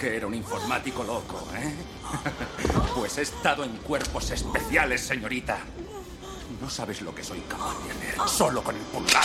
que era un informático loco, ¿eh? Pues he estado en cuerpos especiales, señorita. No sabes lo que soy capaz de hacer solo con el pulgar.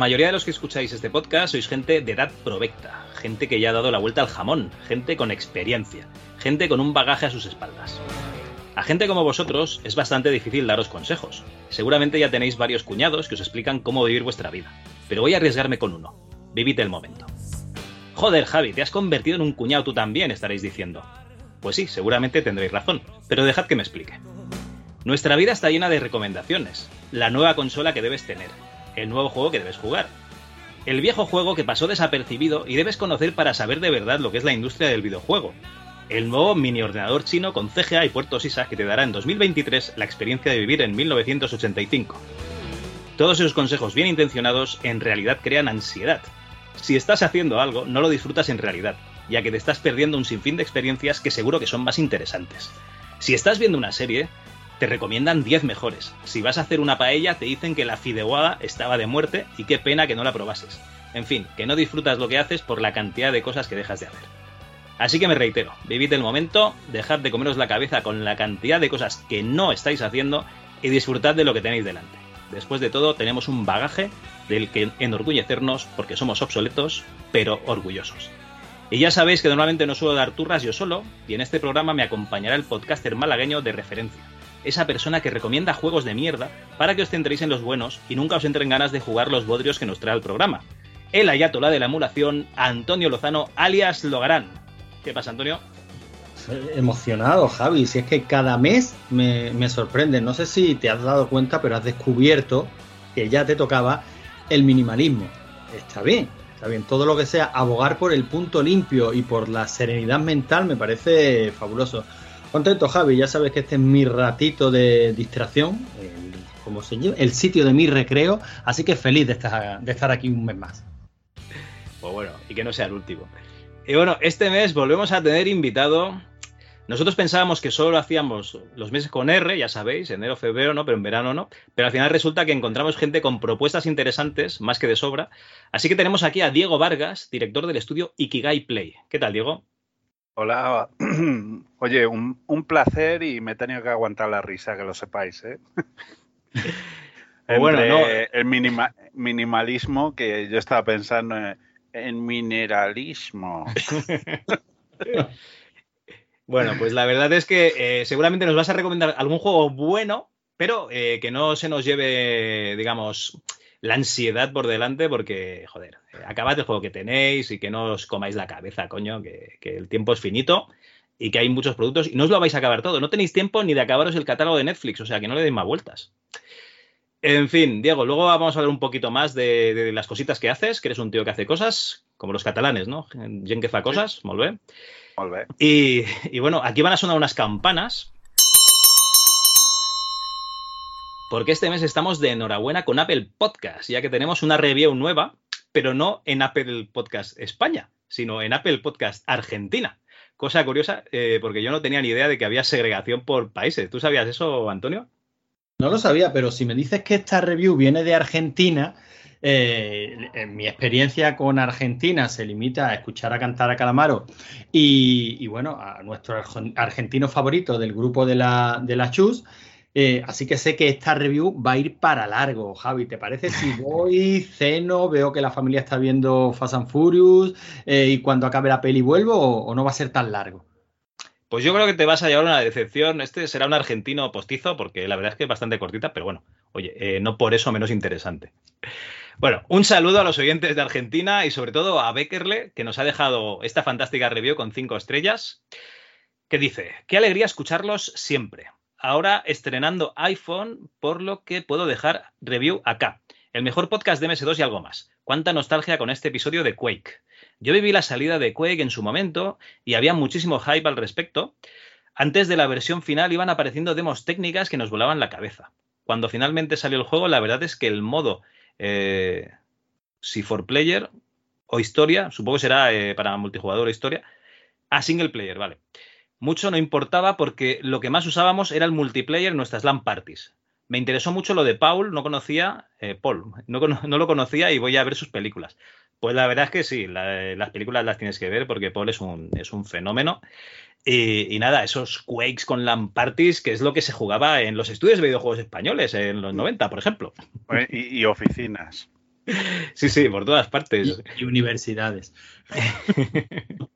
Mayoría de los que escucháis este podcast sois gente de edad provecta, gente que ya ha dado la vuelta al jamón, gente con experiencia, gente con un bagaje a sus espaldas. A gente como vosotros es bastante difícil daros consejos. Seguramente ya tenéis varios cuñados que os explican cómo vivir vuestra vida, pero voy a arriesgarme con uno. Vivid el momento. Joder, Javi, te has convertido en un cuñado tú también, estaréis diciendo. Pues sí, seguramente tendréis razón, pero dejad que me explique. Nuestra vida está llena de recomendaciones. La nueva consola que debes tener, el nuevo juego que debes jugar, el viejo juego que pasó desapercibido y debes conocer para saber de verdad lo que es la industria del videojuego, el nuevo mini ordenador chino con CGA y puertos ISA que te dará en 2023 la experiencia de vivir en 1985. Todos esos consejos bien intencionados en realidad crean ansiedad. Si estás haciendo algo, no lo disfrutas en realidad, ya que te estás perdiendo un sinfín de experiencias que seguro que son más interesantes. Si estás viendo una serie, te recomiendan 10 mejores. Si vas a hacer una paella, te dicen que la fideuada estaba de muerte y qué pena que no la probases. En fin, que no disfrutas lo que haces por la cantidad de cosas que dejas de hacer. Así que me reitero, vivid el momento, dejad de comeros la cabeza con la cantidad de cosas que no estáis haciendo y disfrutad de lo que tenéis delante. Después de todo, tenemos un bagaje del que enorgullecernos porque somos obsoletos, pero orgullosos. Y ya sabéis que normalmente no suelo dar turras yo solo, y en este programa me acompañará el podcaster malagueño de referencia, esa persona que recomienda juegos de mierda para que os centréis en los buenos y nunca os entren ganas de jugar los bodrios que nos trae el programa. El ayatola de la emulación, Antonio Lozano, alias Logarán. ¿Qué pasa, Antonio? Emocionado, Javi. Si es que cada mes me, me sorprende. No sé si te has dado cuenta, pero has descubierto que ya te tocaba el minimalismo. Está bien, está bien. Todo lo que sea abogar por el punto limpio y por la serenidad mental me parece fabuloso. Contento, Javi. Ya sabes que este es mi ratito de distracción, como se el sitio de mi recreo. Así que feliz de estar, de estar aquí un mes más. Pues bueno, y que no sea el último. Y bueno, este mes volvemos a tener invitado. Nosotros pensábamos que solo hacíamos los meses con R, ya sabéis, enero, febrero, no, pero en verano no. Pero al final resulta que encontramos gente con propuestas interesantes, más que de sobra. Así que tenemos aquí a Diego Vargas, director del estudio Ikigai Play. ¿Qué tal, Diego? Hola, oye, un, un, placer y me he tenido que aguantar la risa, que lo sepáis, ¿eh? bueno, no. El minima, minimalismo que yo estaba pensando en, en mineralismo. Bueno, pues la verdad es que eh, seguramente nos vas a recomendar algún juego bueno, pero eh, que no se nos lleve, digamos, la ansiedad por delante, porque, joder, eh, acabad el juego que tenéis y que no os comáis la cabeza, coño, que, que el tiempo es finito y que hay muchos productos y no os lo vais a acabar todo. No tenéis tiempo ni de acabaros el catálogo de Netflix, o sea que no le deis más vueltas. En fin, Diego, luego vamos a hablar un poquito más de, de las cositas que haces, que eres un tío que hace cosas, como los catalanes, ¿no? Gent que fa cosas, molt bé. Molt bé. Bueno, aquí van a sonar unas campanas. Porque este mes estamos de enhorabuena con Apple Podcast, ya que tenemos una review nueva, pero no en Apple Podcast España, sino en Apple Podcast Argentina. Cosa curiosa, eh, porque yo no tenía ni idea de que había segregación por países. ¿Tú sabías eso, Antonio? No lo sabía, pero si me dices que esta review viene de Argentina, eh, en mi experiencia con Argentina se limita a escuchar a cantar a Calamaro y, bueno, a nuestro argen- argentino favorito del grupo de la, de la Chus. Eh, así que sé que esta review va a ir para largo, Javi. ¿Te parece si voy, ceno, veo que la familia está viendo Fast and Furious eh, y cuando acabe la peli vuelvo o, o no va a ser tan largo? Pues yo creo que te vas a llevar una decepción. Este será un argentino postizo, porque la verdad es que es bastante cortita, pero bueno, oye, eh, no por eso menos interesante. Bueno, un saludo a los oyentes de Argentina y sobre todo a Beckerle, que nos ha dejado esta fantástica review con cinco estrellas, que dice, qué alegría escucharlos siempre. Ahora estrenando iPhone, por lo que puedo dejar review acá. El mejor podcast de MS2 y algo más. Cuánta nostalgia con este episodio de Quake. Yo viví la salida de Quake en su momento y había muchísimo hype al respecto. Antes de la versión final iban apareciendo demos técnicas que nos volaban la cabeza. Cuando finalmente salió el juego, la verdad es que el modo eh, si for player o historia, supongo que será eh, para multijugador o historia, a single player, vale. Mucho no importaba porque lo que más usábamos era el multiplayer en nuestras LAN parties. Me interesó mucho lo de Paul, no conocía, eh, Paul, no, cono- no lo conocía y voy a ver sus películas. Pues la verdad es que sí, la- las películas las tienes que ver porque Paul es un, es un fenómeno. Y, y nada, esos Quakes con LAN parties, que es lo que se jugaba en los estudios de videojuegos españoles en los 90, por ejemplo. Y oficinas. Sí, sí, por todas partes. Y, y universidades.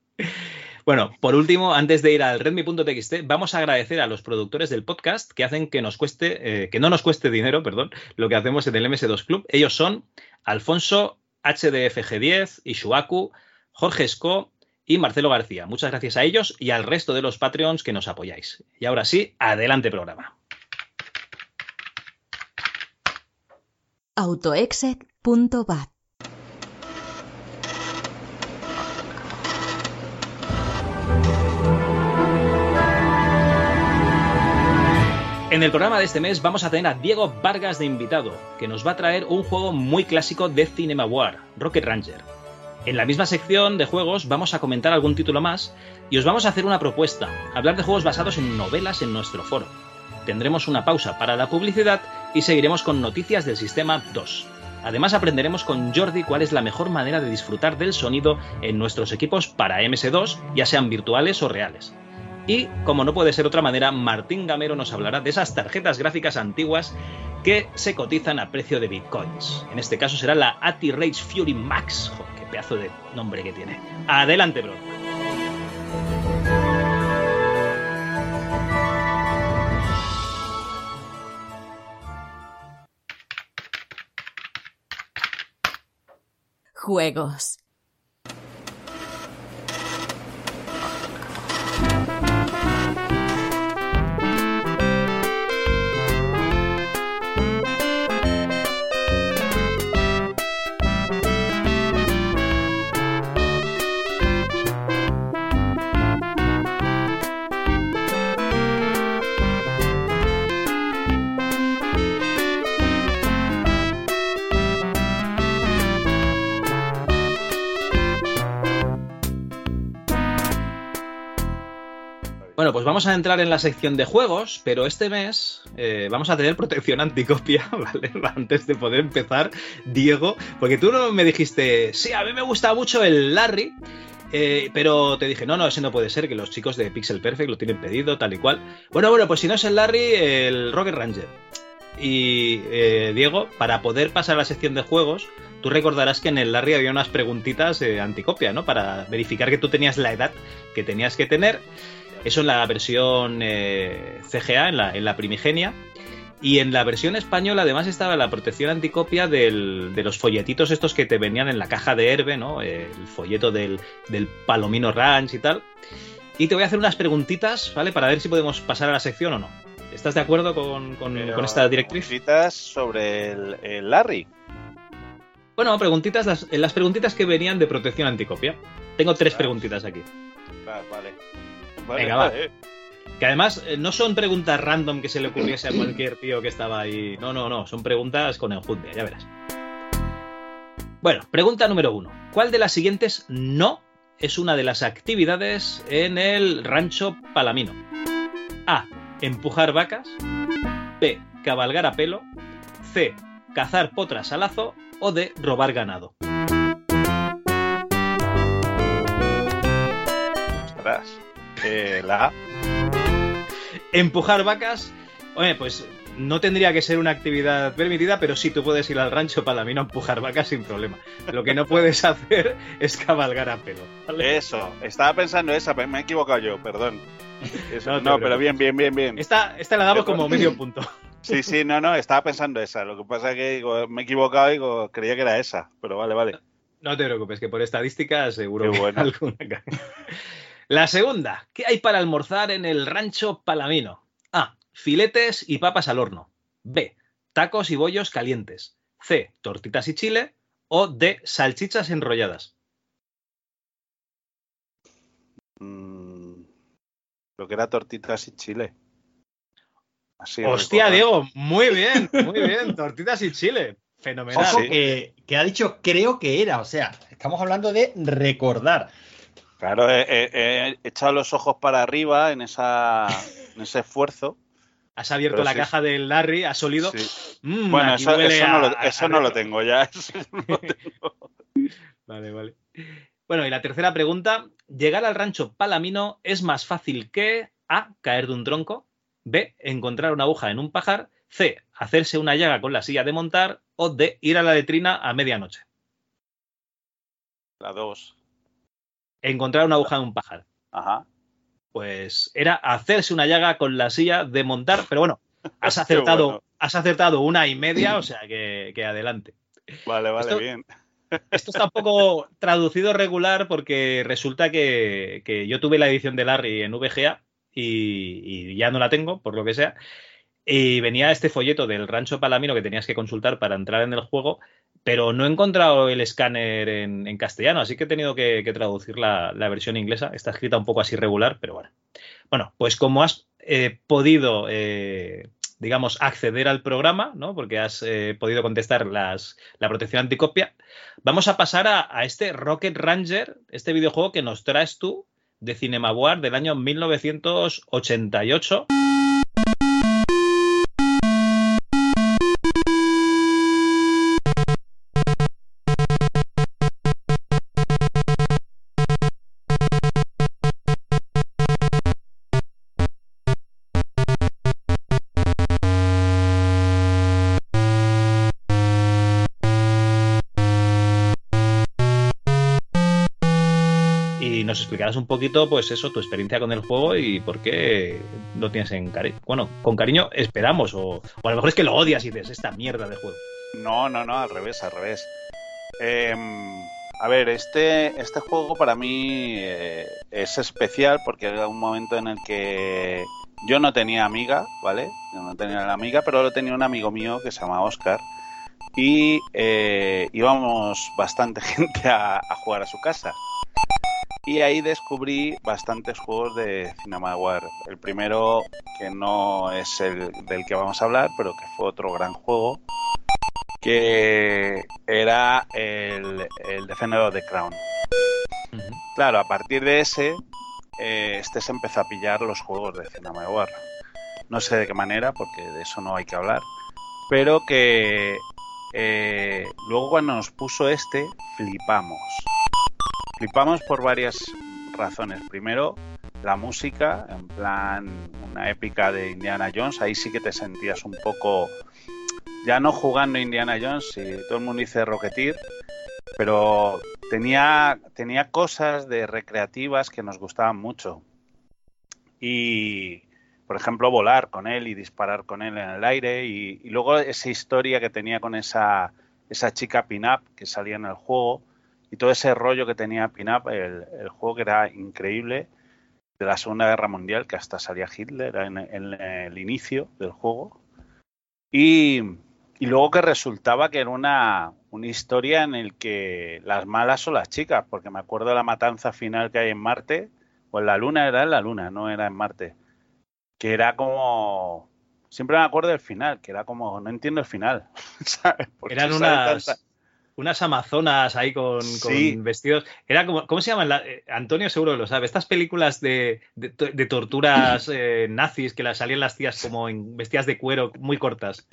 Bueno, por último, antes de ir al redmi.txt, vamos a agradecer a los productores del podcast que hacen que nos cueste, eh, que no nos cueste dinero, perdón, lo que hacemos en el MS2 Club. Ellos son Alfonso HDFG10, Ishuaku, Jorge Esco y Marcelo García. Muchas gracias a ellos y al resto de los Patreons que nos apoyáis. Y ahora sí, adelante programa. Autoexec.bat En el programa de este mes vamos a tener a Diego Vargas de invitado, que nos va a traer un juego muy clásico de Cinema War, Rocket Ranger. En la misma sección de juegos vamos a comentar algún título más y os vamos a hacer una propuesta, hablar de juegos basados en novelas en nuestro foro. Tendremos una pausa para la publicidad y seguiremos con noticias del sistema 2. Además aprenderemos con Jordi cuál es la mejor manera de disfrutar del sonido en nuestros equipos para MS2, ya sean virtuales o reales. Y, como no puede ser otra manera, Martín Gamero nos hablará de esas tarjetas gráficas antiguas que se cotizan a precio de bitcoins. En este caso será la ATI Rage Fury Max. Joder, qué pedazo de nombre que tiene. Adelante, bro. Juegos. Bueno, pues vamos a entrar en la sección de juegos, pero este mes eh, vamos a tener protección anticopia, ¿vale? Antes de poder empezar, Diego, porque tú no me dijiste, sí, a mí me gusta mucho el Larry, eh, pero te dije, no, no, ese no puede ser, que los chicos de Pixel Perfect lo tienen pedido, tal y cual. Bueno, bueno, pues si no es el Larry, el Rocket Ranger. Y eh, Diego, para poder pasar a la sección de juegos, tú recordarás que en el Larry había unas preguntitas eh, anticopia, ¿no? Para verificar que tú tenías la edad que tenías que tener. Eso en la versión eh, CGA, en la, en la primigenia. Y en la versión española además estaba la protección anticopia del- de los folletitos estos que te venían en la caja de Herbe, ¿no? El folleto del, del Palomino Ranch y tal. Y te voy a hacer unas preguntitas, ¿vale? Para ver si podemos pasar a la sección o no. ¿Estás de acuerdo con, con- Pero, con esta directriz? Preguntitas sobre el, el Larry. Bueno, preguntitas, las, las preguntitas que venían de protección anticopia. Tengo tres preguntitas aquí. Ah, vale. Vale, Venga, va. vale. Que además eh, no son preguntas random que se le ocurriese a cualquier tío que estaba ahí. No, no, no. Son preguntas con enjundia, ya verás. Bueno, pregunta número uno. ¿Cuál de las siguientes no es una de las actividades en el rancho Palamino? A. Empujar vacas. B. Cabalgar a pelo. C. Cazar potras a lazo. O D. Robar ganado. Eh, la A. Empujar vacas, oye, pues no tendría que ser una actividad permitida, pero sí tú puedes ir al rancho palamino a empujar vacas sin problema. Lo que no puedes hacer es cabalgar a pelo. ¿vale? Eso. Estaba pensando esa, pero me he equivocado yo, perdón. Eso, No No, pero bien, bien, bien, bien. Esta, esta la damos como medio punto. Sí, sí, no, no, estaba pensando esa. Lo que pasa es que digo, me he equivocado y digo, creía que era esa. Pero vale, vale. No te preocupes, que por estadística seguro Qué que bueno. alguna. La segunda, ¿qué hay para almorzar en el rancho palamino? A. Filetes y papas al horno. B. Tacos y bollos calientes. C. Tortitas y chile. O D. Salchichas enrolladas. Mm, lo que era tortitas y chile. Así Hostia, recordar. Diego, muy bien, muy bien. Tortitas y chile. Fenomenal. Ojo Sí. que, que ha dicho creo que era, o sea, estamos hablando de recordar. Claro, he, he- he echado los ojos para arriba en, esa, en ese esfuerzo. Has abierto Pero la sí, caja del Larry, has olido. Sí. Mm, Bueno, eso, no, lo, eso no tengo ya. eso no lo tengo. Vale, vale. Bueno, y la tercera pregunta. ¿Llegar al rancho Palamino es más fácil que A. caer de un tronco? B. Encontrar una aguja en un pajar. C. Hacerse una llaga con la silla de montar. O D. Ir a la letrina a medianoche. La dos. Encontrar una aguja en un pajar. Ajá. Pues era hacerse una llaga con la silla de montar. Pero bueno, has acertado, bueno. has acertado una y media, o sea que, que adelante. Vale, vale, Esto- bien. Esto está un poco traducido regular porque resulta que, que yo tuve la edición de Larry en VGA y, y ya no la tengo, por lo que sea. Y venía este folleto del Rancho Palamino que tenías que consultar para entrar en el juego, pero no he encontrado el escáner en, castellano, así que he tenido que, traducir la, versión inglesa. Está escrita un poco así regular, pero bueno. Bueno, pues como has eh, podido, eh, digamos, acceder al programa, ¿no? Porque has eh, podido contestar la protección anticopia, vamos a pasar a, este Rocket Ranger, este videojuego que nos traes tú de Cinema War del año 1988. Explicarás un poquito, pues eso, tu experiencia con el juego y por qué lo tienes en cariño. Bueno, con cariño esperamos, o, o a lo mejor es que lo odias y dices, esta mierda de juego. No, no, no, al revés, al revés. Em, a ver, este, este juego para mí eh, es especial porque era un momento en el que yo no tenía amiga, ¿vale? Yo no tenía la amiga, pero lo tenía un amigo mío que se llama Oscar. Y eh, íbamos bastante gente a, a jugar a su casa. Y ahí descubrí bastantes juegos de CinemaWare. El primero, que no es el del que vamos a hablar, pero que fue otro gran juego, que era el, el Defender of the Crown. Claro, a partir de ese, eh, este se empezó a pillar los juegos de CinemaWare. No sé de qué manera, porque de eso no hay que hablar. Pero que eh, luego cuando nos puso este, flipamos. Flipamos por varias razones. Primero, la música, en plan una épica de Indiana Jones. Ahí sí que te sentías un poco, ya no jugando Indiana Jones, si todo el mundo dice Rocketeer, pero tenía, tenía cosas de recreativas que nos gustaban mucho. y, por ejemplo, volar con él y disparar con él en el aire. Y, y luego esa historia que tenía con esa, esa chica pin-up que salía en el juego y todo ese rollo que tenía pin-up, el, el juego que era increíble de la Segunda Guerra Mundial, que hasta salía Hitler en, en el inicio del juego. Y, y luego que resultaba que era una, una historia en el que las malas son las chicas, porque me acuerdo de la matanza final que hay en Marte, o en la Luna, era en la Luna, no era en Marte, que era como... Siempre me acuerdo del final, que era como, no entiendo el final, ¿sabes? ¿Por qué Eran unas, tanta- unas amazonas ahí con, vestidos. Era como, ¿cómo se llaman? La- eh, Antonio seguro lo sabe. Estas películas de, de, to- de torturas eh, nazis que las salían las tías como en vestidas de cuero muy cortas.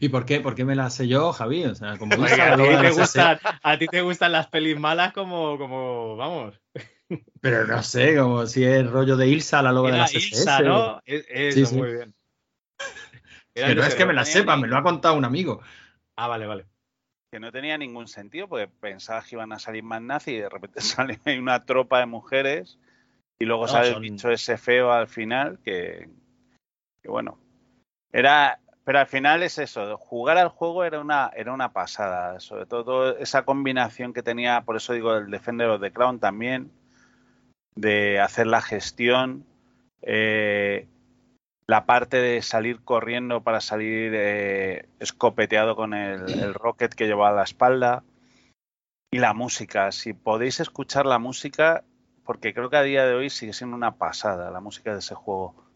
¿Y por qué? ¿Por qué me la sé yo, Javi? O sea, como a ti, te gustan, a ti te gustan las pelis malas como, como vamos. Pero no sé, como si es rollo de Ilsa, la loba de Era la CSS. Ilsa, ¿no? Es- Eso, Sí, sí. muy bien. Era Que no Ilsa, es que me la sepa, me lo ha contado un amigo. Ah, vale, vale. Que no tenía ningún sentido, porque pensaba que iban a salir más nazis y de repente sale una tropa de mujeres y luego No, sale son- el bicho ese feo al final, que, que bueno, era, pero al final es eso, jugar al juego era una, era una pasada, sobre todo esa combinación que tenía, por eso digo el Defender of the Crown también, de hacer la gestión, eh, la parte de salir corriendo para salir eh, escopeteado con el, el rocket que llevaba a la espalda y la música. Si podéis escuchar la música, porque creo que a día de hoy sigue siendo una pasada la música de ese juego.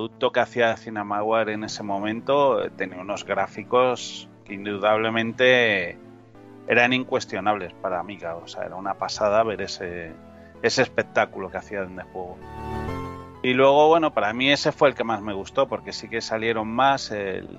Producto que hacía Cinemaware en ese momento eh, tenía unos gráficos que indudablemente eran incuestionables para Amiga. O sea, era una pasada ver ese, ese espectáculo que hacían de juego. Y luego, bueno, para mí ese fue el que más me gustó, porque sí que salieron más. El,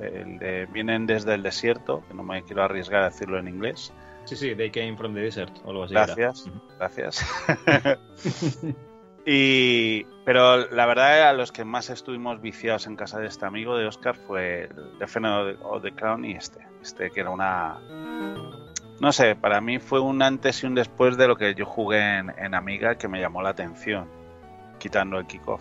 el de Vienen desde el desierto, que no me quiero arriesgar a decirlo en inglés. Sí, sí, They Came from the Desert o algo así. era. Gracias, Ujú. gracias. y, pero la verdad, a los que más estuvimos viciados en casa de este amigo de Oscar fue el Defender of the Crown y este. Este que era una. No sé, para mí fue un antes y un después de lo que yo jugué en, en Amiga que me llamó la atención, quitando el kickoff.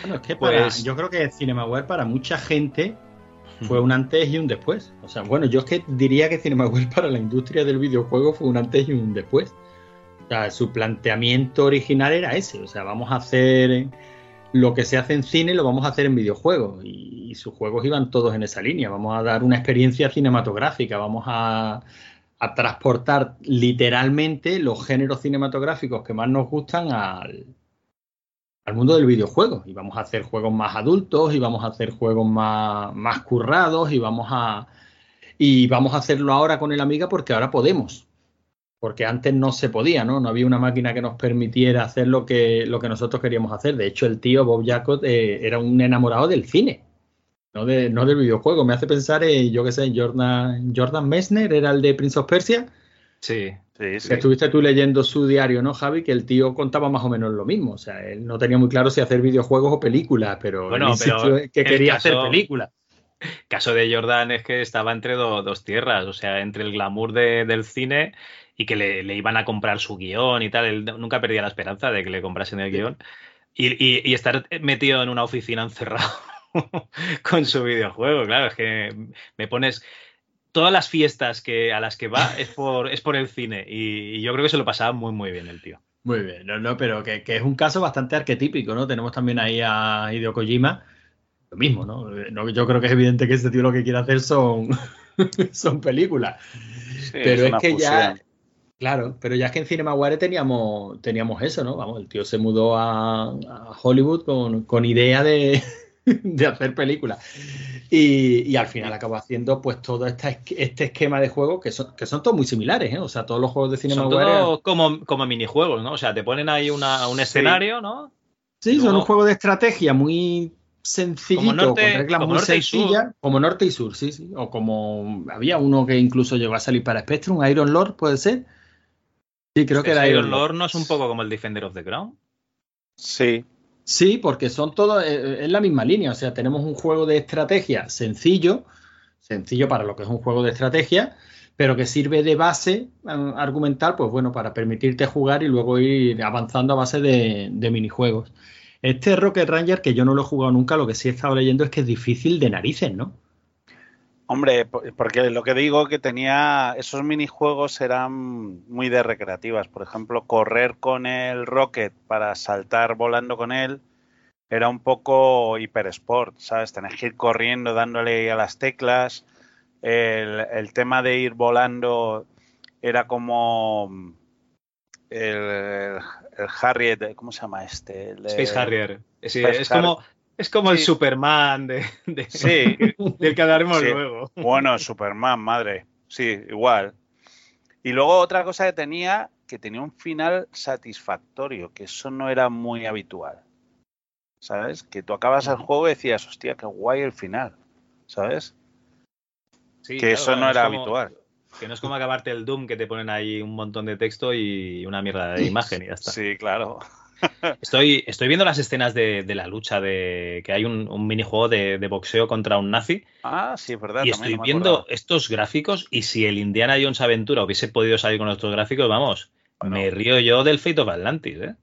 Bueno, es que para- Pues- yo creo que Cinemaware para mucha gente fue un antes y un después. O sea, bueno, yo es que diría que Cinemaware para la industria del videojuego fue un antes y un después. O sea, su planteamiento original era ese. O sea, vamos a hacer lo que se hace en cine, lo vamos a hacer en videojuegos. Y, sus juegos iban todos en esa línea. Vamos a dar una experiencia cinematográfica, vamos a, transportar literalmente los géneros cinematográficos que más nos gustan al, al mundo del videojuego y vamos a hacer juegos más adultos y vamos a hacer juegos más, más currados y vamos a y vamos a hacerlo ahora con el Amiga porque ahora podemos porque antes no se podía no no había una máquina que nos permitiera hacer lo que lo que nosotros queríamos hacer de hecho el tío Bob Jacot eh, era un enamorado del cine no, de, no del videojuego me hace pensar en yo qué sé Jordan Jordan Messner era el de Prince of Persia Sí. Sí, sí. que estuviste tú leyendo su diario, ¿no, Javi? Que el tío contaba más o menos lo mismo. O sea, él no tenía muy claro si hacer videojuegos o películas, pero Bueno, él pero que el quería caso- hacer películas. caso de Jordan es que estaba entre do- dos tierras, o sea, entre el glamour de- del cine y que le, le iban a comprar su guion y tal. Él nunca perdía la esperanza de que le comprasen el guion. Y, y- y estar metido en una oficina encerrado con su videojuego, claro, es que me pones. Todas las fiestas que, a las que va es por, es por el cine. Y, y yo creo que se lo pasaba muy, muy bien el tío. Muy bien, no, no, pero que, que es un caso bastante arquetípico, ¿no? Tenemos también ahí a Hideo Kojima, lo mismo, ¿no? No, Yo creo que es evidente que este tío lo que quiere hacer son, son películas. pero es, una que ya, fusión. Claro, pero ya es que en CinemaWare teníamos, teníamos eso, ¿no? Vamos, el tío se mudó a, a Hollywood con, con idea de, de hacer películas. Y, y al final acabó haciendo pues todo esta es- este esquema de juego que son, que son todos muy similares, ¿eh? O sea, todos los juegos de Son CinemaWare. todos como, como minijuegos, ¿no? O sea, te ponen ahí una- un Sí. escenario, ¿no? Sí, son un juego de estrategia muy sencillito, Como norte- con reglas muy norte y sur. sencillas, como norte y sur, sí, sí. O como había uno que incluso llegó a salir para Spectrum, Iron Lord, ¿puede ser? Sí, creo que era Iron Lord. No es un poco como el Defender of the Crown. Sí, Sí, porque son todos, eh, es la misma línea, o sea, tenemos un juego de estrategia sencillo, sencillo para lo que es un juego de estrategia, pero que sirve de base eh, argumental, pues bueno, para permitirte jugar y luego ir avanzando a base de, de minijuegos. Este Rocket Ranger, que yo no lo he jugado nunca, lo que sí he estado leyendo es que es difícil de narices, ¿no? Hombre, po- porque lo que digo que tenía esos minijuegos eran muy de recreativas. Por ejemplo, correr con el Rocket para saltar volando con él era un poco hiper sport, ¿sabes? Tenés que ir corriendo dándole a las teclas. El, el tema de ir volando era como el, el Harriet, ¿cómo se llama este? El, Space Harrier. Sí, Space es como, es como el. Superman de, de- Sí, del que hablaremos Sí. luego. Bueno, Superman, madre. Sí, igual. Y luego otra cosa que tenía, que tenía un final satisfactorio, que eso no era muy habitual. ¿Sabes? Que tú acabas el juego y decías, hostia, qué guay el final. ¿Sabes? Que claro, eso no era como- habitual. Que no es como acabarte el Doom que te ponen ahí un montón de texto y una mierda de imagen y ya está. Sí, claro. Estoy, estoy viendo las escenas de, de la lucha de que hay un, un minijuego de, de boxeo contra un nazi Ah, sí, es verdad. y estoy no viendo acordaba. estos gráficos y si el Indiana Jones Aventura hubiese podido salir con estos gráficos, vamos, Bueno. me río yo del Fate of Atlantis, ¿eh?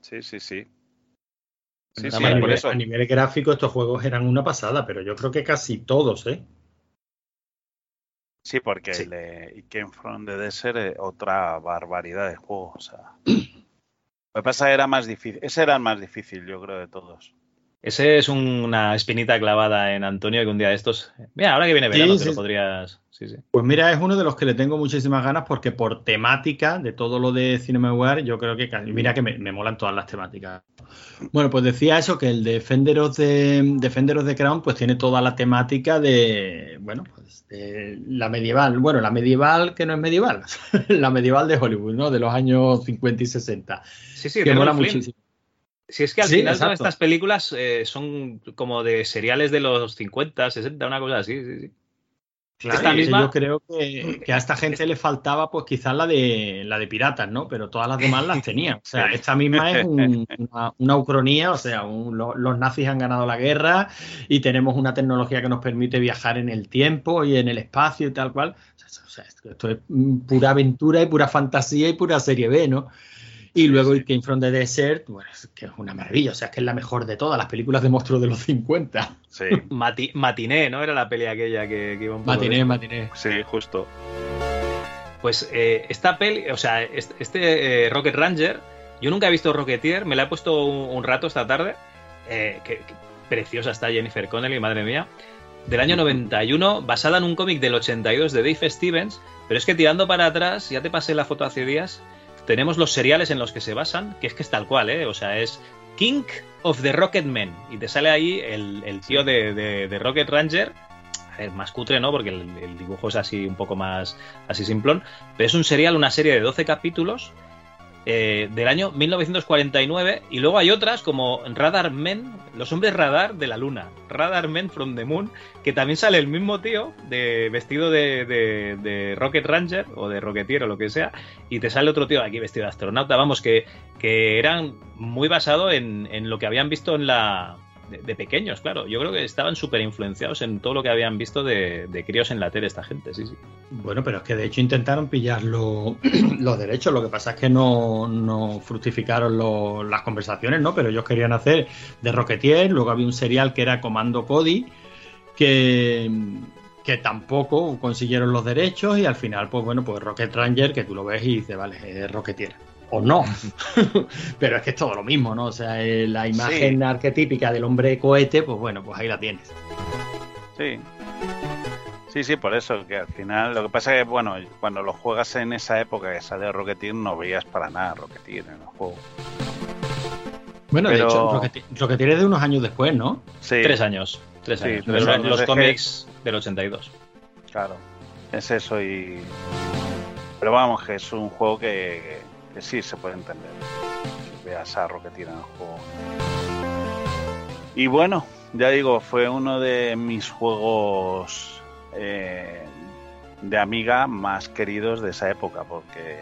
Sí, sí, sí. A, por nivel, eso. a nivel gráfico estos juegos eran una pasada, pero yo creo que casi todos, ¿eh? Sí, porque Sí. el de It Came From the Desert es otra barbaridad de juego. O sea. Lo que pasa era más difícil. Ese era el más difícil, yo creo, de todos. Ese es un- una espinita clavada en Antonio que un día de estos. Mira, ahora que viene Sí, verano, te sí. lo podrías. Sí. Pues mira, es uno de los que le tengo muchísimas ganas porque por temática de todo lo de CinemaWare, yo creo que mira que me, me molan todas las temáticas. Bueno, pues decía eso, que el Defender of the, Defender of the Crown pues tiene toda la temática de, bueno, pues de la medieval, bueno, la medieval que no es medieval, la medieval de Hollywood, ¿no? De los años 50 y 60, Sí, sí, que de mola muchísimo. Si es que al Sí, final exacto. todas estas películas eh, son como de seriales de los 50, 60, una cosa así, sí, sí. Claro, Esta misma- Yo creo que, que a esta gente le faltaba, pues quizás la de la de piratas, ¿no? Pero todas las demás las tenían. O sea, esta misma es un- una, una ucronía, o sea, un- lo- los nazis han ganado la guerra y tenemos una tecnología que nos permite viajar en el tiempo y en el espacio y tal cual. O sea, esto, esto es pura aventura y pura fantasía y pura serie B, ¿no? Y luego It Came From the Desert, bueno, es que es una maravilla, o sea, es que es la mejor de todas las películas de monstruos de los 50. Sí, Mati- matiné, ¿no? Era la peli aquella que, que iba un poco de- Matiné, matiné. sí, justo. Pues eh, esta peli, o sea, este, este, eh, Rocket Ranger, yo nunca he visto Rocketeer, me la he puesto un, un rato esta tarde. eh, que, que preciosa está Jennifer Connelly, madre mía. Del año 91, basada en un cómic del 82 de Dave Stevens, pero es que tirando para atrás, ya te pasé la foto hace días, tenemos los seriales en los que se basan, que es que es tal cual, ¿eh? O sea, es King of the Rocket Men, y te sale ahí el, el tío de, de- Rocket Ranger, a ver, más cutre, ¿no? Porque el, el dibujo es así un poco más así simplón, pero es un serial, una serie de 12 capítulos eh, del año 1949 y luego hay otras como Radar Men, los hombres radar de la luna, Radar Men from the Moon, que también sale el mismo tío de vestido de, de- de Rocket Ranger o de Rocketeer o lo que sea y te sale otro tío aquí vestido de astronauta, vamos, que, que eran muy basado en, en lo que habían visto en la... De, pequeños, claro. Yo creo que estaban súper influenciados en todo lo que habían visto de, de críos en la tele esta gente, sí, sí. Bueno, pero es que de hecho intentaron pillar lo- los derechos, lo que pasa es que no, no fructificaron las conversaciones, ¿no? Pero ellos querían hacer de Rocketeer, luego había un serial que era Comando Cody, que, que tampoco consiguieron los derechos y al final, pues bueno, pues Rocket Ranger, que tú lo ves y dices, vale, es Rocketeer. O no, pero es que es todo lo mismo, ¿no? O sea, eh, la imagen arquetípica del hombre cohete, pues bueno, pues ahí la tienes. Sí. Sí, sí, por eso, que al final, lo que pasa es que, bueno, cuando lo juegas en esa época que sale Rocketeer, no veías para nada Rocketeer en el juego. Bueno, de Pero- hecho, Rocketeer, Rocketeer es de unos años después, ¿no? Sí, Tres años. Tres Sí, años. tres Los- años. Los Es que- cómics del 82. claro. Es eso y... Pero vamos, que es un juego que, que sí se puede entender. Que veas a Rocketeer en el juego. Y bueno, ya digo, fue uno de mis juegos eh, de amiga más queridos de esa época, porque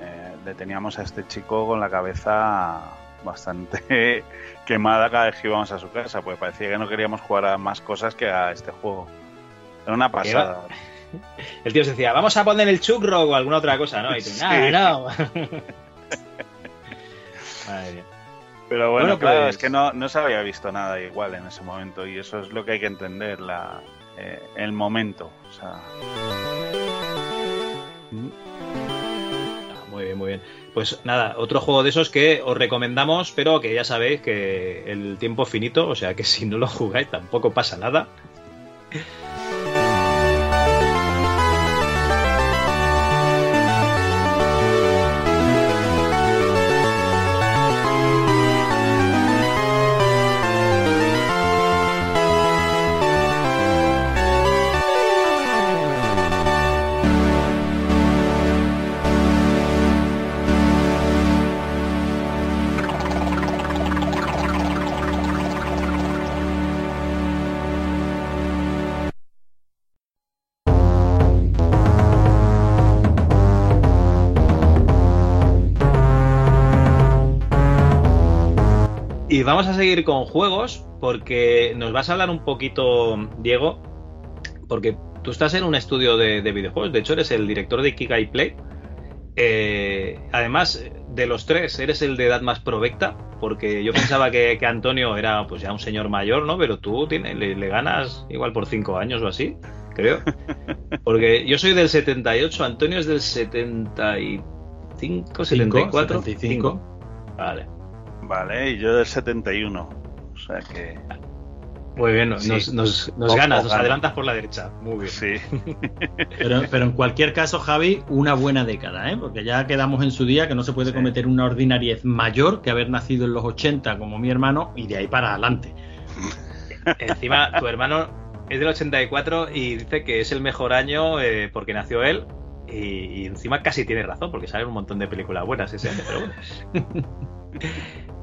eh, le teníamos a este chico con la cabeza bastante quemada cada vez que íbamos a su casa, pues parecía que no queríamos jugar a más cosas que a este juego. Era una pasada. El tío se decía, vamos a poner el churro o alguna otra cosa, ¿no? Y tú, Sí. no. Madre mía. Pero bueno, Bueno, claro, pues- es que no, no se había visto nada igual en ese momento y eso es lo que hay que entender, la, eh, el momento. O sea, Ah, Muy bien, muy bien. Pues nada, otro juego de esos que os recomendamos, pero que ya sabéis que el tiempo es finito, o sea que si no lo jugáis tampoco pasa nada. Y vamos a seguir con juegos porque nos vas a hablar un poquito, Diego, porque tú estás en un estudio de, de videojuegos, de hecho eres el director de Kikai Play. Eh, además, de los tres, eres el de edad más provecta, porque yo pensaba que, que Antonio era pues ya un señor mayor, ¿no? Pero tú tienes, le, le ganas igual por cinco años o así, creo. Porque yo soy del 78, Antonio es del 75, 74. 75. Vale. Vale, y yo del 71. O sea que Muy bien, nos, Sí. nos, nos- nos Poco ganas, nos adelantas por la derecha. Muy bien. sí. Pero, pero en cualquier caso, Javi, una buena década, ¿eh? Porque ya quedamos en su día que no se puede Sí. cometer una ordinariez mayor que haber nacido en los 80 como mi hermano y de ahí para adelante. Encima, tu hermano es del 84 y dice que es el mejor año eh, porque nació él. Y, y encima casi tiene razón, porque salen un montón de películas buenas ese año, pero bueno.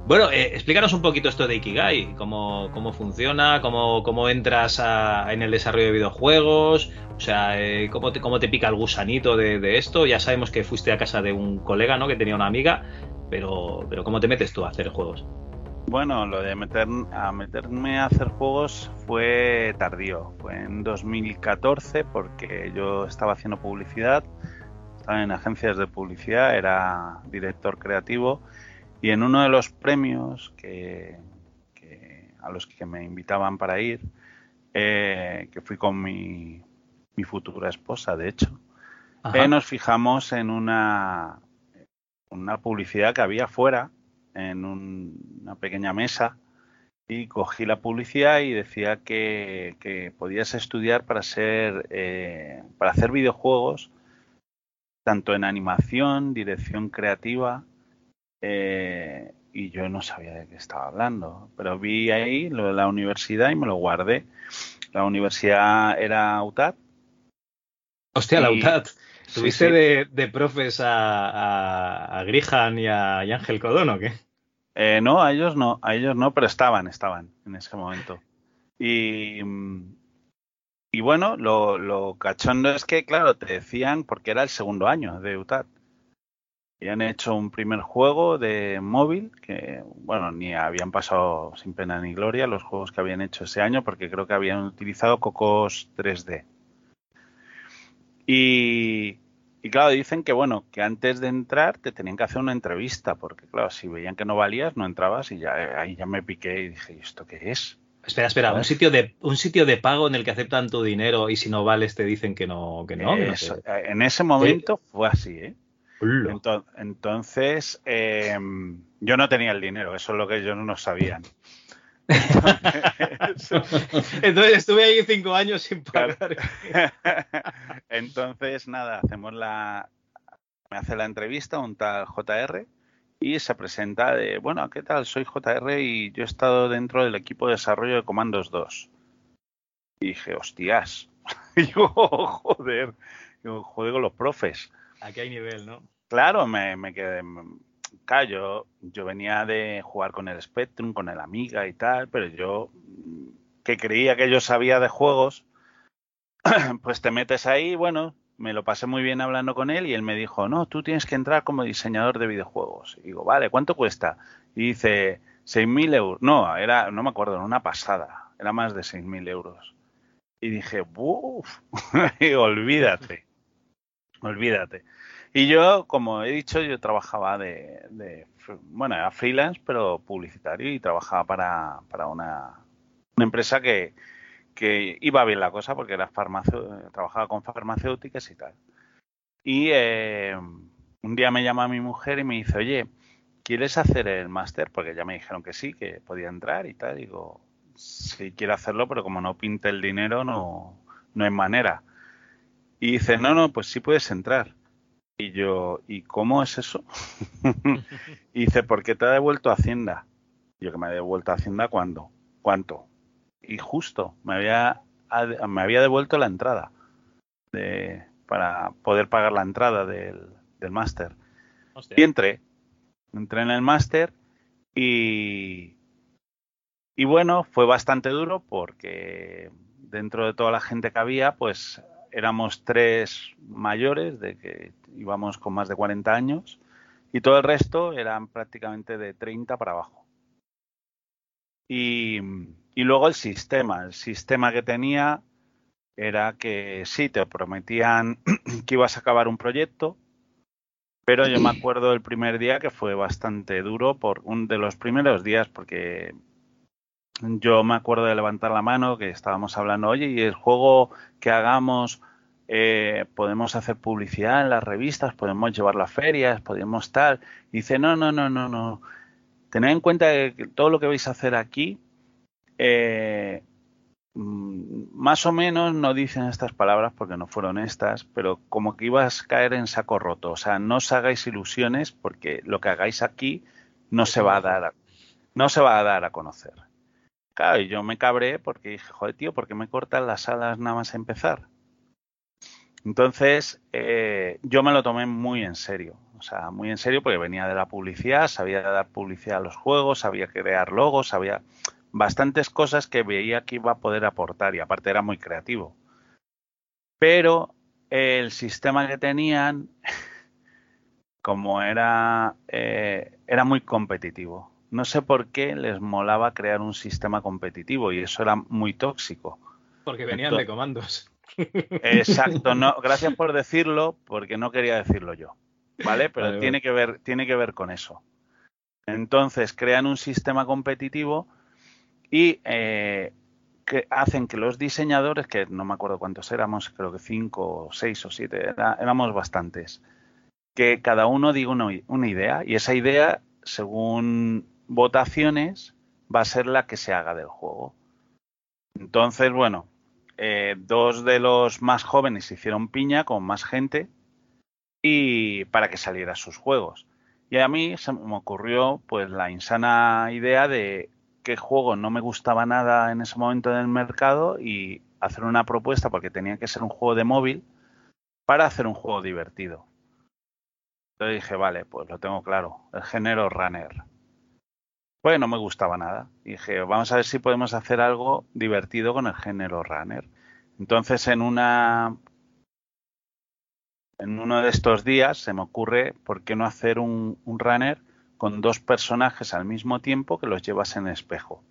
Bueno, eh, explícanos un poquito esto de Ikigai, cómo, cómo funciona, cómo, cómo entras a- en el desarrollo de videojuegos, o sea, eh, cómo, te, cómo te pica el gusanito de, de esto. Ya sabemos que fuiste a casa de un colega, ¿no? Que tenía una amiga, pero, pero ¿cómo te metes tú a hacer juegos? Bueno, lo de meter, a meterme a hacer juegos fue tardío. Fue en 2014 porque yo estaba haciendo publicidad, estaba en agencias de publicidad, era director creativo y en uno de los premios que, que- a los que me invitaban para ir, eh, que fui con mi, mi futura esposa, de hecho, eh, nos fijamos en una, una publicidad que había fuera, en un- una pequeña mesa, y cogí la publicidad y decía que, que podías estudiar para ser eh, para hacer videojuegos, tanto en animación, dirección creativa, eh, y yo no sabía de qué estaba hablando, pero vi ahí lo de la universidad y me lo guardé. La universidad era UTAD. Hostia, la UTAD. ¿Tuviste sí. De, de profes a, a, a Grihan y a y Ángel Codón o qué? Eh, no, a ellos no, a ellos no, pero estaban, estaban en ese momento. Y, y bueno, lo, lo cachondo es que, claro, te decían, porque era el segundo año de UTAD. Habían hecho un primer juego de móvil, que, bueno, ni habían pasado sin pena ni gloria los juegos que habían hecho ese año, porque creo que habían utilizado Cocos 3D. Y, y claro, dicen que bueno, que antes de entrar te tenían que hacer una entrevista, porque claro, si veían que no valías, no entrabas y ya eh, ahí ya me piqué y dije, ¿y esto qué es? Espera, espera, un sitio de un sitio de pago en el que aceptan tu dinero y si no vales te dicen que no, que no. que no Eso, eh, en ese momento fue así, ¿eh? Ento- Entonces, eh, yo no tenía el dinero, eso es lo que ellos no sabían. Entonces estuve ahí cinco años sin pagar. Entonces, nada, hacemos la. Me hace la entrevista un tal JR y se presenta de, bueno, ¿qué tal? Soy JR y yo he estado dentro del equipo de desarrollo de Comandos 2. Y dije, hostias. Y yo, joder, Digo, joder con los profes. Aquí hay nivel, ¿no? Claro, me, quedé. Claro, yo, yo venía de jugar con el Spectrum, con el Amiga y tal, pero yo, que creía que yo sabía de juegos, pues te metes ahí, bueno, me lo pasé muy bien hablando con él y él me dijo, no, tú tienes que entrar como diseñador de videojuegos. Y digo, vale, ¿cuánto cuesta? Y dice, 6.000 euros. No, era, no me acuerdo, era una pasada, era más de 6.000 euros. Y dije, uff, olvídate, olvídate. Y yo, como he dicho, yo trabajaba de, bueno, era freelance, pero publicitario y trabajaba para, para una, empresa que, que iba bien la cosa porque era trabajaba con farmacéuticas y tal. Y eh, un día me llama mi mujer y me dice, oye, ¿quieres hacer el máster? Porque ya me dijeron que sí, que podía entrar y tal. Digo, sí quiero hacerlo, pero como no pinte el dinero, no, no hay manera. Y dice, no, no, pues sí puedes entrar. Y yo, ¿y cómo es eso? y dice, porque te ha devuelto Hacienda. Yo que me ha devuelto Hacienda, ¿cuándo? ¿Cuánto? Y justo, me había, me había devuelto la entrada de, para poder pagar la entrada del, del máster. Y entré, entré en el máster y, y bueno, fue bastante duro porque dentro de toda la gente que había, pues éramos tres mayores, de que íbamos con más de 40 años, y todo el resto eran prácticamente de 30 para abajo. Y, y luego el sistema, el sistema que tenía era que sí, te prometían que ibas a acabar un proyecto, pero yo me acuerdo del primer día que fue bastante duro por un de los primeros días porque yo me acuerdo de levantar la mano que estábamos hablando, oye, y el juego que hagamos eh, podemos hacer publicidad en las revistas, podemos llevarlo a ferias, podemos tal. Y dice, no, no, no, no, no. Tened en cuenta que todo lo que vais a hacer aquí, eh, mm, más o menos no dicen estas palabras porque no fueron estas, pero como que ibas a caer en saco roto. O sea, no os hagáis ilusiones porque lo que hagáis aquí no se va a dar a, no se va a dar a conocer. Claro, y yo me cabré porque dije, joder, tío, ¿por qué me cortan las alas nada más a empezar? Entonces, eh, yo me lo tomé muy en serio. O sea, muy en serio porque venía de la publicidad, sabía dar publicidad a los juegos, sabía crear logos, sabía bastantes cosas que veía que iba a poder aportar y aparte era muy creativo. Pero el sistema que tenían, como era, eh, era muy competitivo. No sé por qué les molaba crear un sistema competitivo y eso era muy tóxico. Porque venían Entonces- de comandos. Exacto, no, gracias por decirlo, porque no quería decirlo yo, ¿vale? Pero Vale, tiene que ver, tiene que ver con eso. Entonces crean un sistema competitivo y eh, que hacen que los diseñadores, que no me acuerdo cuántos éramos, creo que cinco, o seis o siete, era- éramos bastantes, que cada uno diga una, una idea y esa idea, según votaciones, va a ser la que se haga del juego. Entonces, bueno, eh, dos de los más jóvenes hicieron piña con más gente y para que saliera sus juegos. Y a mí se me ocurrió pues la insana idea de qué juego no me gustaba nada en ese momento en el mercado y hacer una propuesta porque tenía que ser un juego de móvil para hacer un juego divertido. Entonces dije, vale, pues lo tengo claro, el género runner. Pues no me gustaba nada. Y dije, vamos a ver si podemos hacer algo divertido con el género runner. Entonces, en una en uno de estos días se me ocurre, ¿por qué no hacer un, un runner con dos personajes al mismo tiempo que los llevas en espejo?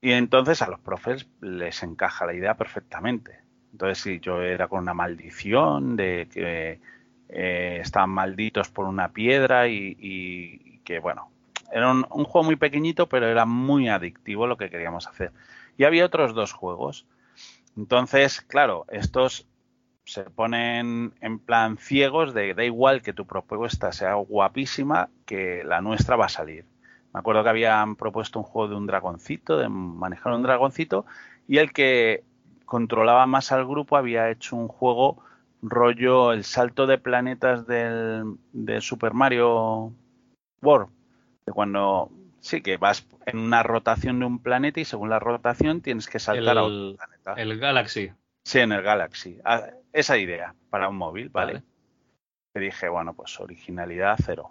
Y entonces a los profes les encaja la idea perfectamente. Entonces, si yo era con una maldición de que eh, estaban malditos por una piedra y, y que, bueno, era un, un juego muy pequeñito, pero era muy adictivo lo que queríamos hacer. Y había otros dos juegos. Entonces, claro, estos se ponen en plan ciegos de da igual que tu propuesta sea guapísima, que la nuestra va a salir. Me acuerdo que habían propuesto un juego de un dragoncito, de manejar un dragoncito, y el que controlaba más al grupo había hecho un juego rollo el salto de planetas del, del Super Mario De cuando sí que vas en una rotación de un planeta y según la rotación tienes que saltar a otro planeta. el Galaxy. Sí, en el Galaxy. Ah, esa idea para un móvil, ¿vale? Vale. Que dije, bueno, pues originalidad cero.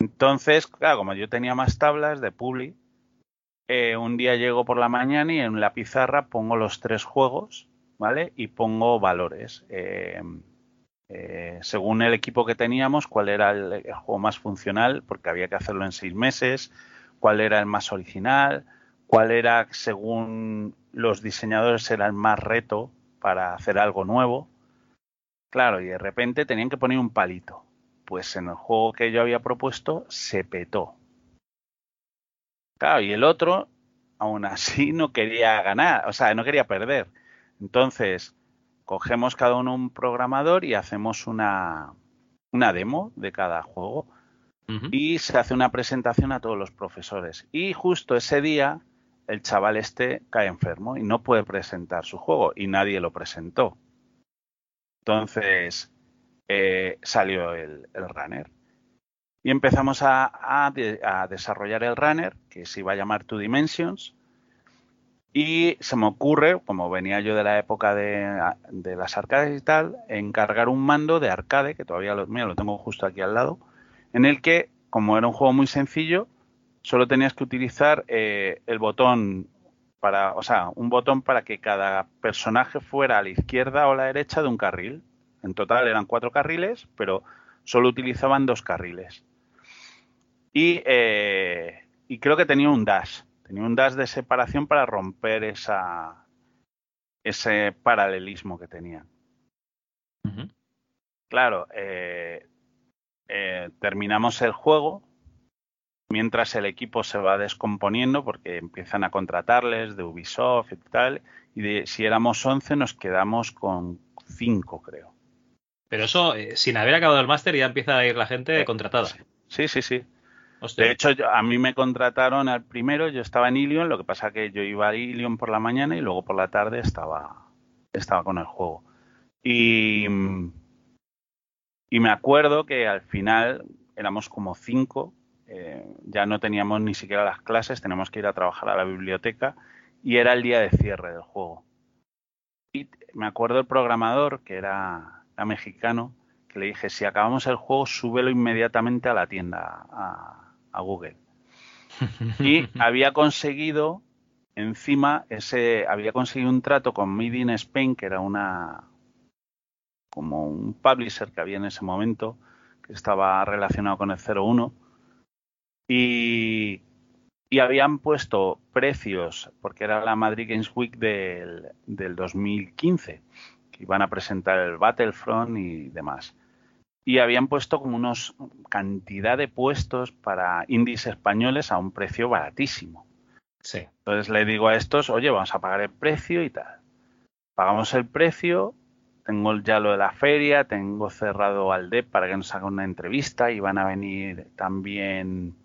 Entonces, claro, como yo tenía más tablas de Publi, eh, un día llego por la mañana y en la pizarra pongo los tres juegos, ¿vale? Y pongo valores. Eh, eh, según el equipo que teníamos, cuál era el, juego más funcional, porque había que hacerlo en seis meses, cuál era el más original, cuál era, según los diseñadores, era el más reto para hacer algo nuevo. Claro, y de repente tenían que poner un palito. Pues en el juego que yo había propuesto se petó. Claro, y el otro, aún así, no quería ganar, o sea, no quería perder. Entonces, cogemos cada uno un programador y hacemos una, una demo de cada juego y se hace una presentación a todos los profesores. Y justo ese día el chaval este cae enfermo y no puede presentar su juego y nadie lo presentó. Entonces eh, salió el, el runner. Y empezamos a, a de- a desarrollar el runner, que se iba a llamar Two Dimensions. Y se me ocurre, como venía yo de la época de, las arcades y tal, encargar un mando de arcade, que todavía lo, mira, lo tengo justo aquí al lado, en el que, como era un juego muy sencillo, solo tenías que utilizar eh, el botón para, o sea, un botón para que cada personaje fuera a la izquierda o a la derecha de un carril. En total eran cuatro carriles, pero solo utilizaban dos carriles. Y, eh, y creo que tenía un dash. Tenía un dash de separación para romper esa, ese paralelismo que tenía. Ujú. Claro, eh, eh, terminamos el juego mientras el equipo se va descomponiendo porque empiezan a contratarles de Ubisoft y tal. Y de, si éramos 11 nos quedamos con 5, creo. Pero eso, eh, sin haber acabado el máster, ya empieza a ir la gente contratada. Sí, sí, sí. De hecho, yo- a mí me contrataron al primero, yo estaba en Ilion, lo que pasa que yo iba a Ilion por la mañana y luego por la tarde estaba, estaba con el juego. Y, me acuerdo que al final éramos como cinco, eh, ya no teníamos ni siquiera las clases, teníamos que ir a trabajar a la biblioteca y era el día de cierre del juego. Y me acuerdo el programador, que era, mexicano, que le dije, si acabamos el juego, súbelo inmediatamente a la tienda, a Google. Y había conseguido, encima, ese, había conseguido un trato con Made in Spain, que era una como un publisher que había en ese momento, que estaba relacionado con el 01. Y, y habían puesto precios, porque era la Madrid Games Week del, del 2015, que iban a presentar el Battlefront y demás. Y habían puesto como unos cantidad de puestos para indies españoles a un precio baratísimo. Sí. Entonces le digo a estos, oye, vamos a pagar el precio y tal. Pagamos el precio, tengo ya lo de la feria, tengo cerrado al DEP para que nos haga una entrevista y van a venir también...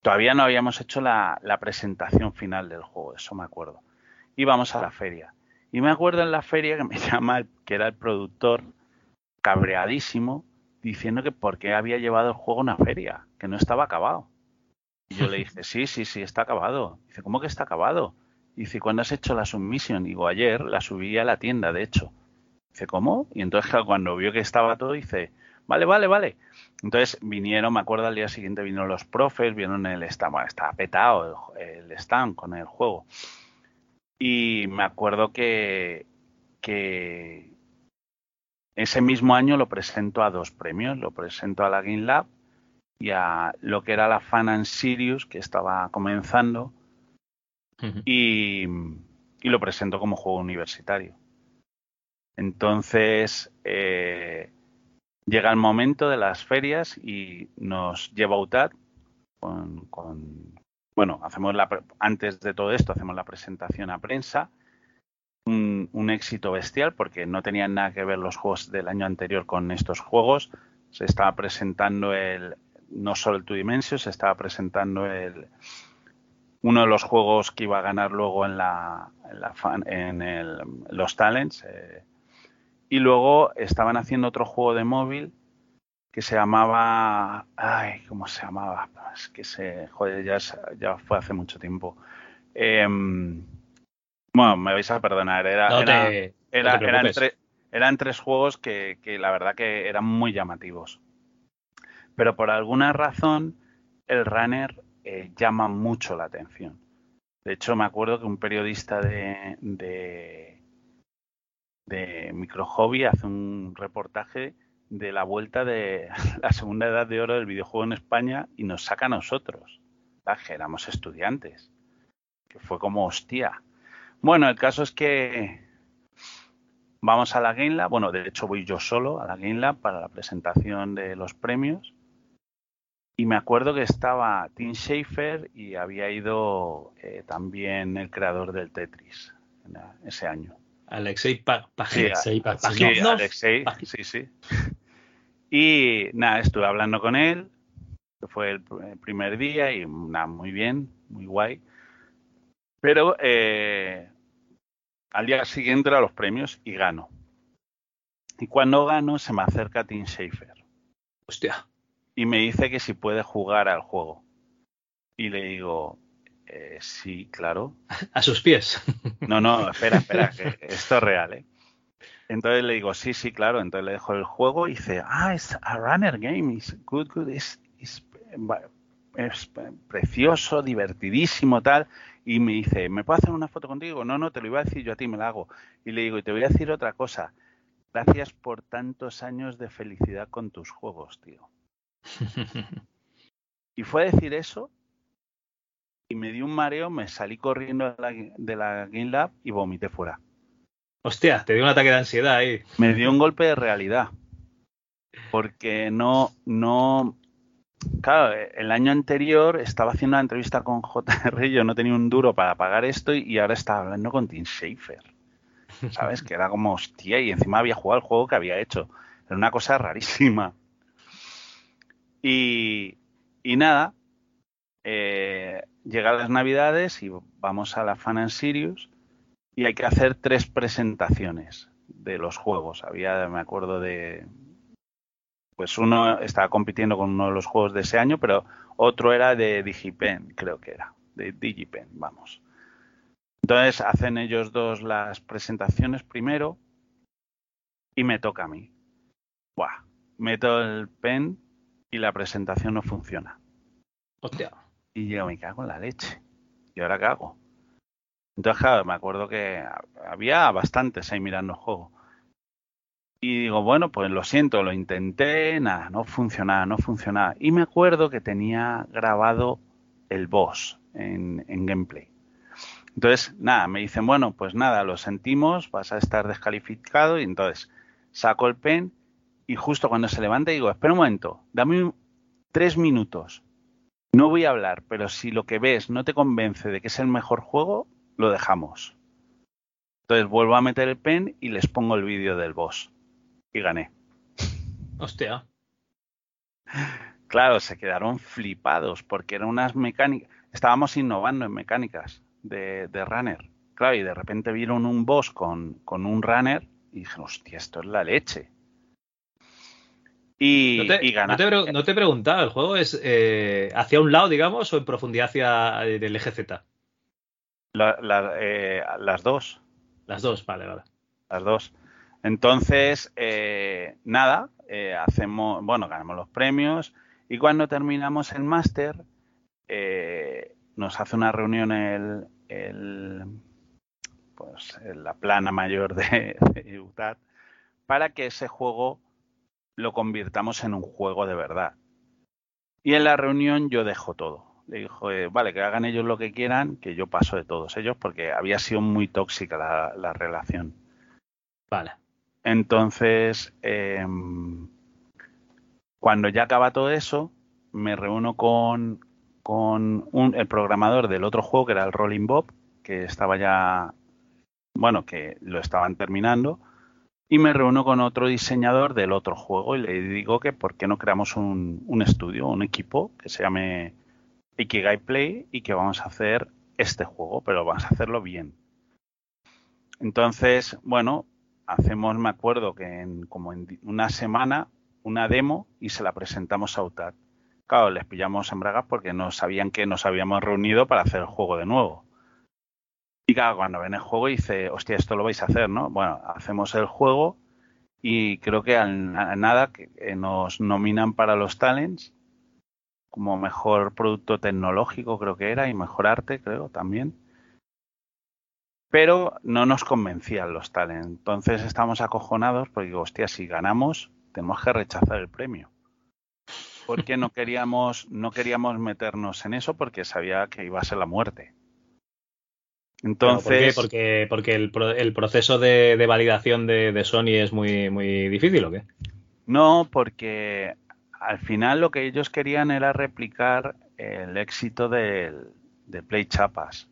Todavía no habíamos hecho la, la presentación final del juego, eso me acuerdo. Y vamos a la feria. Y me acuerdo en la feria que me llama, que era el productor, cabreadísimo, diciendo que por qué había llevado el juego a una feria, que no estaba acabado. Y yo le dije, sí, sí, sí, está acabado. Dice, ¿cómo que está acabado? Dice, ¿cuándo has hecho la submission? Digo, ayer la subí a la tienda, de hecho. Dice, ¿cómo? Y entonces cuando vio que estaba todo, dice, vale, vale, vale. Entonces vinieron, me acuerdo al día siguiente vinieron los profes, vieron el stand, bueno, estaba petado el, el stand con el juego. Y me acuerdo que, que ese mismo año lo presento a dos premios, lo presento a la Game Lab y a lo que era la Fan and Sirius, que estaba comenzando, y, y lo presento como juego universitario. Entonces, eh, llega el momento de las ferias y nos lleva UTAD con, con- bueno, hacemos la, antes de todo esto hacemos la presentación a prensa, un, un éxito bestial porque no tenían nada que ver los juegos del año anterior con estos juegos, se estaba presentando el, no solo el Two Dimensions, se estaba presentando el, uno de los juegos que iba a ganar luego en, la, en, la en el- los Talents. eh, y luego estaban haciendo otro juego de móvil que se llamaba. Ay, ¿cómo se llamaba? Es que se. Joder, ya, ya fue hace mucho tiempo. Em, bueno, me vais a perdonar. Era, No era- te, era- no te eran, tres juegos que, que la verdad que eran muy llamativos. Pero por alguna razón el runner eh, llama mucho la atención. De hecho, me acuerdo que un periodista de, de, de Micro Hobby hace un reportaje de la vuelta de la segunda edad de oro del videojuego en España y nos saca a nosotros, que éramos estudiantes. Que fue como hostia. Bueno, el caso es que vamos a la Game Lab. Bueno, de hecho voy yo solo a la Game Lab para la presentación de los premios. Y me acuerdo que estaba Tim Schafer y había ido eh, también el creador del Tetris ese año. Alexei Pa- Sí. Sí, Pajitnov. Alexei, Pajitnov. sí, sí. Y nada, estuve hablando con él, que fue el el primer día y nada, muy bien, muy guay. Pero eh, al día siguiente a los premios y gano. Y cuando gano se me acerca Tim Schafer Hostia. y me dice que si puede jugar al juego. Y le digo, eh, sí, claro. A sus pies. No, no, espera, espera, que esto es real, ¿eh? Entonces le digo, sí, sí, claro. Entonces le dejo el juego y dice, ah, es a runner game, es good, good, es, es, es precioso, divertidísimo, tal. Y me dice, ¿me puedo hacer una foto contigo? No, no, te lo iba a decir yo a ti, me la hago. Y le digo, y te voy a decir otra cosa. Gracias por tantos años de felicidad con tus juegos, tío. Y fue a decir eso y me dio un mareo, me salí corriendo de la, de la Game Lab y vomité fuera. Hostia, te dio un ataque de ansiedad ahí. Me dio un golpe de realidad. Porque no, no. Claro, el año anterior estaba haciendo una entrevista con JR, yo no tenía un duro para pagar esto y ahora estaba hablando con Tim Schafer. ¿Sabes? Que era como hostia y encima había jugado el juego que había hecho. Era una cosa rarísima. Y, nada, eh, llegan las navidades y vamos a la Fan and Sirius y hay que hacer tres presentaciones de los juegos. Había, me acuerdo de, pues uno estaba compitiendo con uno de los juegos de ese año, pero otro era de Digipen, creo que era, de Digipen, vamos. Entonces hacen ellos dos las presentaciones primero y me toca a mí. Buah, meto el pen y la presentación no funciona. Hostia. Y yo me cago en la leche. ¿Y ahora qué hago? Entonces, claro, me acuerdo que había bastantes ahí mirando el juego. Y digo, bueno, pues lo siento, lo intenté, nada, no funcionaba, no funcionaba. Y me acuerdo que tenía grabado el boss en, gameplay. Entonces, nada, me dicen, bueno, pues nada, lo sentimos, vas a estar descalificado. Y entonces saco el pen y justo cuando se levanta digo, espera un momento, dame tres minutos. No voy a hablar, pero si lo que ves no te convence de que es el mejor juego, lo dejamos. Entonces vuelvo a meter el pen y les pongo el vídeo del boss. Y gané. Hostia. Claro, se quedaron flipados porque eran unas mecánicas. Estábamos innovando en mecánicas de, de runner. Claro, y de repente vieron un boss con, con un runner y dijeron, hostia, esto es la leche. Y, No te, y gana- no te, pre- no te he preguntado, ¿el juego es eh, hacia un lado, digamos, o en profundidad hacia eh, el eje Z? la- la- eh, las dos. Las dos, vale, vale. las dos. Entonces, eh, nada, eh, hacemos, bueno, ganamos los premios y cuando terminamos el máster, eh, nos hace una reunión el, el, pues, la plana mayor de, de UTAD para que ese juego lo convirtamos en un juego de verdad. Y en la reunión yo dejo todo. Le dijo, eh, vale, que hagan ellos lo que quieran, que yo paso de todos ellos, porque había sido muy tóxica la, la relación. Vale. Entonces, eh, cuando ya acaba todo eso, me reúno con, con un- el programador del otro juego, que era el Rolling Bob, que estaba ya, bueno, que lo estaban terminando, y me reúno con otro diseñador del otro juego y le digo que por qué no creamos un, un estudio, un equipo que se llame Ikigai Play y que vamos a hacer este juego, pero vamos a hacerlo bien. Entonces, bueno, hacemos, me acuerdo que en como en una semana, una demo y se la presentamos a UTAD. Claro, les pillamos en bragas porque no sabían que nos habíamos reunido para hacer el juego de nuevo. Y claro, cuando ven el juego dice, hostia, esto lo vais a hacer, ¿no? Bueno, hacemos el juego y creo que a nada que nos nominan para los talents como mejor producto tecnológico, creo que era, y mejor arte, creo también. Pero no nos convencían los talents. Entonces estamos acojonados porque digo, hostia, si ganamos, tenemos que rechazar el premio. Porque no queríamos, no queríamos meternos en eso porque sabía que iba a ser la muerte. Pero, ¿Por qué? Entonces, Porque, porque el, pro- el proceso de, de validación de, de Sony es muy, muy difícil, ¿o qué? No, porque al final lo que ellos querían era replicar el éxito del, de Play Chapas.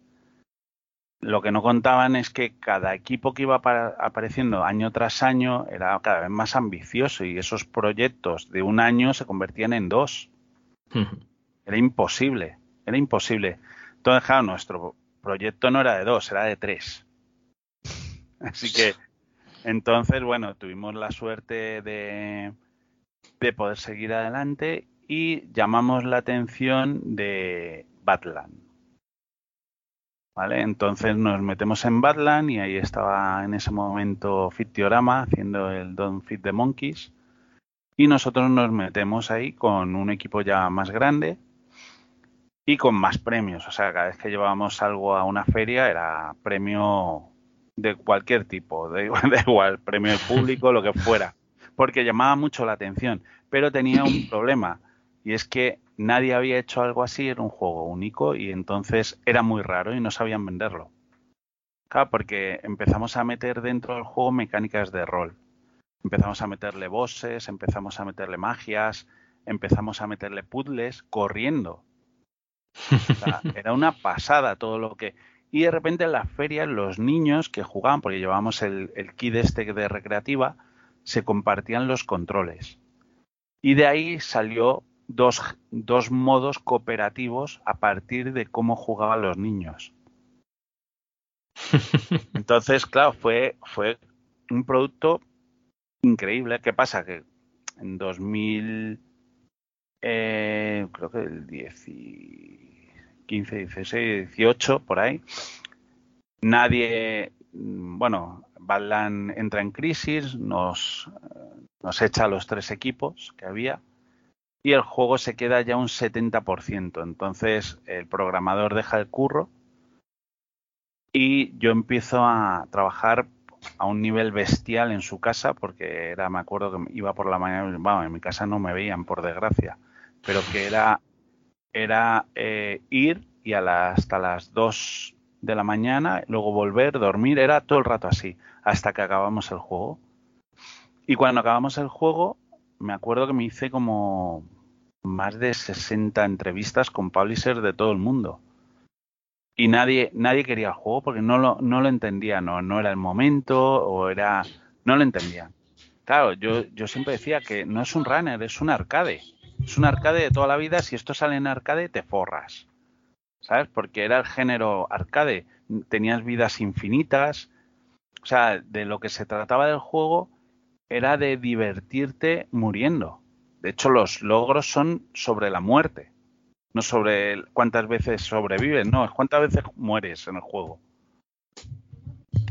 Lo que no contaban es que cada equipo que iba apa- apareciendo año tras año era cada vez más ambicioso y esos proyectos de un año se convertían en dos. Era imposible, era imposible. Entonces, claro, nuestro proyecto no era de dos, era de tres. Así que, entonces, bueno, tuvimos la suerte de, de poder seguir adelante y llamamos la atención de Batland. ¿Vale? Entonces nos metemos en Batland y ahí estaba en ese momento Fitiorama haciendo el Don't Fit the Monkeys. Y nosotros nos metemos ahí con un equipo ya más grande y con más premios. O sea, cada vez que llevábamos algo a una feria era premio de cualquier tipo, da igual, da igual, premio público, lo que fuera, porque llamaba mucho la atención, pero tenía un problema y es que nadie había hecho algo así, era un juego único y entonces era muy raro y no sabían venderlo. Claro, porque empezamos a meter dentro del juego mecánicas de rol. Empezamos a meterle bosses, empezamos a meterle magias, empezamos a meterle puzzles corriendo. O sea, era una pasada todo lo que... Y de repente en las ferias los niños que jugaban, porque llevábamos el, el kit este de recreativa, se compartían los controles. Y de ahí salió dos, dos modos cooperativos a partir de cómo jugaban los niños. Entonces, claro, fue, fue un producto increíble. ¿Qué pasa? Que en 2000, eh, creo que el 10 y 15, 16, 18, por ahí, nadie, mm, bueno, Badland entra en crisis, nos, eh, nos echa a los tres equipos que había y el juego se queda ya un 70%. Entonces el programador deja el curro y yo empiezo a trabajar a un nivel bestial en su casa porque era, me acuerdo que iba por la mañana, vamos, en mi casa no me veían por desgracia, pero que era, era eh, ir y a la- hasta las 2 de la mañana, luego volver, dormir, era todo el rato así, hasta que acabamos el juego. Y cuando acabamos el juego, me acuerdo que me hice como más de 60 entrevistas con publishers de todo el mundo. Y nadie, nadie quería el juego porque no lo, no lo entendía, no, no era el momento o era... No lo entendían. Claro, yo, yo siempre decía que no es un runner, es un arcade. Es un arcade de toda la vida, si esto sale en arcade te forras. ¿Sabes? Porque era el género arcade. Tenías vidas infinitas. O sea, de lo que se trataba del juego era de divertirte muriendo. De hecho, los logros son sobre la muerte. No sobre cuántas veces sobrevives, no, es cuántas veces mueres en el juego.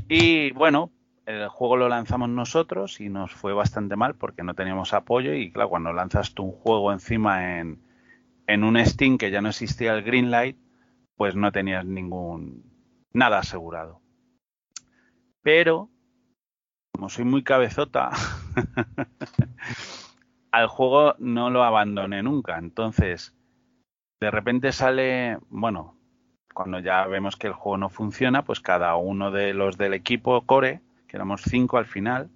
Y bueno, el juego lo lanzamos nosotros y nos fue bastante mal porque no teníamos apoyo y claro, cuando lanzas tú un juego encima en, en un Steam que ya no existía el Greenlight, pues no tenías ningún nada asegurado. Pero como soy muy cabezota, al juego no lo abandoné nunca. Entonces, de repente sale, bueno, cuando ya vemos que el juego no funciona, pues cada uno de los del equipo core, que éramos cinco al final,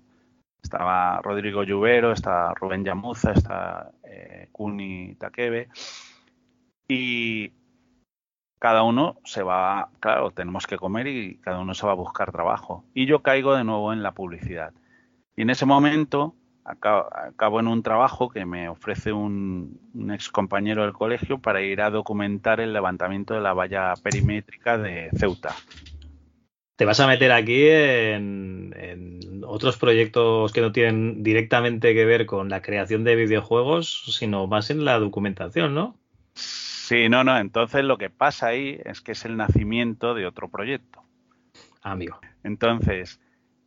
estaba Rodrigo Lluvero, está Rubén Yamuza, está eh, Kuni Takebe, y cada uno se va, claro, tenemos que comer y cada uno se va a buscar trabajo. Y yo caigo de nuevo en la publicidad. Y en ese momento acabo, acabo en un trabajo que me ofrece un, un ex compañero del colegio para ir a documentar el levantamiento de la valla perimétrica de Ceuta. Te vas a meter aquí en, en otros proyectos que no tienen directamente que ver con la creación de videojuegos, sino más en la documentación, ¿no? Sí, no, no. Entonces lo que pasa ahí es que es el nacimiento de otro proyecto. Amigo. Entonces,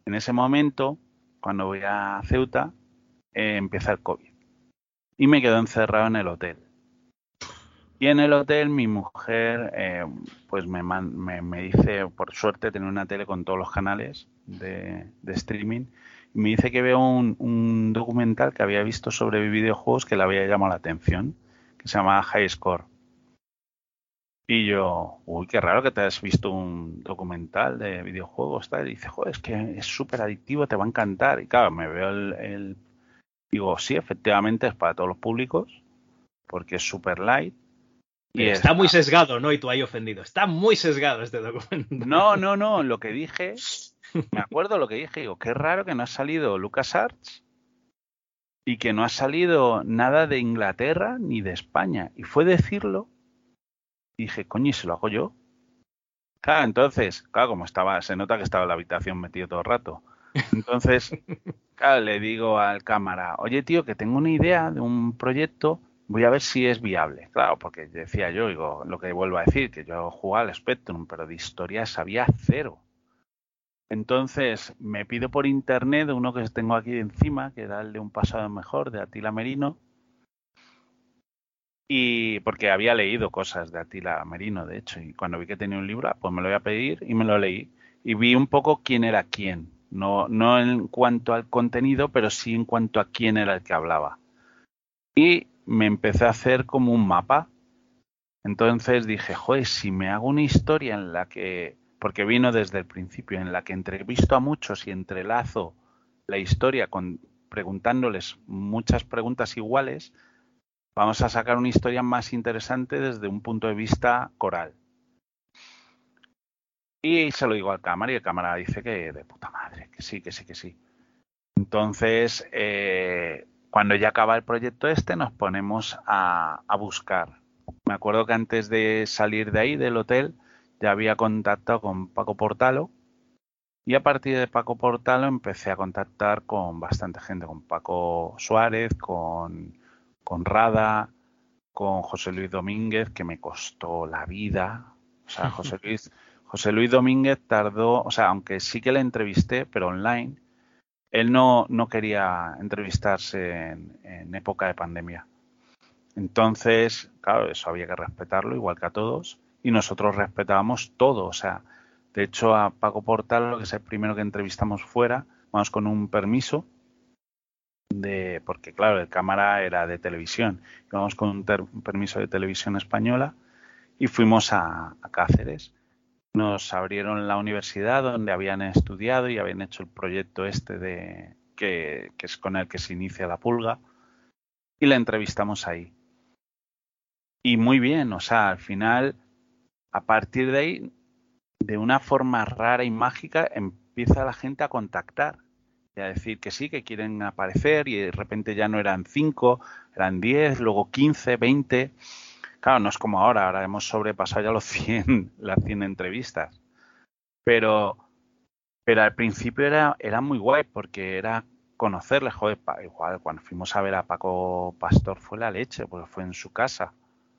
en ese momento, cuando voy a Ceuta, eh, empieza el COVID. Y me quedo encerrado en el hotel. Y en el hotel mi mujer eh, pues me, me, me dice, por suerte, tener una tele con todos los canales de, de streaming. Me dice que veo un, un documental que había visto sobre videojuegos que le había llamado la atención, que se llama High Score. Y yo, uy, qué raro que te has visto un documental de videojuegos, tal. Y dice, joder, es que es súper adictivo, te va a encantar. Y claro, me veo el- Digo, sí, efectivamente es para todos los públicos, porque es súper light. Y está muy sesgado, ¿no? Y tú ahí ofendido. Está muy sesgado este documento. No, no, no, lo que dije, me acuerdo lo que dije, digo, qué raro que no ha salido LucasArts y que no ha salido nada de Inglaterra ni de España. Y fue decirlo, y dije, coño, ¿y se lo hago yo? Claro, entonces, claro, como estaba, se nota que estaba en la habitación metido todo el rato. Entonces, claro, le digo al cámara, oye tío, que tengo una idea de un proyecto, voy a ver si es viable. Claro, porque decía yo, digo, lo que vuelvo a decir, que yo jugaba al Spectrum, pero de historia sabía cero. Entonces me pido por internet uno que tengo aquí encima, que era un pasado mejor, de Atila Merino. Y porque había leído cosas de Atila Merino, de hecho, y cuando vi que tenía un libro, pues me lo voy a pedir y me lo leí. Y vi un poco quién era quién. No, no en cuanto al contenido, pero sí en cuanto a quién era el que hablaba. Y me empecé a hacer como un mapa. Entonces dije, joder, si me hago una historia en la que porque vino desde el principio, en la que entrevisto a muchos y entrelazo la historia con preguntándoles muchas preguntas iguales, vamos a sacar una historia más interesante desde un punto de vista coral. Y se lo digo al cámara y el cámara dice que de puta madre, que sí, que sí, que sí. Entonces, eh, cuando ya acaba el proyecto este, nos ponemos a, a buscar. Me acuerdo que antes de salir de ahí, del hotel, ya había contactado con Paco Portalo y a partir de Paco Portalo empecé a contactar con bastante gente, con Paco Suárez, con, con Rada, con José Luis Domínguez, que me costó la vida. O sea, José Luis, José Luis Domínguez tardó, o sea, aunque sí que le entrevisté, pero online, él no, no quería entrevistarse en, época de pandemia. Entonces, claro, eso había que respetarlo, igual que a todos y nosotros respetábamos todo. O sea, de hecho, a Paco Portal, que es el primero que entrevistamos fuera, vamos con un permiso de, porque claro, el cámara era de televisión, íbamos con un, permiso de televisión española y fuimos a, Cáceres. Nos abrieron la universidad donde habían estudiado y habían hecho el proyecto este de que, es con el que se inicia la pulga y la entrevistamos ahí. Y muy bien, o sea, al final a partir de ahí, de una forma rara y mágica, empieza la gente a contactar y a decir que sí, que quieren aparecer y de repente ya no eran 5, eran 10, luego 15, 20. Claro, no es como ahora, ahora hemos sobrepasado ya los 100, las 100 entrevistas. Pero, pero al principio era, era muy guay porque era conocerle, joder, igual cuando fuimos a ver a Paco Pastor fue la leche, porque fue en su casa.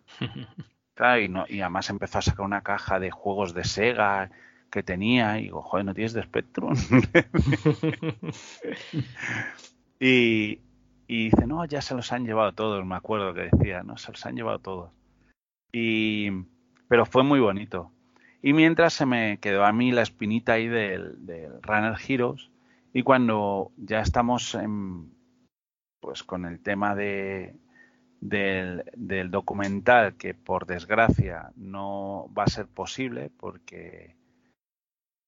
Claro, y, no, y, además empezó a sacar una caja de juegos de Sega que tenía y digo, joder, ¿no tienes de Spectrum? y, y, dice, no, ya se los han llevado todos, me acuerdo que decía, no, se los han llevado todos. Y, pero fue muy bonito. Y mientras se me quedó a mí la espinita ahí del, del Runner Heroes y cuando ya estamos en, pues con el tema de, del, del, documental que por desgracia no va a ser posible porque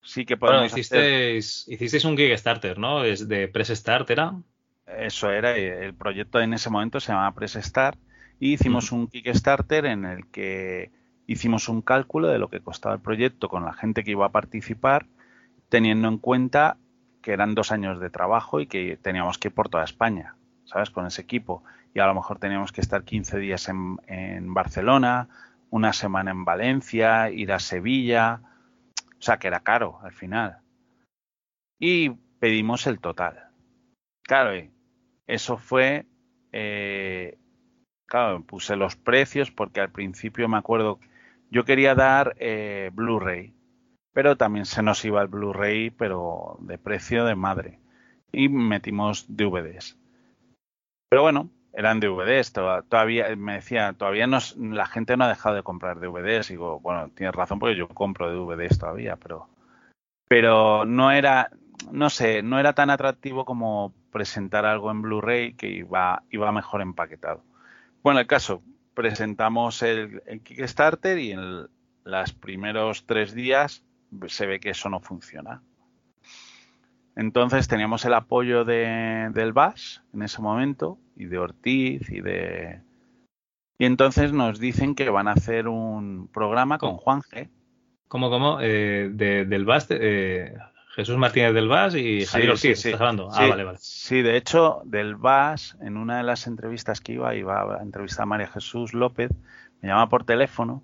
sí que podemos bueno, hicisteis, hacer... hicisteis un Kickstarter, ¿no? Es de Press Start, ¿era? Eso era, el proyecto en ese momento se llamaba Press Start y hicimos un Kickstarter en el que hicimos un cálculo de lo que costaba el proyecto con la gente que iba a participar teniendo en cuenta que eran dos años de trabajo y que teníamos que ir por toda España, ¿sabes? Con ese equipo. Y a lo mejor teníamos que estar 15 días en, en Barcelona, una semana en Valencia, ir a Sevilla. O sea, que era caro al final. Y pedimos el total. Claro, eso fue. eh, claro, puse los precios porque al principio me acuerdo. Yo quería dar eh, Blu-ray, pero también se nos iba el Blu-ray, pero de precio de madre. Y metimos DVDs. Pero bueno, eran DVDs. to- Todavía, me decía, todavía la gente no ha dejado de comprar DVDs. Digo, bueno, tienes razón porque yo compro DVDs todavía, pero, pero no era, no sé, no era tan atractivo como presentar algo en Blu-ray que iba, iba mejor empaquetado. Bueno, el caso, presentamos el, el Kickstarter y en los primeros tres días se ve que eso no funciona. Entonces teníamos el apoyo de, del BAS en ese momento y de Ortiz y de... Y entonces nos dicen que van a hacer un programa con. Juan G. ¿Cómo, cómo? Eh, de- del VAS, eh, Jesús Martínez del VAS y Sí, Javier Ortiz, sí, sí. ¿estás hablando? Sí, Ah, vale, vale. Sí, de hecho, del VAS, en una de las entrevistas que iba, iba a entrevistar a María Jesús López, me llama por teléfono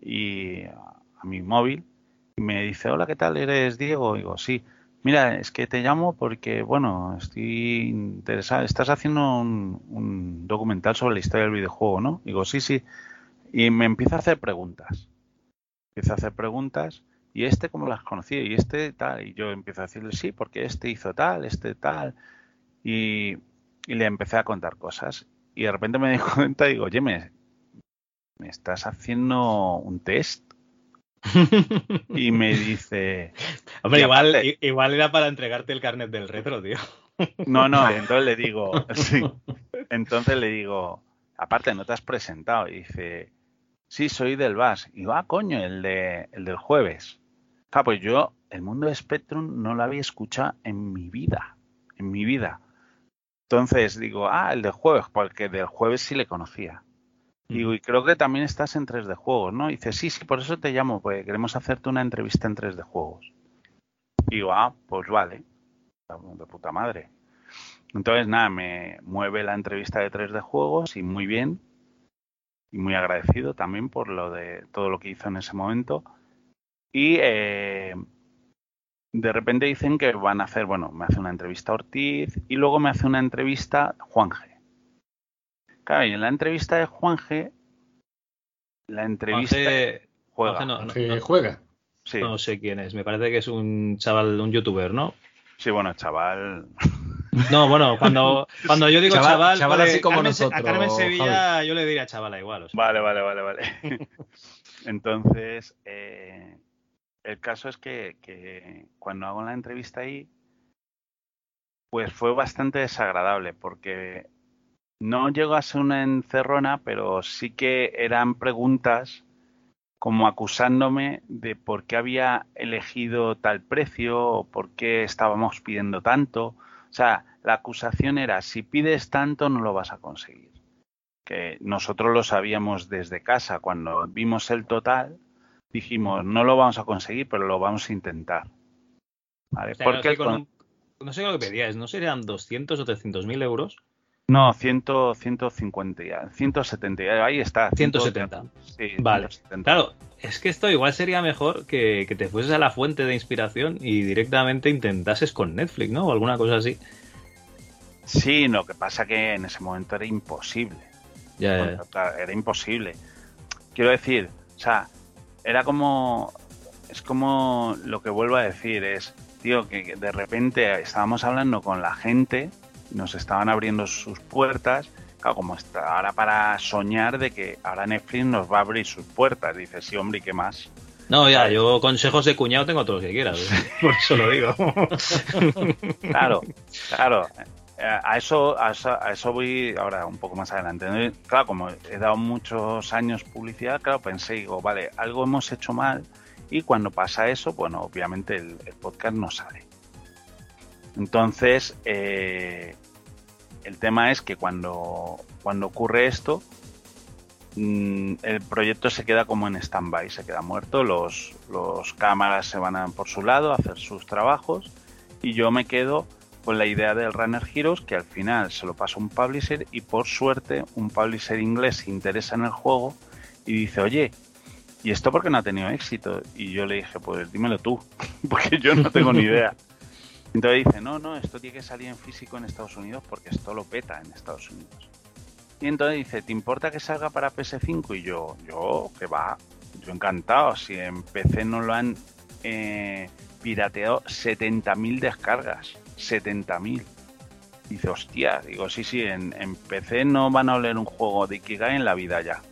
y a mi móvil y me dice, hola, ¿qué tal? ¿Eres Diego? Y digo, sí. Mira, es que te llamo porque, bueno, estoy interesado. Estás haciendo un, un documental sobre la historia del videojuego, ¿no? Digo, sí, sí. Y me empieza a hacer preguntas. Empieza a hacer preguntas. ¿Y este cómo lo has conocido? Y este tal. Y yo empiezo a decirle, sí, porque este hizo tal, este tal. Y, y le empecé a contar cosas. Y de repente me di cuenta y digo, oye, me, me estás haciendo un test. Y me dice, Hombre, igual, aparte- igual era para entregarte el carnet del retro, tío. no, no, entonces le digo, sí. Entonces le digo, aparte no te has presentado. Y dice, sí, soy del VAS. Y digo, ah, coño, el, de, el del jueves. Pues yo, el mundo de Spectrum no lo había escuchado en mi vida. En mi vida. Entonces digo, ah, el del jueves, porque del jueves sí le conocía. Digo, y creo que también estás en 3D Juegos, ¿no? Y dice, sí, sí, por eso te llamo, porque queremos hacerte una entrevista en 3D Juegos. Digo, ah, pues vale. De puta madre. Entonces, nada, me mueve la entrevista de 3D Juegos y muy bien. Y muy agradecido también por lo de todo lo que hizo en ese momento. Y eh, de repente dicen que van a hacer, bueno, me hace una entrevista Ortiz y luego me hace una entrevista Juan G. Claro, y en la entrevista de Juan G, la entrevista Juanje- juega. Juanje no, no, juega. Sí, no sé quién es. Me parece que es un chaval, un youtuber, ¿no? sí, bueno, chaval. No, bueno, cuando, cuando yo digo Chaval- chaval, chaval vale, así como Carmen Se- nosotros, a Carmen Sevilla yo le diría chavala igual. o sea. Vale, vale, vale, vale. Entonces, eh, el caso es que, cuando hago la entrevista ahí, pues fue bastante desagradable porque no llegó a ser una encerrona, pero sí que eran preguntas como acusándome de por qué había elegido tal precio o por qué estábamos pidiendo tanto. O sea, la acusación era, si pides tanto no lo vas a conseguir. Que nosotros lo sabíamos desde casa. Cuando vimos el total, dijimos, no lo vamos a conseguir, pero lo vamos a intentar. ¿Vale? O sea, Porque no, sé con un- no sé lo que pedíais, ¿no serían 200 o 300 mil euros? No, 100, 150, ya, 170, ya, ahí está. 170. Sí, Vale. 170. Claro, es que esto igual sería mejor que, que te fueses a la fuente de inspiración y directamente intentases con Netflix, ¿no? O alguna cosa así. Sí, lo que pasa que en ese momento era imposible. Ya, Era imposible. Quiero decir, o sea, era como. Es como lo que vuelvo a decir, es, tío, que de repente estábamos hablando con la gente, nos estaban abriendo sus puertas. Claro, como está ahora para soñar de que ahora Netflix nos va a abrir sus puertas. Dices, sí, hombre, ¿y qué más? No, ya, yo consejos de cuñado tengo todos los que quieras. ¿eh? Por eso lo digo. Claro, claro. Eh, A eso, a eso, a eso voy ahora un poco más adelante. Claro, como he dado muchos años publicidad, claro, pensé, digo, vale, algo hemos hecho mal y cuando pasa eso, bueno, obviamente el, el podcast no sale. Entonces, eh, el tema es que cuando, cuando ocurre esto, mm, el proyecto se queda como en stand-by, se queda muerto, los, los cámaras se van a- por su lado a hacer sus trabajos y yo me quedo con la idea del Runner Heroes que al final se lo pasa un publisher y por suerte un publisher inglés se interesa en el juego y dice, oye, ¿y esto por qué no ha tenido éxito? Y yo le dije, pues dímelo tú, porque yo no tengo ni idea. Entonces dice, no, no, esto tiene que salir en físico en Estados Unidos porque esto lo peta en Estados Unidos. Y entonces dice, ¿te importa que salga para PS5? Y yo, yo, que va, yo encantado. Si en PC no lo han eh, pirateado 70.000 descargas. 70.000. Dice, hostia, digo, sí, sí, en, en PC no van a oler un juego de Ikigai en la vida ya.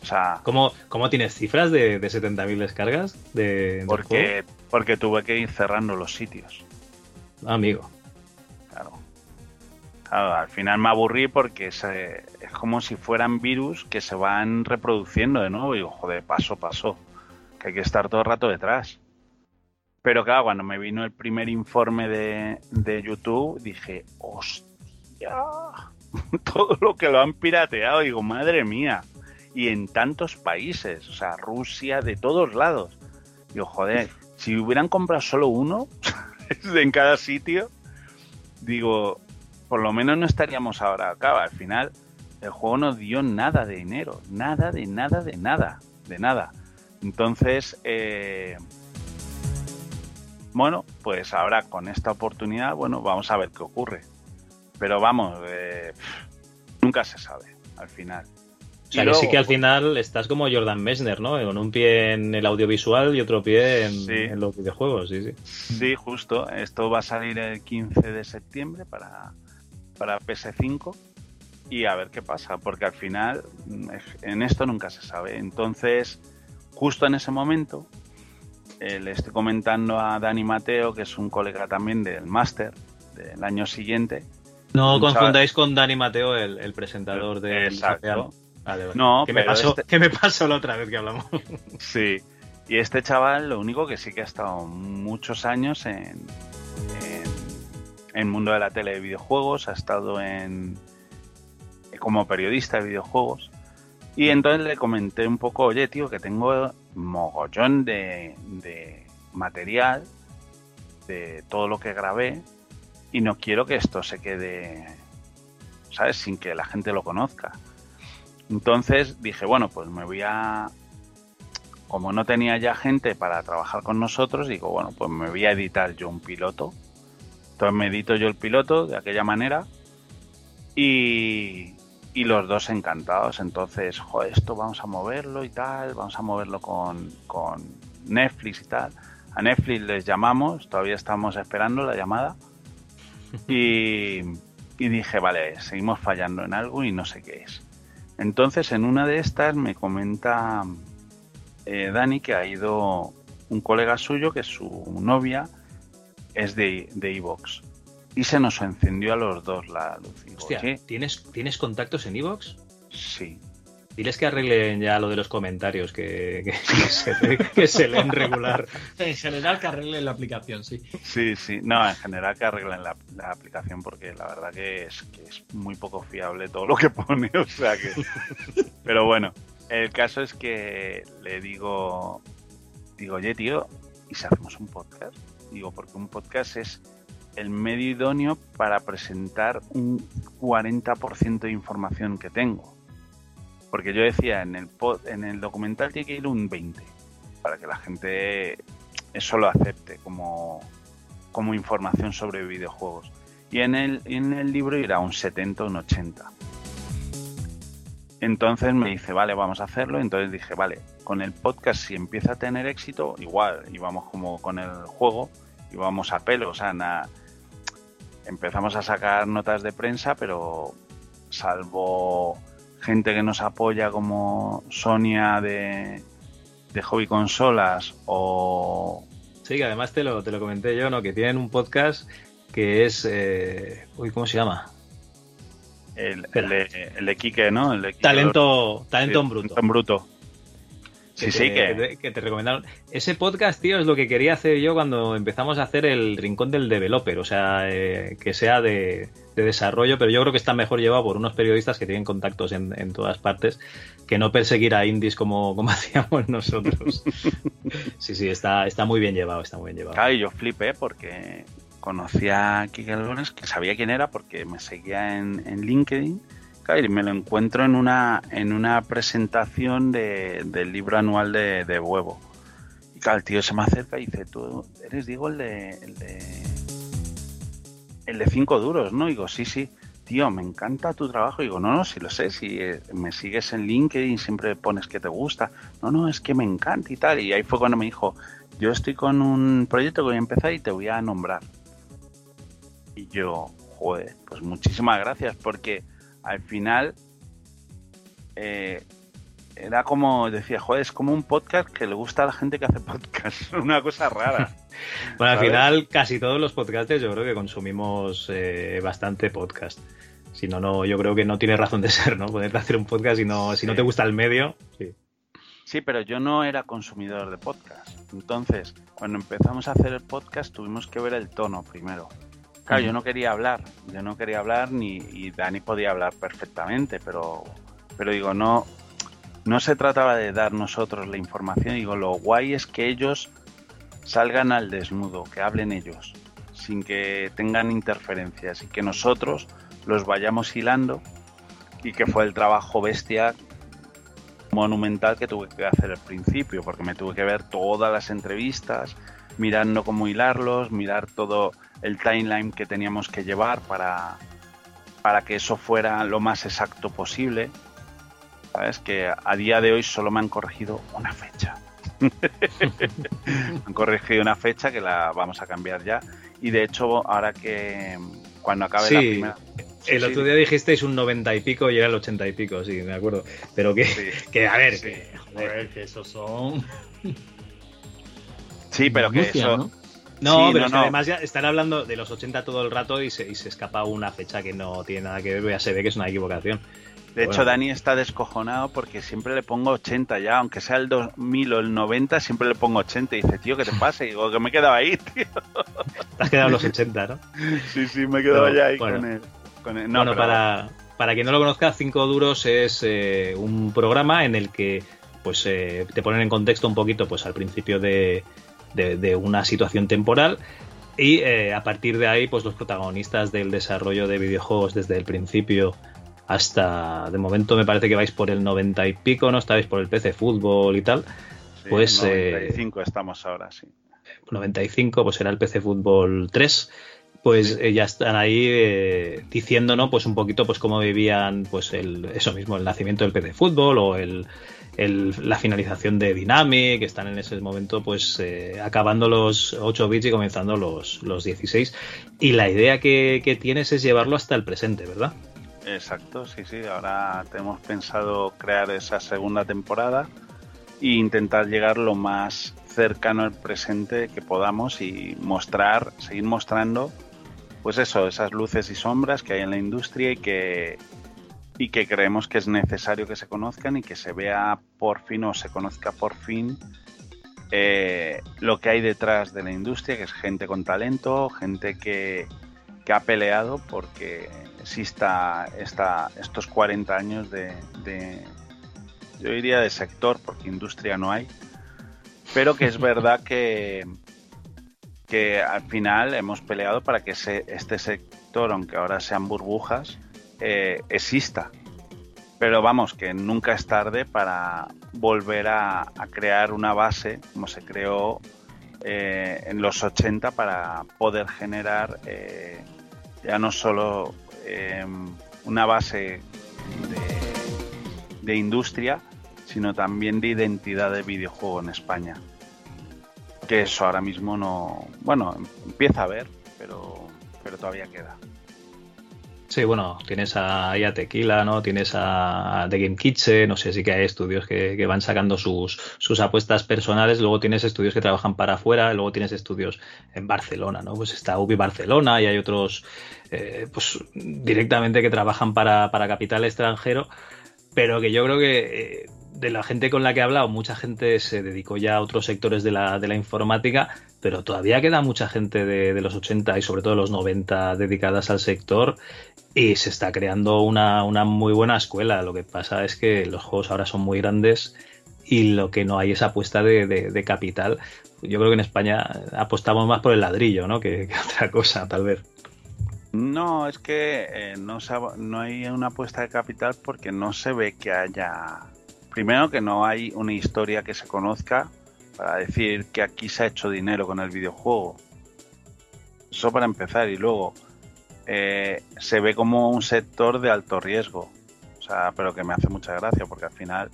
O sea, ¿Cómo, cómo tienes cifras de, de 70.000 descargas? De, del juego? porque, porque tuve que ir cerrando los sitios. Ah, amigo. Claro. Claro, al final me aburrí porque se- es como si fueran virus que se van reproduciendo de nuevo. Y digo, joder, paso, paso. Que hay que estar todo el rato detrás. Pero claro, cuando me vino el primer informe de, de YouTube, dije, hostia, todo lo que lo han pirateado. Digo, madre mía. Y en tantos países, o sea, Rusia, de todos lados. Digo, joder, si hubieran comprado solo uno en cada sitio, digo, por lo menos no estaríamos ahora acá. Al final, el juego no dio nada de dinero, nada de nada de nada, de nada. Entonces, eh, bueno, pues ahora con esta oportunidad, bueno, vamos a ver qué ocurre. Pero vamos, eh, nunca se sabe al final. O sea, que sí que al final estás como Jordan Messner, ¿no? Con un pie en el audiovisual y otro pie en, Sí. en los videojuegos, sí, sí. Sí, justo. Esto va a salir el 15 de septiembre para, para PS5 y a ver qué pasa, porque al final mm, en esto nunca se sabe. Entonces, justo en ese momento, eh, le estoy comentando a Dani Mateo, que es un colega también del máster del año siguiente. No Un confundáis con Dani Mateo, el, el presentador de Exacto. Vale, vale. No, ¿Qué me, pero pasó, este- ¿Qué me pasó la otra vez que hablamos? Sí. Y este chaval, lo único que sí que ha estado muchos años en, en, en mundo de la tele de videojuegos, ha estado en como periodista de videojuegos. Y entonces le comenté un poco, oye, tío, que tengo mogollón de, de material de todo lo que grabé y no quiero que esto se quede, ¿sabes? Sin que la gente lo conozca. Entonces dije, bueno, pues me voy a... Como no tenía ya gente para trabajar con nosotros, digo, bueno, pues me voy a editar yo un piloto. Entonces me edito yo el piloto de aquella manera y, y los dos encantados. Entonces, joder, esto vamos a moverlo y tal, vamos a moverlo con, con Netflix y tal. A Netflix les llamamos, todavía estamos esperando la llamada. Y, y dije, vale, seguimos fallando en algo y no sé qué es. Entonces, en una de estas me comenta eh, Dani que ha ido un colega suyo, que su novia es de de Evox. Y se nos encendió a los dos la luz. Digo, Hostia, "Oye, ¿tienes, ¿tienes contactos en Evox? sí. Diles que arreglen ya lo de los comentarios, que, que- que se, que se leen regular. En general, que arreglen la aplicación, sí. Sí, sí. No, en general que arreglen la, la aplicación porque la verdad que es, que es muy poco fiable todo lo que pone. O sea que. Pero bueno, el caso es que le digo, digo, oye, tío, ¿y si hacemos un podcast? Digo, porque un podcast es el medio idóneo para presentar un 40% de información que tengo. Porque yo decía, en el, pod- en el documental tiene que ir un 20% para que la gente eso lo acepte como, como información sobre videojuegos. Y en el, en el libro irá un 70 o un 80. Entonces me dice, vale, vamos a hacerlo. Entonces dije, vale, con el podcast si empieza a tener éxito, igual, y vamos como con el juego, y vamos a pelo, o sea, na- empezamos a sacar notas de prensa, pero salvo gente que nos apoya como Sonia de, de Hobby Consolas o Sí, que además te lo, te lo comenté yo, ¿no? Que tienen un podcast que es. eh, Uy, ¿cómo se llama? el, el de, el de Quique, ¿no? El de Quique Talento, talento en bruto. Talento en bruto. Sí, que sí, te, que... te- que te recomendaron. Ese podcast, tío, es lo que quería hacer yo cuando empezamos a hacer el rincón del developer. O sea, eh, que sea de, de desarrollo, pero yo creo que está mejor llevado por unos periodistas que tienen contactos en, en todas partes que no perseguir a indies como, como hacíamos nosotros. sí, sí, está, está muy bien llevado, está muy bien llevado. Claro, y yo flipé porque conocí a Kike Albores, que sabía quién era porque me seguía en, en LinkedIn. Claro, y me lo encuentro en una, en una presentación de- del libro anual de, de Huevo. Y claro, el tío se me acerca y dice, tú eres, digo, el de... El de el de cinco duros, ¿no? Digo, sí, sí. Tío, me encanta tu trabajo. Digo, no, no, si lo sé, si eh, me sigues en LinkedIn, siempre pones que te gusta. No, no, es que me encanta y tal. Y ahí fue cuando me dijo, yo estoy con un proyecto que voy a empezar y te voy a nombrar. Y yo, joder, pues muchísimas gracias, porque al final eh, era como, decía, joder, es como un podcast que le gusta a la gente que hace podcast. Una cosa rara. Bueno, al ¿Sabes? final casi todos los podcasters yo creo que consumimos eh, bastante podcast. Si no, no, yo creo que no tiene razón de ser, ¿no? Poderte hacer un podcast si no, si no te gusta el medio. Sí. Sí, pero yo no era consumidor de podcast. Entonces, cuando empezamos a hacer el podcast, tuvimos que ver el tono primero. Claro, yo no quería hablar, yo no quería hablar ni y Dani podía hablar perfectamente, pero, pero digo, no, no se trataba de dar nosotros la información. Digo, lo guay es que ellos salgan al desnudo, que hablen ellos, sin que tengan interferencias y que nosotros los vayamos hilando y que fue el trabajo bestia monumental que tuve que hacer al principio, porque me tuve que ver todas las entrevistas, mirando cómo hilarlos, mirar todo el timeline que teníamos que llevar para, para que eso fuera lo más exacto posible. Sabes que a día de hoy solo me han corregido una fecha. me han corregido una fecha que la vamos a cambiar ya. Y de hecho, ahora que cuando acabe la Sí, primera. Sí, el otro día dijisteis un 90 y pico y era el 80 y pico, sí, me acuerdo. Pero que, Sí. que a ver, que, Joder, que esos son. Sí, pero que eso. ¿no? No, Sí, pero no, es que no. además ya están hablando de los 80 todo el rato y se, y se escapa una fecha que no tiene nada que ver, ya se ve que es una equivocación. De Bueno. hecho, Dani está descojonado porque siempre le pongo 80 ya, aunque sea el 2000 o el 90, siempre le pongo 80. Y dice, tío, ¿qué te pasa? Y digo, que me he quedado ahí, tío. Te has quedado en los 80, ¿no? Sí, sí, me he quedado Pero, ya ahí bueno. con él. Con él. No, bueno, pero- para, para quien no lo conozca, Cinco Duros es eh, un programa en el que pues eh, te ponen en contexto un poquito pues al principio de, de- de una situación temporal y eh, a partir de ahí pues los protagonistas del desarrollo de videojuegos desde el principio hasta de momento me parece que vais por el 90 y pico, ¿no? Estáis por el PC Fútbol y tal. sí, pues, 95 estamos ahora, sí. 95, pues era el PC Fútbol 3, pues eh, ya están ahí eh, diciendo, ¿no? Pues un poquito, pues cómo vivían, pues el, eso mismo, el nacimiento del PC Fútbol o el, el- la finalización de Dynamic, que están en ese momento, pues eh, acabando los 8 bits y comenzando los, los 16. Y la idea que, que tienes es llevarlo hasta el presente, ¿verdad? Exacto, sí, sí. Ahora tenemos pensado crear esa segunda temporada e intentar llegar lo más cercano al presente que podamos y mostrar, seguir mostrando, pues eso, esas luces y sombras que hay en la industria y que y que creemos que es necesario que se conozcan y que se vea por fin o se conozca por fin eh, lo que hay detrás de la industria, que es gente con talento, gente que, que ha peleado porque exista esta, estos 40 años de, de- yo diría de sector, porque industria no hay, pero que es verdad que, que al final hemos peleado para que ese- este sector, aunque ahora sean burbujas, eh, exista. Pero vamos, que nunca es tarde para volver a, crear una base, como se creó eh, en los 80, para poder generar eh, ya no solo una base de, de industria, sino también de identidad de videojuego en España. Que eso ahora mismo no. Bueno, empieza a ver, pero, pero todavía queda. Sí, bueno, tienes a, ahí a Tequila, ¿no? Tienes a The Game Kitchen, no sé, sí que hay estudios que, que van sacando sus, sus apuestas personales, luego tienes estudios que trabajan para afuera, luego tienes estudios en Barcelona, ¿no? Pues está Ubi Barcelona y hay otros, eh, pues directamente que trabajan para, para capital extranjero, pero que yo creo que eh, de la gente con la que he hablado, mucha gente se dedicó ya a otros sectores de la, de la informática, pero todavía queda mucha gente de, de los 80 y sobre todo de los 90 dedicadas al sector y se está creando una, una muy buena escuela. Lo que pasa es que los juegos ahora son muy grandes y lo que no hay es apuesta de, de- capital. Yo creo que en España apostamos más por el ladrillo, ¿no? Que, otra cosa, tal vez. No, es que eh, no, no hay una apuesta de capital porque no se ve que haya... Primero que no hay una historia que se conozca para decir que aquí se ha hecho dinero con el videojuego. Eso para empezar. Y luego eh, se ve como un sector de alto riesgo. O sea, pero que me hace mucha gracia porque al final,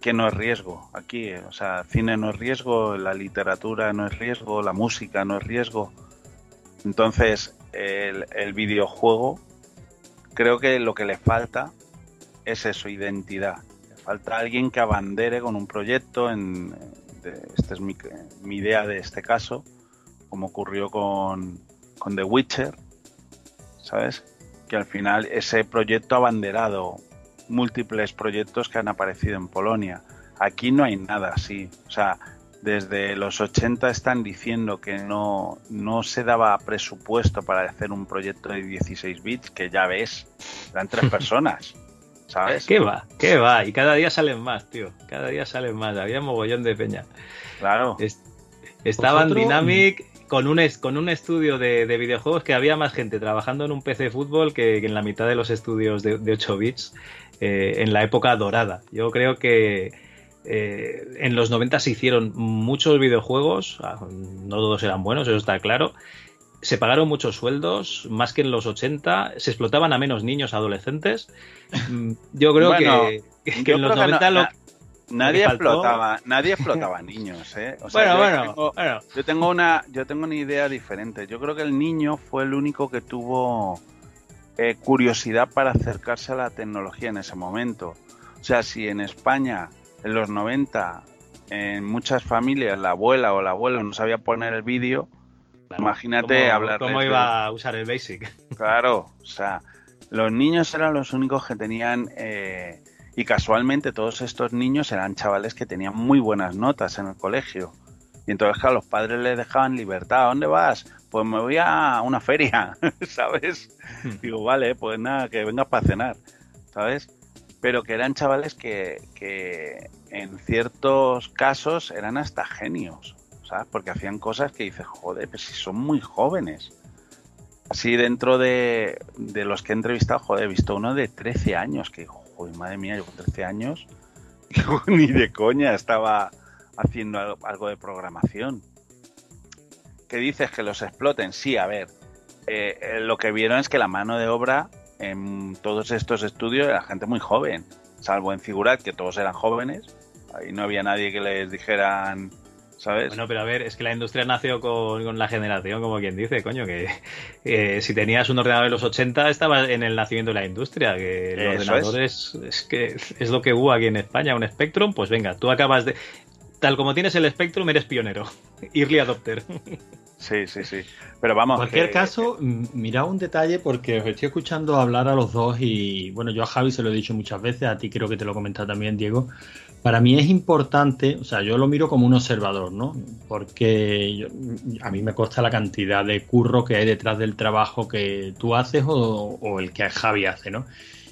¿qué no es riesgo aquí? O sea, cine no es riesgo, la literatura no es riesgo, la música no es riesgo. Entonces, el, videojuego, creo que lo que le falta es eso, identidad. Le falta alguien que abandere con un proyecto, en, esta es mi, mi idea de este caso, como ocurrió con, con The Witcher, ¿sabes? Que al final ese proyecto ha abanderado múltiples proyectos que han aparecido en Polonia. Aquí no hay nada así. O sea, desde los 80 están diciendo que no, no se daba presupuesto para hacer un proyecto de 16 bits, que ya ves, eran tres personas, ¿sabes? ¿Qué va? ¿Qué va? Y cada día salen más, tío. Cada día salen más. Había mogollón de peña. Claro. Es- Estaban Vosotros- Dynamic con un, es- con un estudio de, de videojuegos que había más gente trabajando en un PC de fútbol que, que en la mitad de los estudios de, de 8 bits eh, en la época dorada. Yo creo que eh, en los 90 se hicieron muchos videojuegos, ah, no todos eran buenos, eso está claro. Se pagaron muchos sueldos, más que en los 80, se explotaban a menos niños adolescentes. Mm, Yo creo Bueno, que, que Yo en los creo que 90 no- lo, na- nadie explotaba, nadie explotaba niños, ¿eh? O sea, Bueno, yo bueno, tengo- bueno. Yo tengo una, yo tengo una idea diferente. Yo creo que el niño fue el único que tuvo eh, curiosidad para acercarse a la tecnología en ese momento. O sea, si en España en los 90 en muchas familias la abuela o el abuelo no sabía poner el vídeo, imagínate ¿Cómo, hablar cómo iba a usar el Basic? Claro, o sea, los niños eran los únicos que tenían, eh, y casualmente todos estos niños eran chavales que tenían muy buenas notas en el colegio. Y entonces, claro, los padres les dejaban libertad. ¿A dónde vas? Pues me voy a una feria, ¿sabes? Digo, vale, pues nada, que vengas para cenar, ¿sabes? Pero que eran chavales que, que en ciertos casos eran hasta genios, ¿sabes? Porque hacían cosas que dices, joder, pues si son muy jóvenes. Así dentro de, de los que he entrevistado, joder, he visto uno de 13 años, que, joder, madre mía, yo con 13 años, ni de coña estaba haciendo algo, algo de programación. ¿Qué dices? Que los exploten. Sí, a ver, eh, eh, lo que vieron es que la mano de obra en todos estos estudios era gente muy joven, salvo en Figurat, que todos eran jóvenes. Ahí no había nadie que les dijeran, ¿sabes? Bueno, pero a ver, es que la industria nació con, con la generación, como quien dice, coño, que eh, si tenías un ordenador en los 80 estaba en el nacimiento de la industria, que el Eso ordenador es. Es, que es lo que hubo aquí en España, un Spectrum, pues venga, tú acabas de... Tal como tienes el Spectrum, eres pionero, early adopter. Sí, sí, sí. Pero vamos. En cualquier que- caso, m- mirad un detalle porque os estoy escuchando hablar a los dos y bueno, yo a Javi se lo he dicho muchas veces, a ti creo que te lo he comentado también, Diego. Para mí es importante, o sea, yo lo miro como un observador, ¿no? Porque a mí me consta la cantidad de curro que hay detrás del trabajo que tú haces o, o el que Javi hace, ¿no?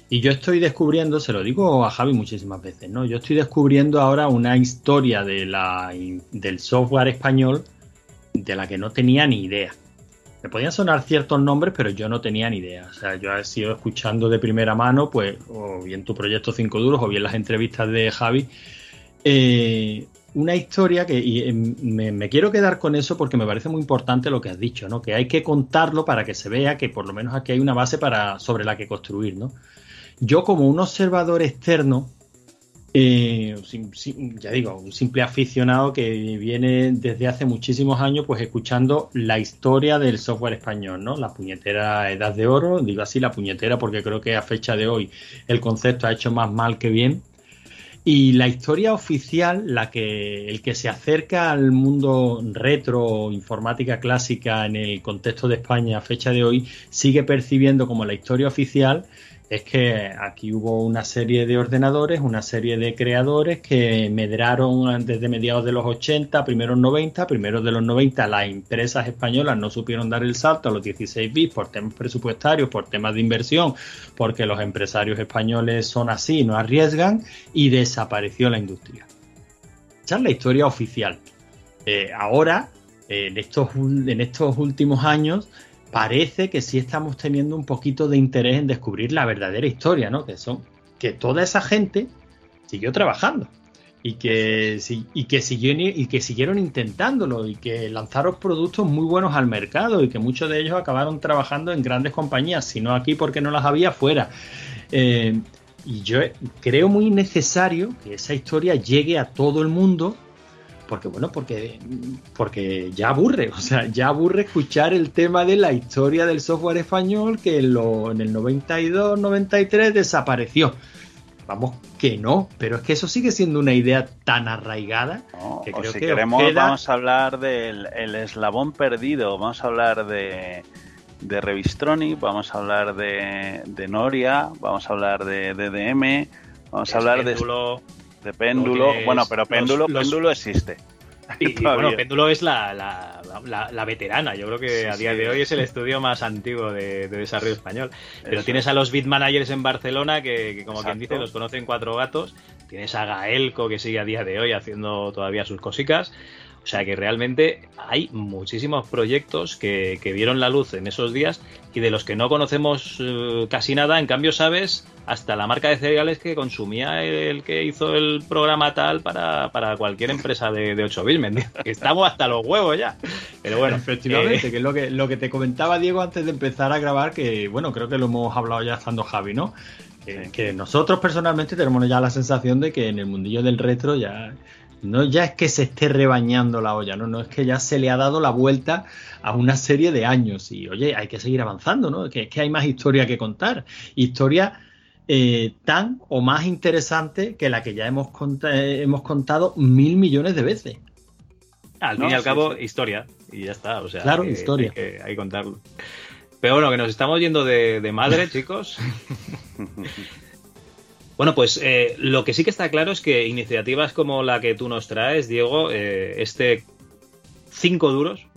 Y yo estoy descubriendo, se lo digo a Javi muchísimas veces, ¿no? Yo estoy descubriendo ahora una historia de la, del software español de la que no tenía ni idea. Me podían sonar ciertos nombres, pero yo no tenía ni idea. O sea, yo he sido escuchando de primera mano, pues, o bien tu proyecto 5 duros, o bien las entrevistas de Javi. eh, una historia que y, eh, me, me quiero quedar con eso porque me parece muy importante lo que has dicho, ¿no? Que hay que contarlo para que se vea que por lo menos aquí hay una base para, sobre la que construir, ¿no? Yo como un observador externo, ya digo, un simple aficionado que viene desde hace muchísimos años pues escuchando la historia del software español, ¿no? La puñetera edad de oro, digo así la puñetera porque creo que a fecha de hoy el concepto ha hecho más mal que bien. Y la historia oficial, la que el que se acerca al mundo retro, informática clásica en el contexto de España a fecha de hoy, sigue percibiendo como la historia oficial es que aquí hubo una serie de ordenadores, una serie de creadores que medraron desde mediados de los 80, primeros 90, primeros de los 90 las empresas españolas no supieron dar el salto a los 16 bits por temas presupuestarios, por temas de inversión, porque los empresarios españoles son así, no arriesgan y desapareció la industria. Esa es la historia oficial. Eh, ahora, en, estos, en estos últimos años, parece que sí estamos teniendo un poquito de interés en descubrir la verdadera historia, ¿no? Que son que toda esa gente siguió trabajando y que, y que, siguieron, y que siguieron intentándolo y que lanzaron productos muy buenos al mercado y que muchos de ellos acabaron trabajando en grandes compañías, si no aquí porque no las había fuera. Eh, y yo creo muy necesario que esa historia llegue a todo el mundo porque bueno, porque, porque ya aburre, o sea, ya aburre escuchar el tema de la historia del software español que en, lo- en el 92, 93 desapareció. Vamos, que no, pero es que eso sigue siendo una idea tan arraigada ¿no? que O creo si que queremos, vamos a hablar del el eslabón perdido, vamos a hablar de, de Revistronic, vamos a hablar de, de Noria, vamos a hablar de DDM, vamos a hablar de, de Péndulo. Bueno, pero Péndulo, los- Péndulo existe. Y, bueno, Péndulo es la, la, la- la veterana. Yo creo que Sí, a día sí. de hoy es el estudio más antiguo de, de desarrollo español. Pero Eso tienes a los beat managers en Barcelona que, que como quien dice, los conocen cuatro gatos. Tienes a Gaelco que sigue a día de hoy haciendo todavía sus cosicas. O sea que realmente hay muchísimos proyectos que, que vieron la luz en esos días y de los que no conocemos eh, casi nada. En cambio, sabes hasta la marca de cereales que consumía el que hizo el programa tal para, para cualquier empresa de, de 8 bits. Estamos hasta los huevos ya. Pero bueno, Efectivamente, eh, que es lo que, lo que te comentaba Diego antes de empezar a grabar, que bueno, creo que lo hemos hablado ya estando Javi, ¿no? Que, Sí. que nosotros personalmente tenemos ya la sensación de que en el mundillo del retro ya no ya es que se esté rebañando la olla, no, no es que ya se le ha dado la vuelta a una serie de años y oye, hay que seguir avanzando, ¿no? Que es que hay más historia que contar, historia eh, tan o más interesante que la que ya hemos, eh, hemos contado mil millones de veces. Al No, fin y al sí, cabo, sí. historia. Y ya está. O sea, Claro, hay historia. Hay que, hay que contarlo. Pero bueno, que nos estamos yendo de, de madre, chicos. Bueno, pues eh, lo que sí que está claro es que iniciativas como la que tú nos traes, Diego, eh, este cinco duros,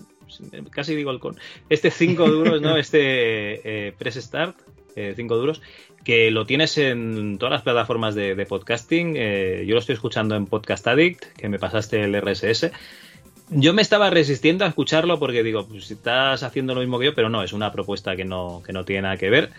casi digo el con, este cinco duros, ¿no? Este eh, Press Start, eh, cinco duros, que lo tienes en todas las plataformas de, de podcasting. eh, yo lo estoy escuchando en Podcast Addict, que me pasaste el RSS. Yo me estaba resistiendo a escucharlo porque digo, pues si estás haciendo lo mismo que yo, pero no, es una propuesta que no, que no tiene nada que ver.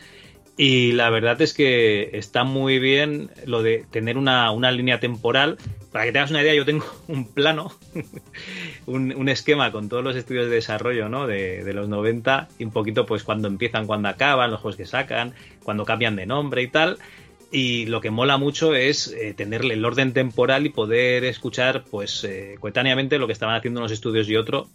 Y la verdad es que está muy bien lo de tener una, una línea temporal. Para que te hagas una idea, yo tengo un plano, un, un esquema con todos los estudios de desarrollo ¿no? de, de los 90 y un poquito pues cuando empiezan, cuando acaban, los juegos que sacan, cuando cambian de nombre y tal. Y lo que mola mucho es eh, tenerle el orden temporal y poder escuchar pues eh, coetáneamente lo que estaban haciendo unos estudios y otro.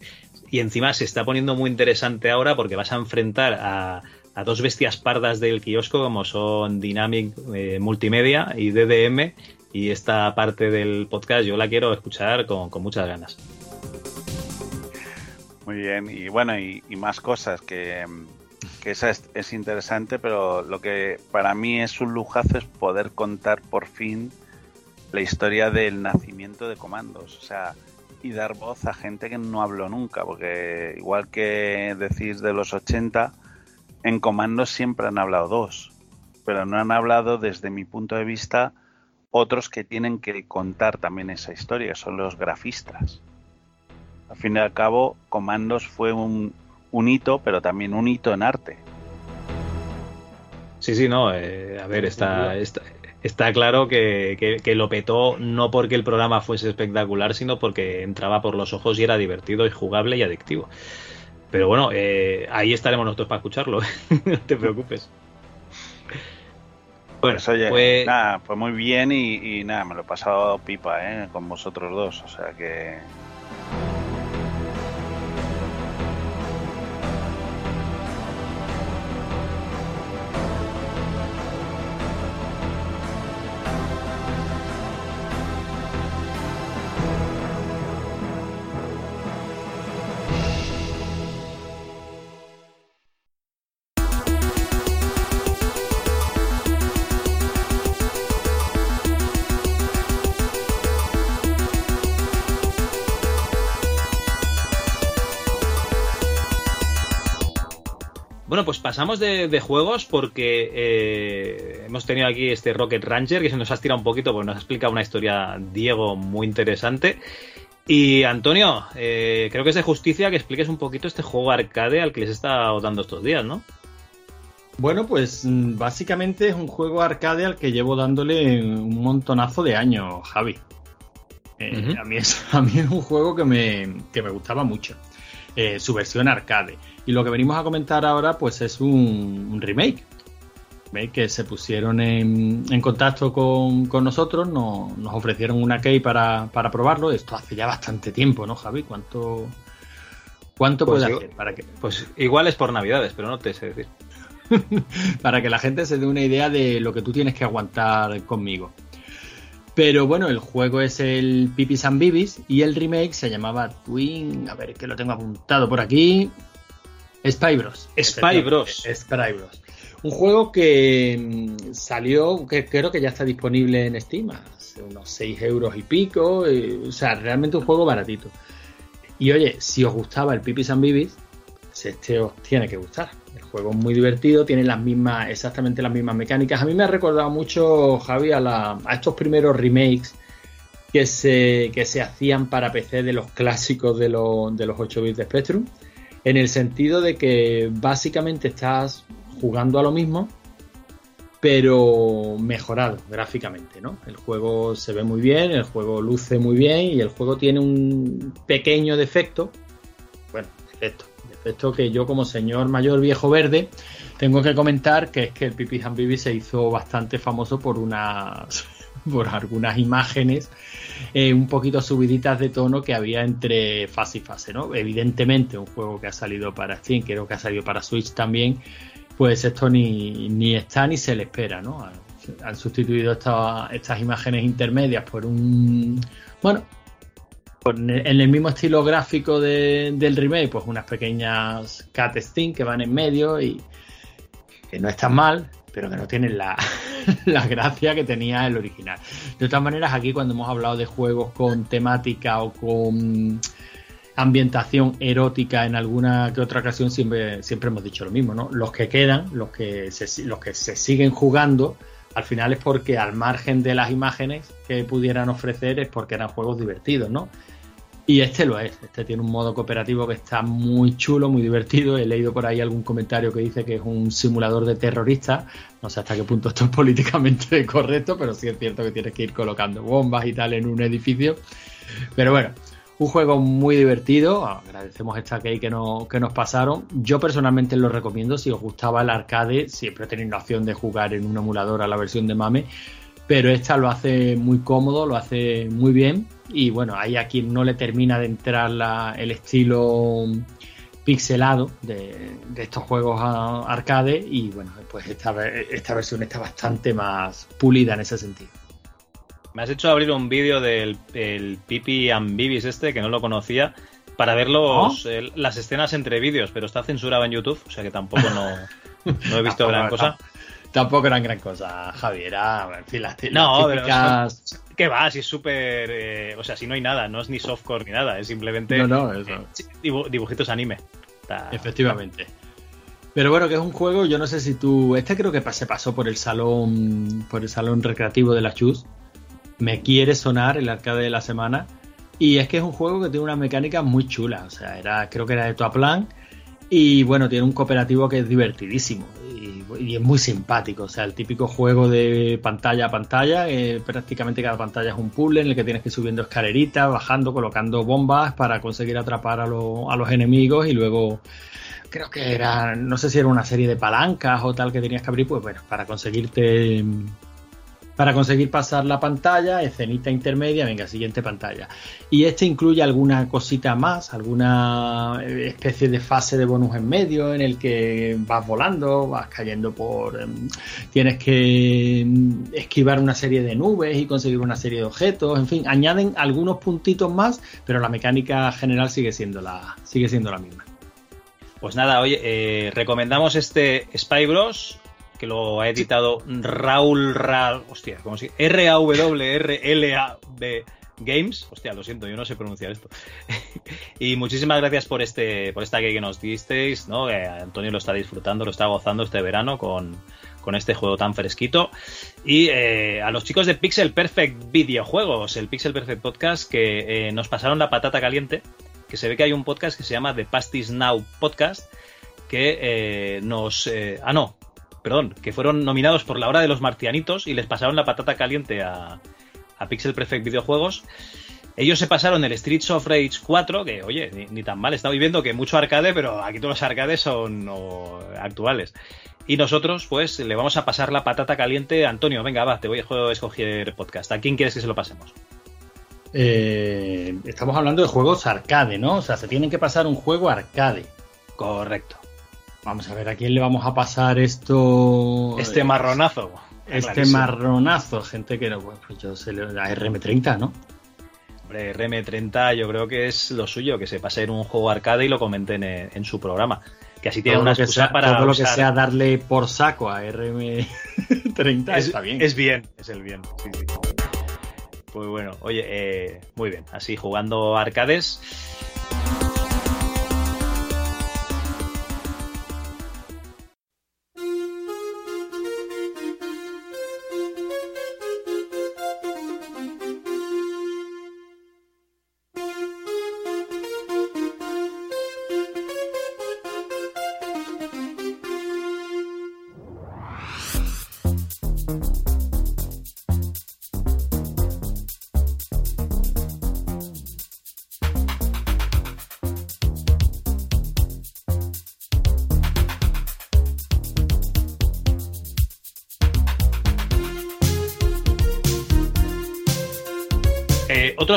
Y encima se está poniendo muy interesante ahora porque vas a enfrentar a, a dos bestias pardas del kiosco como son Dynamic eh, Multimedia y DDM y esta parte del podcast yo la quiero escuchar con, muchas ganas. Muy bien, y bueno, y, y más cosas que, que esa es, es interesante, pero lo que para mí es un lujazo es poder contar por fin la historia del nacimiento de comandos, o sea, y dar voz a gente que no habló nunca, porque igual que decís de los 80, en comandos siempre han hablado dos, pero no han hablado desde mi punto de vista otros que tienen que contar también esa historia, que son los grafistas. Al fin y al cabo, Comandos fue un, un hito, pero también un hito en arte. Sí, sí, no, eh, a ver, está, está, claro que- que lo petó no porque el programa fuese espectacular, sino porque entraba por los ojos y era divertido y jugable y adictivo. Pero bueno, eh, ahí estaremos nosotros para escucharlo, no te preocupes. Bueno, Pues oye, pues- nada, fue muy bien y, y nada, me lo he pasado pipa, ¿eh? Con vosotros dos, o sea que... Bueno, pues pasamos de, de juegos porque eh, hemos tenido aquí este Rocket Ranger que se nos ha estirado un poquito porque nos ha explicado una historia Diego muy interesante. Y Antonio, eh, creo que es de justicia que expliques un poquito este juego arcade al que les está dando estos días, ¿no? Bueno, pues mm, básicamente es un juego arcade al que llevo dándole un montonazo de años, Javi. Eh, a, mí es, a mí es un juego que me, que me gustaba mucho. Eh, su versión arcade. Y lo que venimos a comentar ahora, pues es un, un remake. Remake que se pusieron en, en contacto con, con nosotros, nos, nos ofrecieron una key para, para probarlo. Esto hace ya bastante tiempo, ¿no, Javi? ¿Cuánto, cuánto Pues puede hacer para que, Pues igual es por Navidades, pero no te sé decir. para que la gente se dé una idea de lo que tú tienes que aguantar conmigo. Pero bueno, el juego es el Pipis and Bibis y el remake se llamaba Twin, a ver que lo tengo apuntado por aquí, Spy Bros. Spy Bros. Spy Bros. Un juego que mm, salió, que creo que ya está disponible en Steam, hace unos 6 euros y pico, o sea, realmente un juego baratito. Y oye, si os gustaba el Pipis and Bibis, este os tiene que gustar. El juego es muy divertido, tiene las mismas, exactamente las mismas mecánicas. A mí me ha recordado mucho, Javi, a, la- a estos primeros remakes que se, que se hacían para PC de los clásicos de, los- de los 8 bits de Spectrum, en el sentido de que básicamente estás jugando a lo mismo, pero mejorado gráficamente, ¿no? El juego se ve muy bien, el juego luce muy bien y el juego tiene un pequeño defecto, bueno, defecto, defecto que yo como señor mayor viejo verde tengo que comentar que es que el Pipi and Bibi se hizo bastante famoso por unas por algunas imágenes eh, un poquito subiditas de tono que había entre fase y fase, ¿no? Evidentemente un juego que ha salido para Steam, creo que ha salido para Switch también, pues esto ni, ni está ni se le espera, ¿no? Han, sustituido esta- estas imágenes intermedias por un, bueno, en el mismo estilo gráfico de- del remake, pues unas pequeñas cat que van en medio y que no están mal, pero que no tienen la, la gracia que tenía el original. De todas maneras, aquí cuando hemos hablado de juegos con temática o con ambientación erótica en alguna que otra ocasión siempre, siempre hemos dicho lo mismo, ¿no? Los que quedan, los que los que se siguen jugando, al final es porque al margen de las imágenes que pudieran ofrecer es porque eran juegos divertidos, ¿no? Y este lo es, este tiene un modo cooperativo que está muy chulo, muy divertido. He leído por ahí algún comentario que dice que es un simulador de terroristas. No sé hasta qué punto esto es políticamente correcto, pero sí es cierto que tienes que ir colocando bombas y tal en un edificio. Pero bueno, un juego muy divertido. Agradecemos esta key que, no, que nos pasaron. Yo personalmente lo recomiendo. Si os gustaba el arcade, siempre tenéis la opción de jugar en un emulador a la versión de MAME. Pero esta lo hace muy cómodo, lo hace muy bien. Y bueno, hay a quien no le termina de entrar la- el estilo pixelado de, de estos juegos arcade. Y bueno, pues esta, esta versión está bastante más pulida en ese sentido. Me has hecho abrir un vídeo del el Pipi and Bibis este, que no lo conocía, para ver los, el- las escenas entre vídeos, pero está censurado en YouTube, o sea que tampoco no, no he visto gran cosa. Tampoco eran gran cosa, Javier. En fin, las, las No, pero típicas- ¿Qué va? Si es súper... eh, o sea, si no hay nada, no es ni softcore ni nada, es simplemente No, no, eso. eh, dibu- dibujitos anime. Está- Efectivamente. Pero bueno, que es un juego, yo no sé si tú. Este creo que se pasó por el salón. Por el salón recreativo de la Chus. Me quiere sonar el arcade de la semana. Y es que es un juego que tiene una mecánica muy chula. O sea, era, creo que era de Toaplan. Y bueno, tiene un cooperativo que es divertidísimo. Y, es muy simpático. O sea, el típico juego de pantalla a pantalla. eh, prácticamente cada pantalla es un puzzle en el que tienes que ir subiendo escaleritas, bajando, colocando bombas para conseguir atrapar a, lo- a los enemigos y luego creo que era, no sé si era una serie de palancas o tal que tenías que abrir, pues bueno, para conseguirte, para conseguir pasar la pantalla, escenita intermedia, venga, siguiente pantalla. Y este incluye alguna cosita más, alguna eh, especie de fase de bonus en medio en el que vas volando, vas cayendo por, em, tienes que em, esquivar una serie de nubes y conseguir una serie de objetos, en fin, añaden algunos puntitos más, pero la mecánica general sigue siendo la, sigue siendo la misma. Pues nada, oye, eh, recomendamos este Spy Bros, lo ha editado Raúl Ra... Hostia, ¿cómo se R-A-W-R-L-A-B Games. Hostia, lo siento, yo no sé pronunciar esto. y muchísimas gracias por este por esta que nos disteis, ¿no? Eh, Antonio lo está disfrutando, lo está gozando este verano con, con este juego tan fresquito. Y eh, a los chicos de Pixel Perfect Videojuegos, el Pixel Perfect Podcast, que eh, nos pasaron la patata caliente, que se ve que hay un podcast que se llama The Pastis Now Podcast, que eh, nos... ah, no, perdón, que fueron nominados por la hora de los marcianitos y les pasaron la patata caliente a, a Pixel Perfect Videojuegos. Ellos se pasaron el Streets of Rage 4, que oye, ni, ni tan mal, estamos viendo que mucho arcade, pero aquí todos los arcades son o, actuales. Y nosotros, pues, le vamos a pasar la patata caliente. Antonio, venga, va, te voy a escoger podcast. ¿A quién quieres que se lo pasemos? Eh, estamos hablando de juegos arcade, ¿no? O sea, se tienen que pasar un juego arcade. Correcto. Vamos a ver a quién le vamos a pasar esto. Este marronazo. Este Clarísimo. marronazo, gente que no, bueno, pues yo sé, la RM30, ¿no? Hombre, RM30 yo creo que es lo suyo, que se pase en un juego arcade y lo comenten en, en su programa. Que así tiene Todo una excusa sea, para todo lo que sea darle por saco a RM30 es, está bien. es bien, es el bien. sí, sí. Pues bueno, oye, eh, muy bien. Así jugando arcades.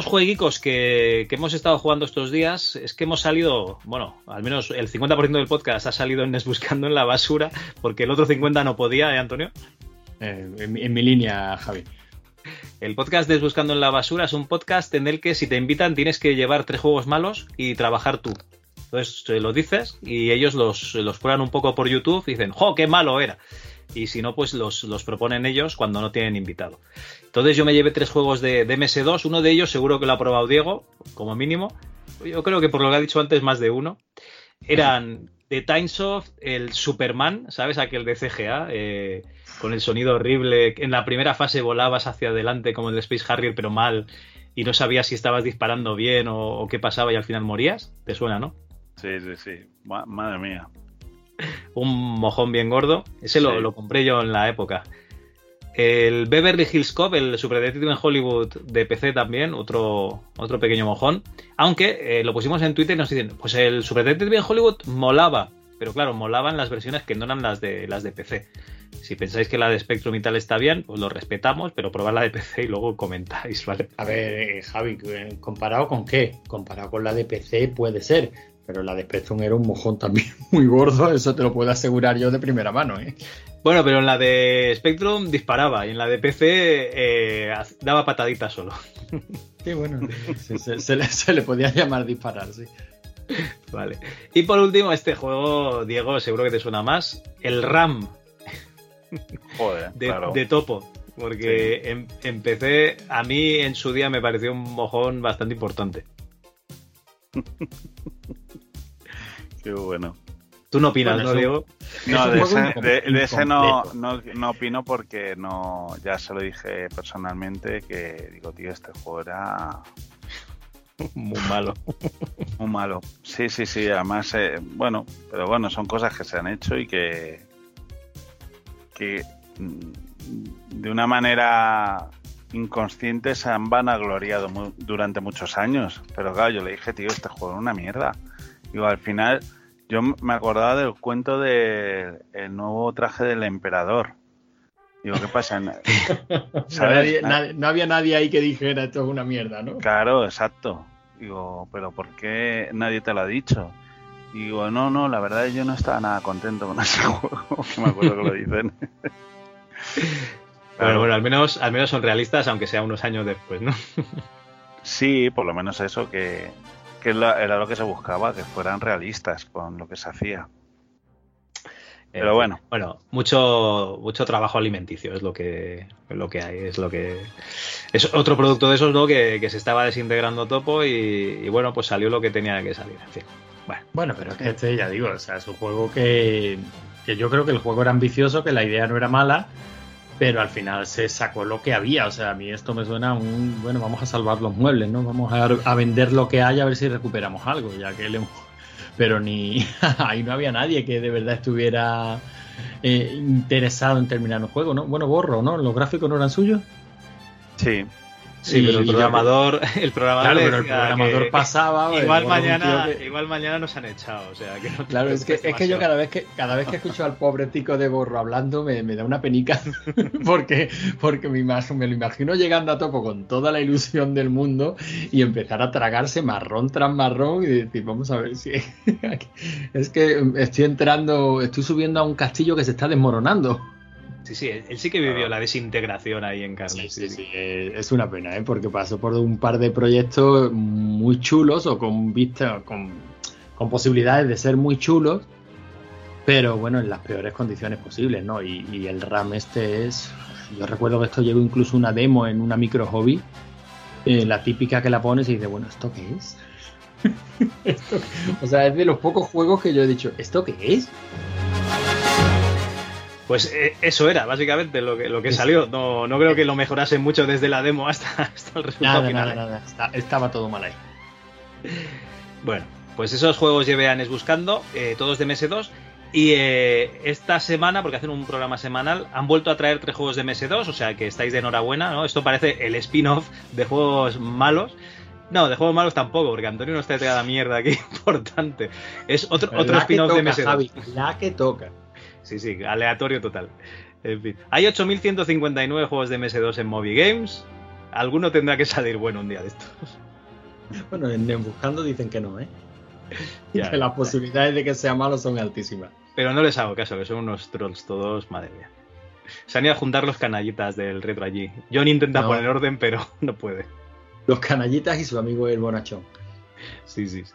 Jueguicos que, que hemos estado jugando estos días es que hemos salido, bueno, al menos el 50% del podcast ha salido en Buscando en la basura, porque el otro 50% no podía, ¿eh, Antonio? Eh, en, mi- en mi línea, Javi. El podcast de Buscando en la basura es un podcast en el que si te invitan tienes que llevar tres juegos malos y trabajar tú. Entonces lo dices y ellos los, los prueban un poco por YouTube y dicen, ¡jo, qué malo era! Y si no, pues los, los proponen ellos cuando no tienen invitado. Entonces yo me llevé tres juegos de, de MS2, uno de ellos seguro que lo ha probado Diego, como mínimo. Yo creo que por lo que ha dicho antes, más de uno. Eran de Timesoft, el Superman, ¿sabes? Aquel de CGA, eh, con el sonido horrible. En la primera fase volabas hacia adelante como el de Space Harrier, pero mal, y no sabías si estabas disparando bien o, qué pasaba y al final morías. ¿Te suena, no? Sí, sí, sí. Ma- madre mía. Un mojón bien gordo. Ese lo, Sí. lo compré yo en la época. El Beverly Hills Cop, el Super Detective en Hollywood de PC también, otro, otro pequeño mojón. Aunque eh, lo pusimos en Twitter y nos dicen, pues el Super Detective en Hollywood molaba. Pero claro, molaban las versiones que no eran las de las de PC. Si pensáis que la de Spectrum y tal está bien, pues lo respetamos, pero probad la de PC y luego comentáis, ¿vale? A ver, eh, Javi, eh, ¿comparado con qué? Comparado con la de PC puede ser, pero la de Spectrum era un mojón también muy gordo, eso te lo puedo asegurar yo de primera mano, ¿eh? Bueno, pero en la de Spectrum disparaba y en la de PC eh, daba pataditas solo. Sí, bueno, se, se- se le, se le podía llamar disparar, sí. Vale. Y por último, este juego, Diego, seguro que te suena más. El RAM Joder, de, claro. de Topo. Porque em- empecé, a mí en su día me pareció un mojón bastante importante. Qué bueno. Tú no opinas, Bueno, ¿no, Diego? No, de ese, incom- de- de ese no, incompleto. no, no opino porque no ya se lo dije personalmente que digo, tío, este juego era Muy malo. muy malo. Sí, sí, sí, además, eh, bueno, pero bueno, son cosas que se han hecho y que, que mm, de una manera inconsciente se han vanagloriado mu- durante muchos años. Pero claro, yo le dije, tío, este juego es una mierda. Digo, al final, yo me acordaba del cuento del el nuevo traje del emperador. Digo, ¿qué pasa? ¿Sabes? Nadie- nadie- no había nadie ahí que dijera esto es una mierda, ¿no? Claro, exacto. Digo, pero ¿por qué nadie te lo ha dicho? Y digo, no, no, la verdad yo no estaba nada contento con ese juego, que me acuerdo que lo dicen. Pero bueno, al menos, al menos son realistas, aunque sea unos años después, ¿no? Sí, por lo menos eso, que, que era lo que se buscaba, que fueran realistas con lo que se hacía. Pero bueno. Bueno, mucho, mucho trabajo alimenticio es lo que, lo que hay, es lo que Es otro producto de esos, ¿no? Que, que se estaba desintegrando topo y, y bueno, pues salió lo que tenía que salir. En fin. Bueno, Bueno, pero es que este, ya digo, o sea, es un juego que, que yo creo que el juego era ambicioso, que la idea no era mala, pero al final se sacó lo que había. O sea, a mí esto me suena a un, bueno, vamos a salvar los muebles, ¿no? Vamos a, a vender lo que haya a ver si recuperamos algo, ya que le. Pero ni ahí no había nadie que de verdad estuviera eh, interesado en terminar un juego, ¿no? Bueno, borro, ¿no? Los gráficos no eran suyos. Sí. Sí, pero el programador, el programador, Claro, pero el programador que pasaba. Igual mañana, que- igual mañana nos han echado, o sea que no Claro, es que, es que yo cada vez que cada vez que escucho al pobre tico de Borro hablando me, me da una penica porque, porque me, me lo imagino llegando a topo con toda la ilusión del mundo y empezar a tragarse marrón tras marrón y decir, vamos a ver si es que estoy entrando, estoy subiendo a un castillo que se está desmoronando. Sí, sí, él sí que vivió la desintegración ahí en carne. Sí, sí, sí, eh, es una pena, ¿eh? porque pasó por un par de proyectos muy chulos o con vista, con, con posibilidades de ser muy chulos, pero bueno, en las peores condiciones posibles, ¿no? Y, y el RAM este es. Yo recuerdo que esto llegó incluso una demo en una micro hobby, eh, la típica que la pones y dices, bueno, ¿esto qué es? Esto- o sea, es de los pocos juegos que yo he dicho, ¿esto qué es? Pues eh, eso era básicamente lo que, lo que salió. No, no creo que lo mejorasen mucho desde la demo hasta, hasta el resultado Nada, final. nada, ¿eh? nada, está- estaba todo mal ahí. Bueno, pues esos juegos lleveanes buscando, eh, todos de MS2. Y eh, esta semana, porque hacen un programa semanal, han vuelto a traer tres juegos de MS2, o sea que estáis de enhorabuena, ¿no? Esto parece el spin-off de juegos malos. No, de juegos malos tampoco, porque Antonio nos trae cada mierda aquí importante. Es otro, otro spin-off de toca, MS2. Javi, la que toca. Sí, sí, aleatorio total. En fin. Hay 8.159 juegos de MS2 en Moby Games. Alguno tendrá que salir bueno un día de estos. Bueno, en, Buscando dicen que no, ¿eh? Ya, que las posibilidades de que sea malo son altísimas. Pero no les hago caso, que son unos trolls todos, madre mía. Se han ido a juntar los canallitas del retro allí. John intenta No. poner orden, pero no puede. Los canallitas y su amigo el bonachón. Sí, sí. sí.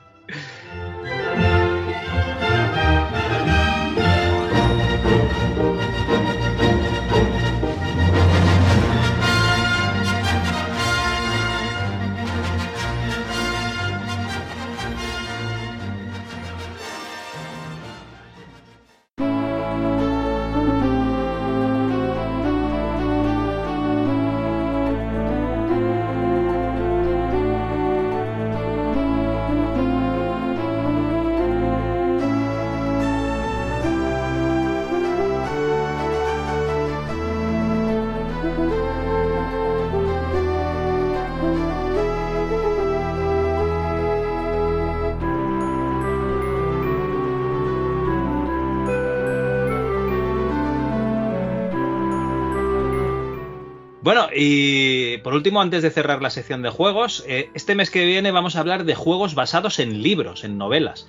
Por último, antes de cerrar la sección de juegos, eh, este mes que viene vamos a hablar de juegos basados en libros, en novelas.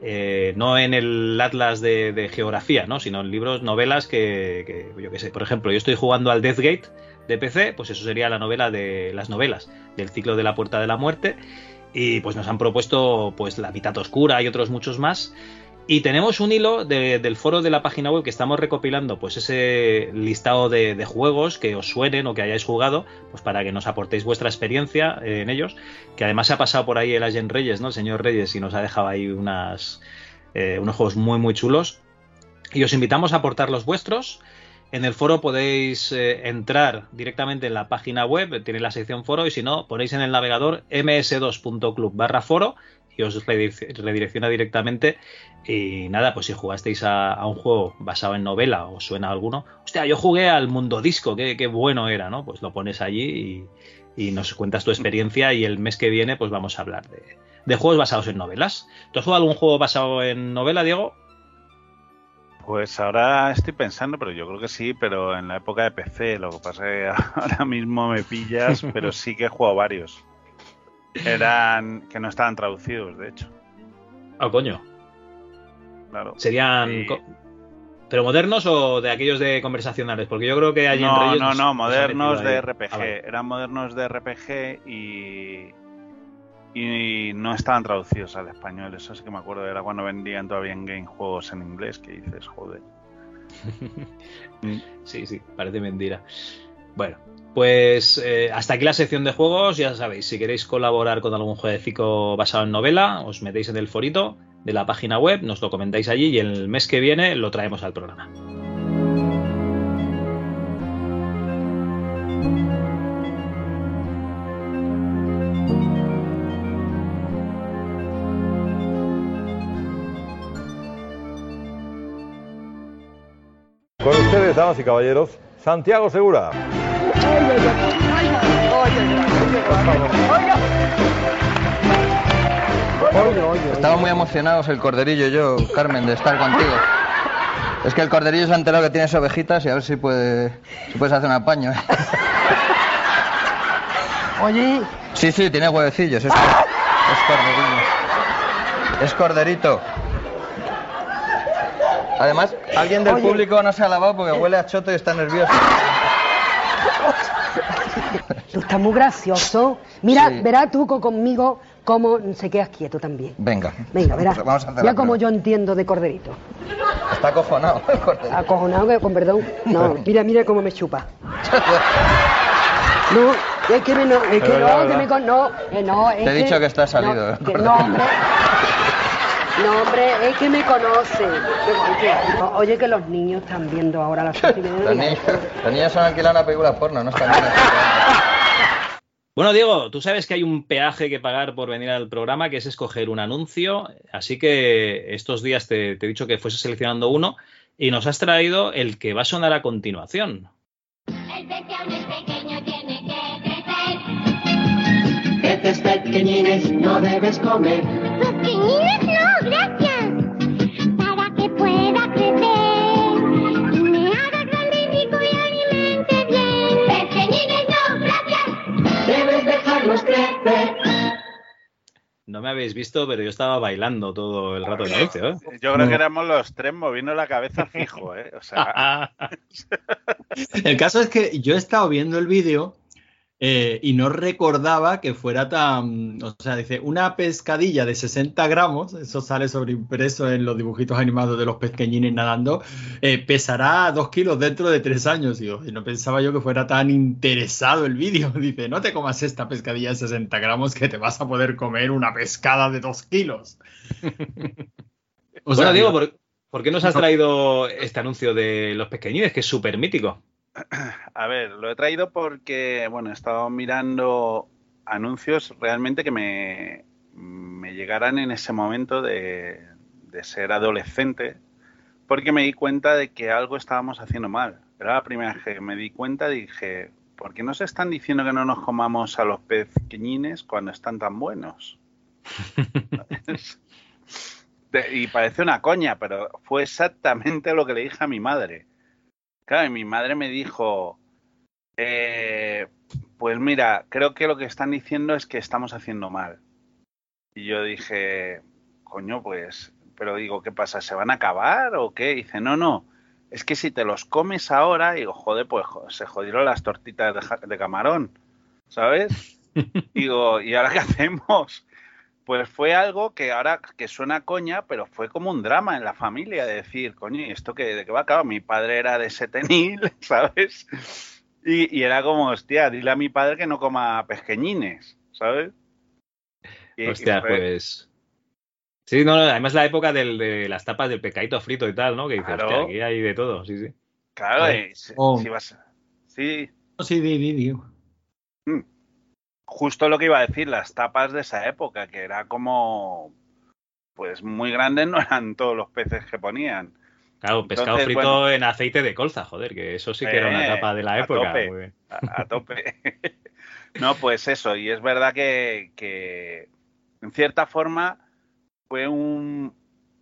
Eh, no en el atlas de, geografía, ¿no? sino en libros, novelas que, yo qué sé, por ejemplo, yo estoy jugando al Deathgate de PC, pues eso sería la novela de las novelas del ciclo de la Puerta de la Muerte, y pues nos han propuesto pues la mitad oscura y otros muchos más. Y tenemos un hilo de- del foro de la página web que estamos recopilando, pues ese listado de, juegos que os suenen o que hayáis jugado, pues para que nos aportéis vuestra experiencia eh, en ellos. Que además se ha pasado por ahí el Agent Reyes, ¿no? El señor Reyes, y nos ha dejado ahí eh, unos juegos muy, muy chulos. Y os invitamos a aportar los vuestros. En el foro podéis eh, entrar directamente en la página web, tiene la sección foro, y si no, ponéis en el navegador ms2.club barra foro y os redirec- redirecciona directamente. Y nada, pues si jugasteis a, a un juego basado en novela o suena alguno, hostia, yo jugué al Mundo Disco, qué, qué bueno era, ¿no? Pues lo pones allí y, y nos cuentas tu experiencia y el mes que viene pues vamos a hablar de, de juegos basados en novelas. ¿Tú has jugado algún juego basado en novela, Diego? Pues ahora estoy pensando, pero yo creo que sí, pero en la época de PC. Lo que pasa es que ahora mismo me pillas, pero sí que he jugado varios. Eran que no estaban traducidos, de hecho. Ah, coño. Claro. Serían... ¿Pero modernos o de aquellos de conversacionales? Porque yo creo que en No, Reyes no, no, ha modernos de. RPG. Ah, vale. Eran modernos de RPG y. Y no estaban traducidos al español. Eso sí que me acuerdo. Era cuando vendían todavía en game juegos en inglés. Que dices, joder. Sí, sí, parece mentira. Bueno, Pues eh, hasta aquí la sección de juegos, ya sabéis, si queréis colaborar con algún jueguecito basado en novela, os metéis en el forito de la página web, nos lo comentáis allí y el mes que viene lo traemos al programa. Con ustedes, damas y caballeros, Santiago Segura. Estamos muy emocionados el corderillo y yo, Carmen, de estar contigo. Es que el corderillo se ha enterado que tienes ovejitas y a ver si, puede, si puedes hacer un apaño. ¿eh? Oye, Sí, sí, tiene huevecillos. Es, es corderillo. Es corderito. Además, alguien del Oye. público no se ha lavado porque huele a choto y está nervioso. tú estás muy gracioso. Mira, Sí. verás tú co- conmigo cómo se quedas quieto también. Venga. Venga, verás. Vamos a hacer Mira prueba. yo entiendo de corderito. Está acojonado el corderito. Acojonado, con perdón. No, mira, mira cómo me chupa. No, es que me, no, es que no, que me con, no, eh, no, es Te he que- dicho que está salido, No, ¿eh? que- no, hombre. No, hombre, es que me conoce. Oye, que los niños están viendo ahora las Los niños, los niños son alquilando una película porno, no están viendo. Bueno, Diego, tú sabes que hay un peaje que pagar por venir al programa, que es escoger un anuncio. Así que estos días te, te he dicho que fuese seleccionando uno y nos has traído el que va a sonar a continuación. El pez aún es pequeño, tiene que crecer. Peces pequeñines no debes comer. Pequeñines no, gracias. Para que pueda crecer. Y me haga grande y rico y alimente bien. Pequeñines no, gracias. Debes dejarlos crecer. No me habéis visto, pero yo estaba bailando todo el rato del anuncio. ¿eh? Yo creo que éramos los tres moviendo la cabeza fijo, ¿eh? O sea, El caso es que yo he estado viendo el vídeo eh, y no recordaba que fuera tan. O sea, dice, una pescadilla de 60 gramos, eso sale sobreimpreso en los dibujitos animados de los pequeñines nadando, eh, pesará 2 kilos dentro de 3 años. Y, y no pensaba yo que fuera tan interesado el vídeo. Dice, no te comas esta pescadilla de 60 gramos que te vas a poder comer una pescada de 2 kilos. O bueno, Diego, digo- ¿por, por qué nos has traído este anuncio de los pequeñines, que es súper mítico? a ver, lo he traído porque, bueno, he estado mirando anuncios realmente que me, me llegaran en ese momento de, de ser adolescente, porque me di cuenta de que algo estábamos haciendo mal. Era la primera vez que me di cuenta, dije, ¿por qué nos están diciendo que no nos comamos a los pequeñines cuando están tan buenos? Y parece una coña, pero fue exactamente lo que le dije a mi madre. Claro, y mi madre me dijo, eh, pues mira, creo que lo que están diciendo es que estamos haciendo mal. Y yo dije, coño, pues, pero digo, ¿qué pasa? ¿Se van a acabar o qué? Y dice, no, no, es que si te los comes ahora, digo, joder, pues se jodieron las tortitas de, de camarón, ¿sabes? Digo, ¿y ahora qué hacemos? Pues fue algo que ahora que suena coña, pero fue como un drama en la familia de decir, coño, ¿y esto qué, de qué va a acabar? Mi padre era de setenil, ¿sabes? Y, y era como, hostia, dile a mi padre que no coma pesqueñines, ¿sabes? Y- y Hostia, fue- pues. Sí, no, no, además la época del- de las tapas del pecadito frito y tal, ¿no? Que dices, Claro. hostia, aquí hay de todo, sí, sí. Claro, Ay, y si, oh. si vas... Sí, Sí, di, di, di. Justo lo que iba a decir, las tapas de esa época, que era como... Pues muy grandes no eran todos los peces que ponían. Claro, pescado Entonces, frito bueno. en aceite de colza, joder, que eso sí que era una Eh, tapa de la a época. tope. muy bien. a, a tope. no, pues eso, y es verdad que, que en cierta forma fue un...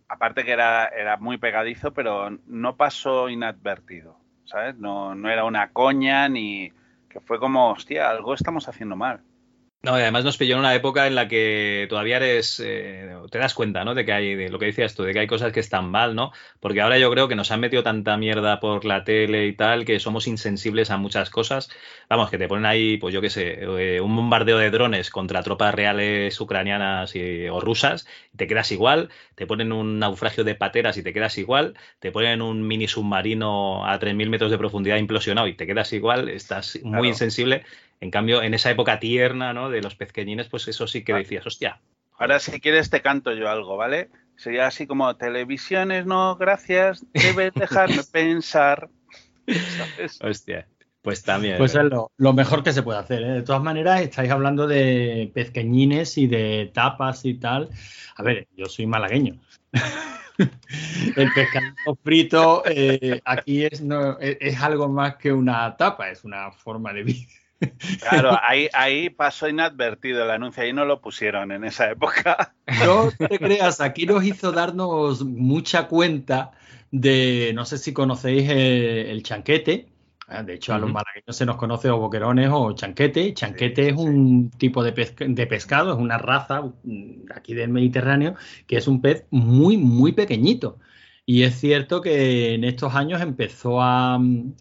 Aparte que era, era muy pegadizo, pero no pasó inadvertido, ¿sabes? No, no era una coña ni... que fue como, hostia, algo estamos haciendo mal. No, y además nos pilló en una época en la que todavía eres, eh, te das cuenta, ¿no? De que hay, de lo que decías tú, de que hay cosas que están mal, ¿no? Porque ahora yo creo que nos han metido tanta mierda por la tele y tal, que somos insensibles a muchas cosas. Vamos, que te ponen ahí, pues yo qué sé, eh, un bombardeo de drones contra tropas reales ucranianas y- o rusas, y te quedas igual. Te ponen un naufragio de pateras y te quedas igual. Te ponen un mini submarino a 3.000 metros de profundidad implosionado y te quedas igual. Estás muy Claro. insensible. En cambio, en esa época tierna, ¿no? De los pezqueñines, pues eso sí que decías, hostia. Ahora, si quieres, te canto yo algo, ¿vale? Sería así como: televisiones, no, gracias, debes dejarme pensar. ¿Sabes? Hostia. Pues también. Pues es lo, lo mejor que se puede hacer. ¿eh? De todas maneras, estáis hablando de pezqueñines y de tapas y tal. A ver, yo soy malagueño. El pescado frito eh, aquí es, no, es, es algo más que una tapa, es una forma de vida. Claro, ahí, ahí pasó inadvertido el anuncio, ahí no lo pusieron en esa época. No te creas, aquí nos hizo darnos mucha cuenta de, no sé si conocéis eh, el chanquete. Ah, De hecho, a los malagueños se nos conoce o boquerones o chanquete. Chanquete es un tipo de, pescado, es una raza mm, aquí del Mediterráneo, que es un pez muy, muy pequeñito. Y es cierto que en estos años empezó a, mm,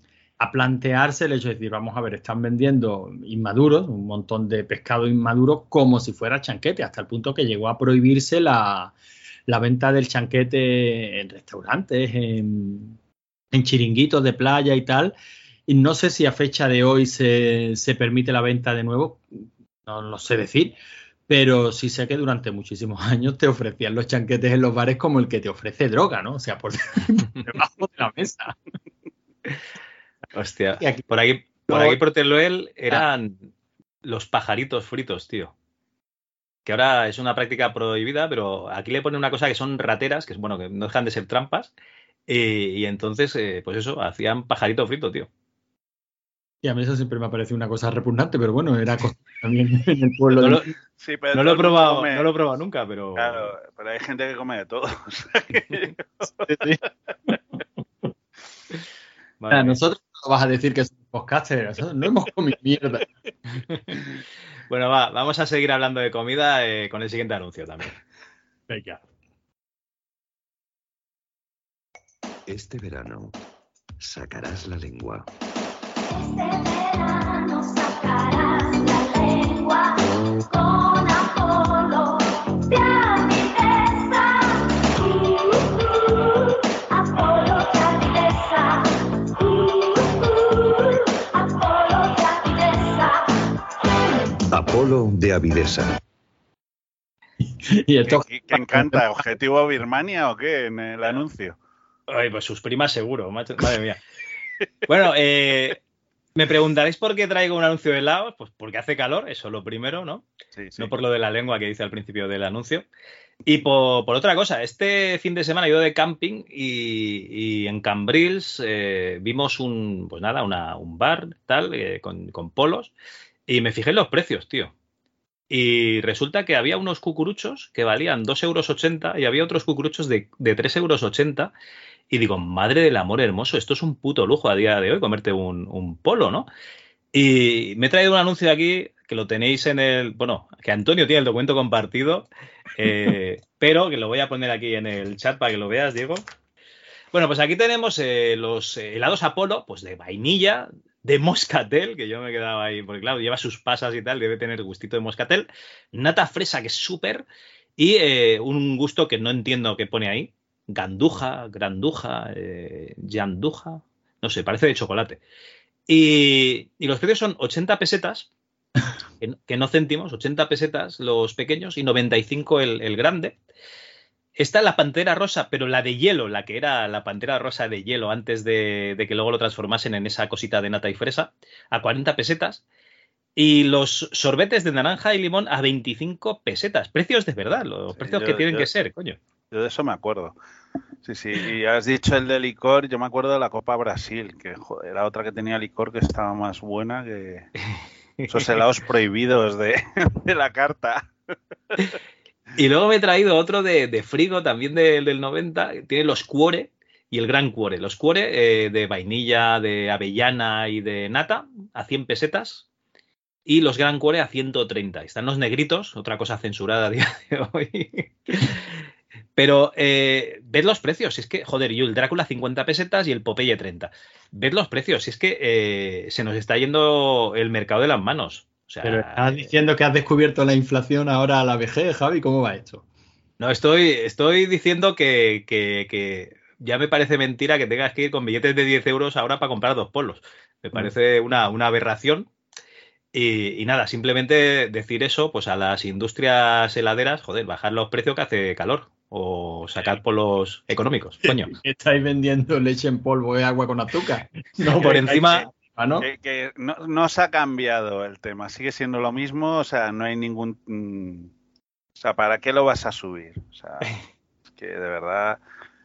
a plantearse el hecho de decir, vamos a ver, están vendiendo inmaduros, un montón de pescado inmaduro, como si fuera chanquete, hasta el punto que llegó a prohibirse la, venta del chanquete en restaurantes, en, chiringuitos de playa y tal. Y no sé si a fecha de hoy se, se permite la venta de nuevo, no lo sé decir, pero sí sé que durante muchísimos años te ofrecían los chanquetes en los bares como el que te ofrece droga, ¿no? O sea, por debajo de la mesa. Hostia. Y aquí- Por aquí, por No. aquí por Teruel eran los pajaritos fritos, tío. Que ahora es una práctica prohibida, pero aquí le ponen una cosa que son rateras, que es bueno, que no dejan de ser trampas. Y, y entonces, eh, pues eso, hacían pajarito frito, tío. Y a mí eso siempre me ha parecido una cosa repugnante, pero bueno, era también en el pueblo. No de- lo, Sí, pero no todo lo he probado, come- no lo he probado nunca, pero. Claro, pero hay gente que come de todo. mía. nosotros no vas a decir que somos podcasters, nosotros no hemos comido mierda. Bueno, va, vamos a seguir hablando de comida eh, con el siguiente anuncio también. Venga. Este verano sacarás la lengua. Este verano sacarás la lengua con Apolo Apolo de Avidesa. Y esto, ¿Qui- ¿Quién canta? ¿Objetivo Birmania o qué en el anuncio? Ay, pues sus primas seguro, madre mía. Bueno, eh, me preguntaréis por qué traigo un anuncio de helados. Pues porque hace calor, eso es lo primero, ¿no? Sí, sí. No por lo de la lengua que dice al principio del anuncio. Y por, por otra cosa, este fin de semana ido de camping y, y en Cambrils eh, vimos un, pues nada, una- un bar tal, eh, con, con polos y me fijé en los precios, tío. Y resulta que había unos cucuruchos que valían 2,80 euros y había otros cucuruchos de, de 3,80 euros. Y digo, madre del amor hermoso, esto es un puto lujo a día de hoy, comerte un, un polo, ¿no? Y me he traído un anuncio de aquí que lo tenéis en el. Bueno, que Antonio tiene el documento compartido, eh, pero que lo voy a poner aquí en el chat para que lo veas, Diego. Bueno, pues aquí tenemos eh, los eh, helados Apolo, pues de vainilla, de moscatel, que yo me quedaba ahí, porque claro, lleva sus pasas y tal, debe tener gustito de moscatel, nata fresa, que es súper, y eh, un gusto que no entiendo qué pone ahí, ganduja, granduja, eh, no sé, parece de chocolate. Y, y los precios son 80 pesetas, que no, que no céntimos, 80 pesetas los pequeños y 95 el, el grande. Está la pantera rosa, pero la de hielo, la que era la pantera rosa de hielo antes de, de que luego lo transformasen en esa cosita de nata y fresa, a 40 pesetas. Y los sorbetes de naranja y limón a 25 pesetas. Precios de verdad, los Sí, precios yo- que tienen yo- que ser, coño. Yo de eso me acuerdo. Sí, sí. Y has dicho el de licor, yo me acuerdo de la Copa Brasil, que joder, era otra que tenía licor que estaba más buena que esos helados prohibidos de, de la carta. Y luego me he traído otro de, frigo también de- del 90. Tiene los cuore y el gran cuore. Los cuore eh, de vainilla, de avellana y de nata a 100 pesetas. y los Gran Cuore a 130. Están los negritos, otra cosa censurada a día de hoy. Pero eh, ved los precios, es que, joder, yo el Drácula 50 pesetas y el Popeye 30. Ved los precios, es que eh, se nos está yendo el mercado de las manos. Sea, Pero estás diciendo que has descubierto la inflación ahora a la vejez, Javi, ¿cómo va esto? No, estoy, estoy diciendo que, que- que ya me parece mentira que tengas que ir con billetes de 10 euros ahora para comprar dos polos. Me parece una, una aberración. Y, y nada, simplemente decir eso, pues a las industrias heladeras, joder, bajar los precios que hace calor. O sacar polos económicos, coño. Estáis vendiendo leche en polvo y agua con azúcar. No, Por encima, Ah, ¿no? Que, que no, no se ha cambiado el tema, sigue siendo lo mismo, o sea, no hay ningún... mm, o sea, ¿para qué lo vas a subir? O sea, es que de verdad...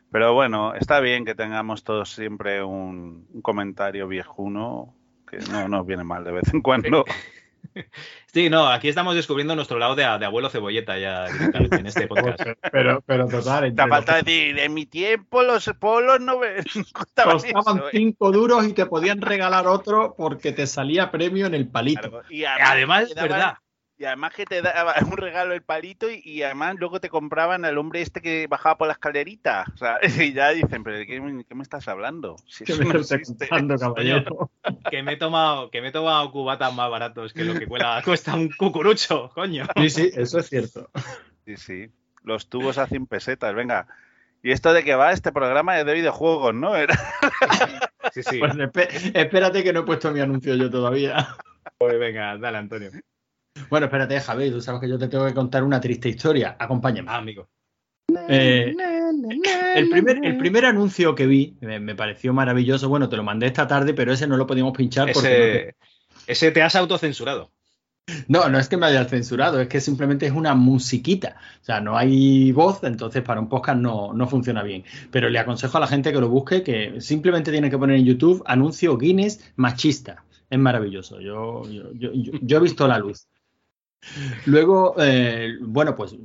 Pero bueno, está bien que tengamos todos siempre un, un comentario viejuno, que no nos viene mal de vez en cuando. Sí, no, aquí estamos descubriendo nuestro lado de, de abuelo cebolleta ya en este podcast. Pero, pero total, Te falta decir, en mi tiempo los polos no, me- costaban costaban eso, ¿eh? 5 duros y te podían regalar otro porque te salía premio en el palito. Y Además, te es daban- verdad. Y además que te daba un regalo el palito y, y además luego te compraban al hombre este que bajaba por la escalerita. O sea, y ya dicen, pero ¿de qué, me- qué me estás hablando? Si ¿Qué me no estás contando, caballero? Que me he tomado, que me he tomado cubatas más baratos que lo que cuela- cuesta un cucurucho, coño. Sí, sí, eso es cierto. Sí, sí. Los tubos a 100 pesetas, venga. Y esto de que va este programa es de videojuegos, ¿no? Era... Sí, sí. Pues espérate que no he puesto mi anuncio yo todavía. Pues venga, dale, Antonio. Bueno, espérate, Javi, tú sabes que yo te tengo que contar una triste historia. Acompáñame. Ah, amigo. Eh, el, primer, el primer anuncio que vi me, me pareció maravilloso. Bueno, te lo mandé esta tarde, pero ese no lo podíamos pinchar porque Ese, ese te has autocensurado. no, no, no es que me haya censurado, es que simplemente es una musiquita. O sea, no hay voz, entonces para un podcast no, no funciona bien. Pero le aconsejo a la gente que lo busque, que simplemente tiene que poner en YouTube anuncio Guinness machista. Es maravilloso. Yo, yo, yo, yo- yo he visto la luz. Luego, eh, bueno, pues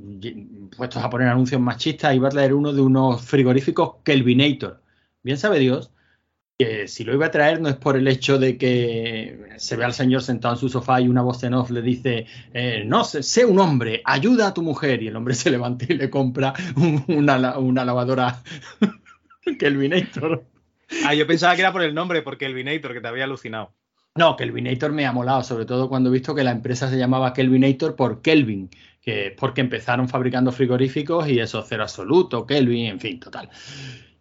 puestos a poner anuncios machistas, iba a traer uno de unos frigoríficos Kelvinator. Bien sabe Dios que si lo iba a traer no es por el hecho de que se ve al señor sentado en su sofá y una voz en off le dice, eh, no, sé, sé un hombre, ayuda a tu mujer. Y el hombre se levanta y le compra un- una, una lavadora Kelvinator. Ah, yo pensaba que era por el nombre, porque el Vinator, que te había alucinado. No, Kelvinator me ha molado, sobre todo cuando he visto que la empresa se llamaba Kelvinator por Kelvin, que porque empezaron fabricando frigoríficos y eso, cero absoluto, Kelvin, en fin, total.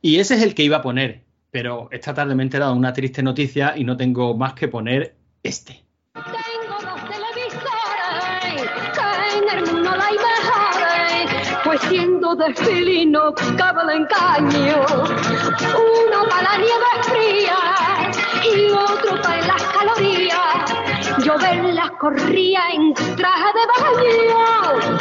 Y ese es el que iba a poner, pero esta tarde me he enterado de una triste noticia y no tengo más que poner este. Tengo dos televisores que en el mundo hay mejores, pues siendo de filino cabe el engaño. Uno para la nieve fría y otro para las calorías. Yo verlas corría en traje de baño.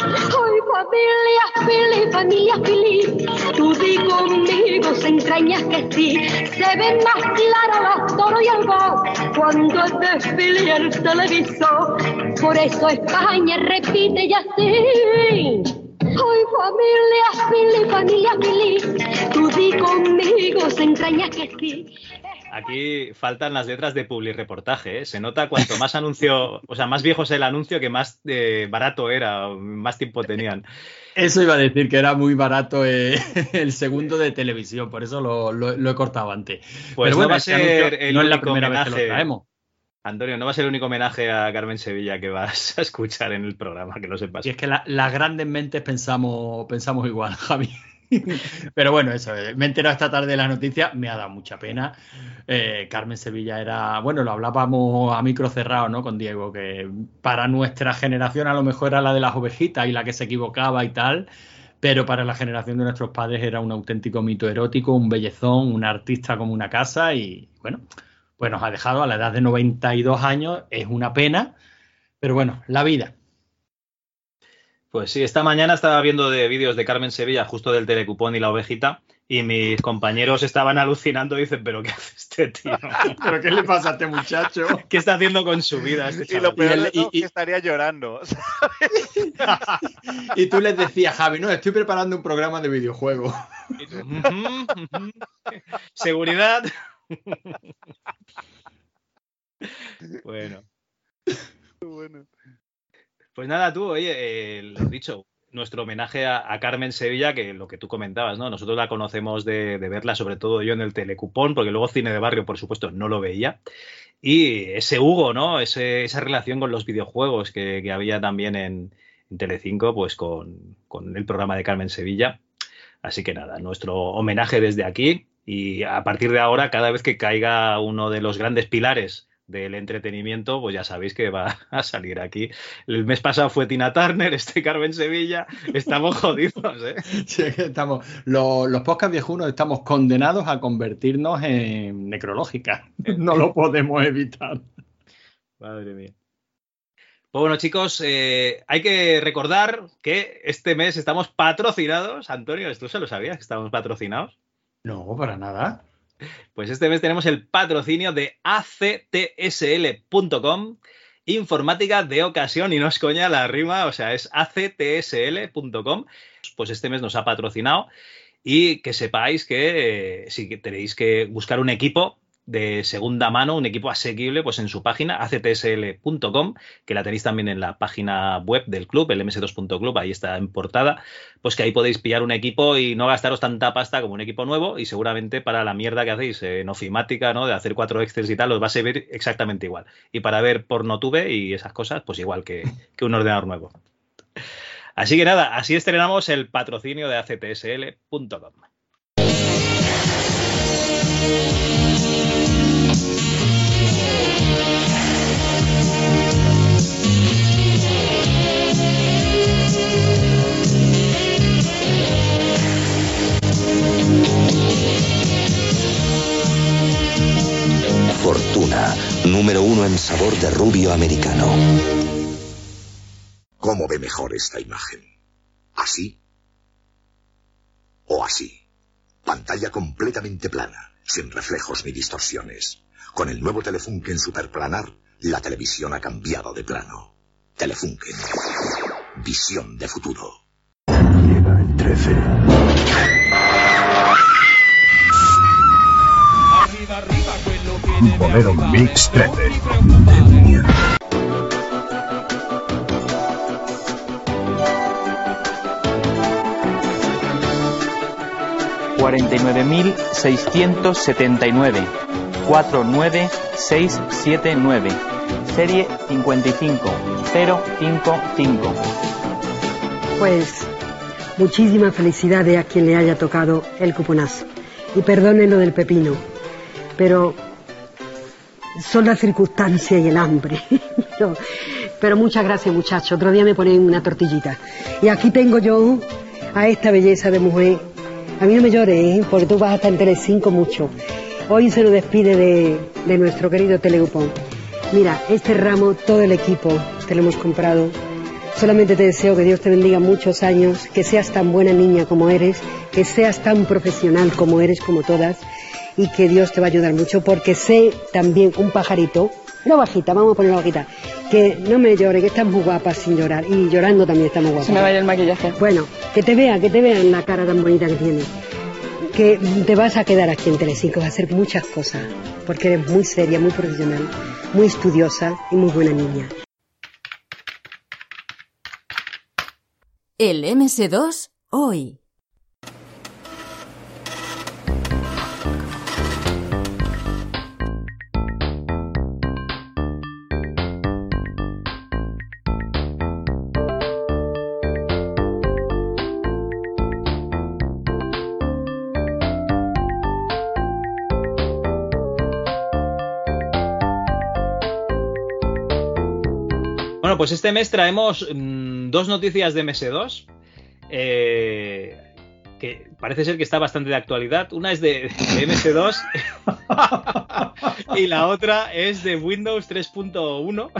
Ay, familia, feliz, familia, feliz. Tú di conmigo, se entrañas que sí. Se ven más claros los toros y el voz cuando es desfile el televisor. Por eso España repite y así. Ay, familia, feliz, familia, feliz. Tú di conmigo, se entrañas que sí. Aquí faltan las letras de publireportaje, ¿eh? Se nota cuanto más anuncio, o sea, más viejo es el anuncio, que más eh, barato era, más tiempo tenían. Eso iba a decir que era muy barato eh, el segundo de televisión, por eso lo, lo- lo he cortado antes. Pues Pero no va a este ser el no es la primera vez que homenaje. lo traemos. Antonio, no va a ser el único homenaje a Carmen Sevilla que vas a escuchar en el programa, que lo sepas. Y es que la- las grandes mentes pensamos, pensamos igual, Javi. Pero bueno, eso, eh, me he enterado esta tarde de la noticia, me ha dado mucha pena. Eh, Carmen Sevilla era, bueno, lo hablábamos a micro cerrado, ¿no? Con Diego, que para nuestra generación a lo mejor era la de las ovejitas y la que se equivocaba y tal, pero para la generación de nuestros padres era un auténtico mito erótico, un bellezón, un artista como una casa y bueno, pues nos ha dejado a la edad de 92 años, es una pena, pero bueno, la vida. Pues sí, esta mañana estaba viendo de vídeos de Carmen Sevilla, justo del telecupón y la ovejita, y mis compañeros estaban alucinando y dicen, pero ¿qué hace este tío? ¿Pero qué le pasa a este muchacho? ¿Qué está haciendo con su vida este Y chaval? lo peor Y el- de todo y- es que estaría llorando. Y tú les decías, Javi, no, estoy preparando un programa de videojuegos. Y tú, "Ujú, ujú". Seguridad. bueno. bueno. Pues nada, tú, oye, eh, lo dicho, nuestro homenaje a, Carmen Sevilla, que lo que tú comentabas, ¿no? Nosotros la conocemos de, de verla, sobre todo yo en el telecupón, porque luego cine de barrio, por supuesto, no lo veía. Y ese Hugo, ¿no? Ese- esa relación con los videojuegos que, que había también en, en Telecinco, pues con, con el programa de Carmen Sevilla. Así que nada, nuestro homenaje desde aquí. Y a partir de ahora, cada vez que caiga uno de los grandes pilares del entretenimiento, pues ya sabéis que va a salir aquí. El mes pasado fue Tina Turner, este Carmen Sevilla. Estamos jodidos, ¿eh? Sí, es que estamos, los, los podcast viejunos estamos condenados a convertirnos en necrológicas. No lo podemos evitar. Madre mía. Pues bueno, chicos, eh, hay que recordar que este mes estamos patrocinados. Antonio, ¿tú se lo sabías que estamos patrocinados? No, para nada. Pues este mes tenemos el patrocinio de actsl.com, informática de ocasión, y no es coña la rima, o sea, es actsl.com. Pues este mes nos ha patrocinado y que sepáis que eh, si tenéis que buscar un equipo de segunda mano, un equipo asequible, pues en su página actsl.com, que la tenéis también en la página web del club, el ms2.club, ahí está en portada, pues que ahí podéis pillar un equipo y no gastaros tanta pasta como un equipo nuevo y seguramente para la mierda que hacéis en ofimática, ¿no? De hacer cuatro excels y tal, os va a servir exactamente igual. Y para ver pornotube y esas cosas, pues igual que, que un ordenador nuevo. Así que nada, así estrenamos el patrocinio de actsl.com. Fortuna, número uno en sabor de rubio americano. ¿Cómo ve mejor esta imagen? ¿Así? ¿O así? Pantalla completamente plana, sin reflejos ni distorsiones. Con el nuevo Telefunken Superplanar, la televisión ha cambiado de plano. Telefunken. Visión de futuro. Llega el 13. Bolero Mix 13. cuarenta y nueve mil seiscientos setenta y nueve. cuatro nueve seis siete nueve. Serie cincuenta y cinco. Cero cinco cinco. Pues muchísimas felicidades a quien le haya tocado el cuponazo. Y perdonen lo del pepino, pero son las circunstancias y el hambre. pero, muchas gracias muchachos. Otro día me ponen una tortillita. Y aquí tengo yo a esta belleza de mujer. A mí no me llores, ¿eh? porque tú vas a estar en Telecinco mucho. Hoy se nos despide de, de nuestro querido Teleupón. Mira, este ramo, todo el equipo, te lo hemos comprado. Solamente te deseo que Dios te bendiga muchos años, que seas tan buena niña como eres, que seas tan profesional como eres, como todas, y que Dios te va a ayudar mucho, porque sé también un pajarito, no bajita, vamos a ponerlo bajita, que no me llore, que estás muy guapa sin llorar, y llorando también está muy guapa. Se me vaya el maquillaje. Bueno, que te vea, que te vea en la cara tan bonita que tienes. Que te vas a quedar aquí en Telecinco, vas a hacer muchas cosas, porque eres muy seria, muy profesional, muy estudiosa y muy buena niña. El MS2 hoy. Pues este mes traemos mm, dos noticias de MS2. eh, que parece ser que está bastante de actualidad. Una es de, de MS2 y la otra es de Windows 3.1.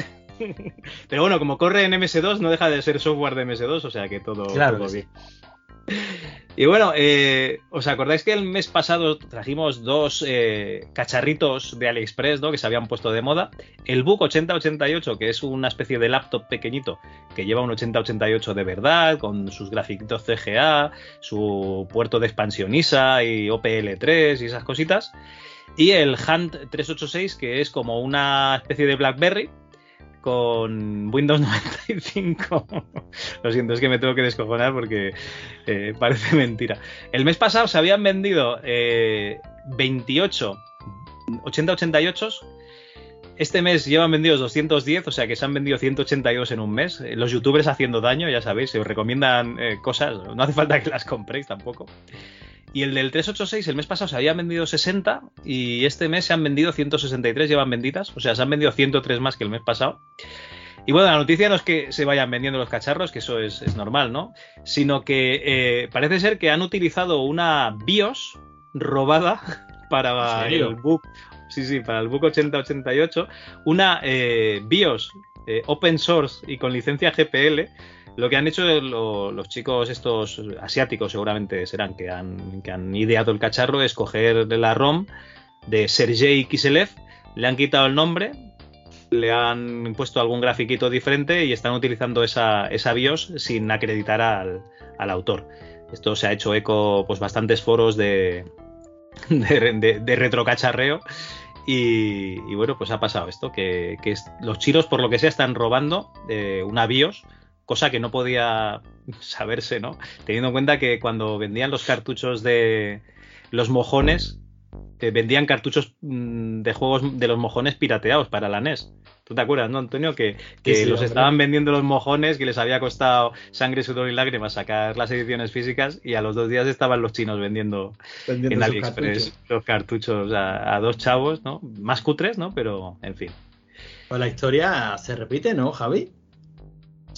Pero bueno, como corre en MS2, no deja de ser software de MS2, o sea que todo, Claro todo que sí. Y bueno, eh, ¿os acordáis que el mes pasado trajimos dos eh, cacharritos de AliExpress ¿no? que se habían puesto de moda? El Book 8088, que es una especie de laptop pequeñito que lleva un 8088 de verdad, con sus grafiquitos CGA, su puerto de expansión ISA y OPL3 y esas cositas. Y el Hunt 386, que es como una especie de BlackBerry, con Windows 95. Lo siento, es que me tengo que descojonar porque eh, parece mentira. El mes pasado se habían vendido eh, 28 80-88. Este mes llevan vendidos 210, o sea que se han vendido 182 en un mes. Eh, Los youtubers haciendo daño, ya sabéis, se os recomiendan eh, cosas, no hace falta que las compréis tampoco. Y el del 386 el mes pasado se habían vendido 60 y este mes se han vendido 163, llevan vendidas, o sea, se han vendido 103 más que el mes pasado. Y bueno, la noticia no es que se vayan vendiendo los cacharros, que eso es, es normal, ¿no? Sino que eh, parece ser que han utilizado una BIOS robada para el book. Sí, sí, para el book 8088. Una eh, BIOS eh, open source y con licencia GPL. Lo que han hecho lo- los chicos estos asiáticos seguramente serán que han, que han ideado el cacharro es coger la ROM de Sergei Kiselev, le han quitado el nombre, le han puesto algún grafiquito diferente y están utilizando esa, esa BIOS sin acreditar al, autor. Esto se ha hecho eco, pues bastantes foros de, de, de- retrocacharreo. Y, bueno, pues ha pasado esto, que, los chinos, por lo que sea, están robando eh, una BIOS, cosa que no podía saberse, ¿no? Teniendo en cuenta que cuando vendían los cartuchos de los mojones, eh, vendían cartuchos mm, de juegos de los mojones pirateados para la NES. ¿Tú te acuerdas, no, Antonio? Que, que Sí, sí, los hombre. estaban vendiendo los mojones, que les había costado sangre, sudor y lágrimas sacar las ediciones físicas y a los dos días estaban los chinos vendiendo, Vendiendo en AliExpress los cartuchos a, a dos chavos, ¿no? Más cutres, ¿no? Pero, en fin. Pues la historia se repite, ¿no, Javi?